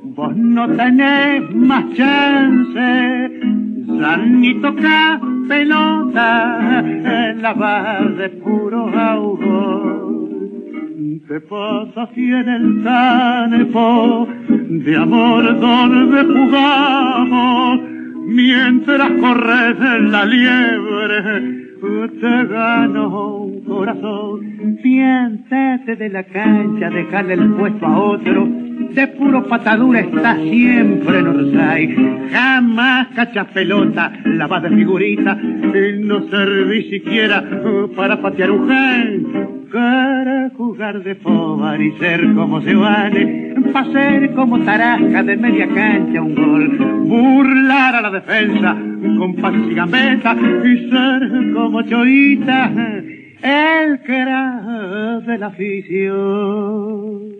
vos no tenés más chance. San ni toca pelota la base de puro ahogo. ¿Qué pasa si en el campo de amor donde jugamos? Mientras corres la liebre, te gano un corazón. Piénsate de la cancha, dejarle el puesto a otro. De puro patadura está siempre en Orsay. Jamás cachas pelota, la figurita. Y no serví siquiera para patear un gen. Querer jugar de fobar y ser como Giovanni, pa' ser como Tarasca de media cancha un gol, burlar a la defensa con pases y ser como Choita, el que era de la afición.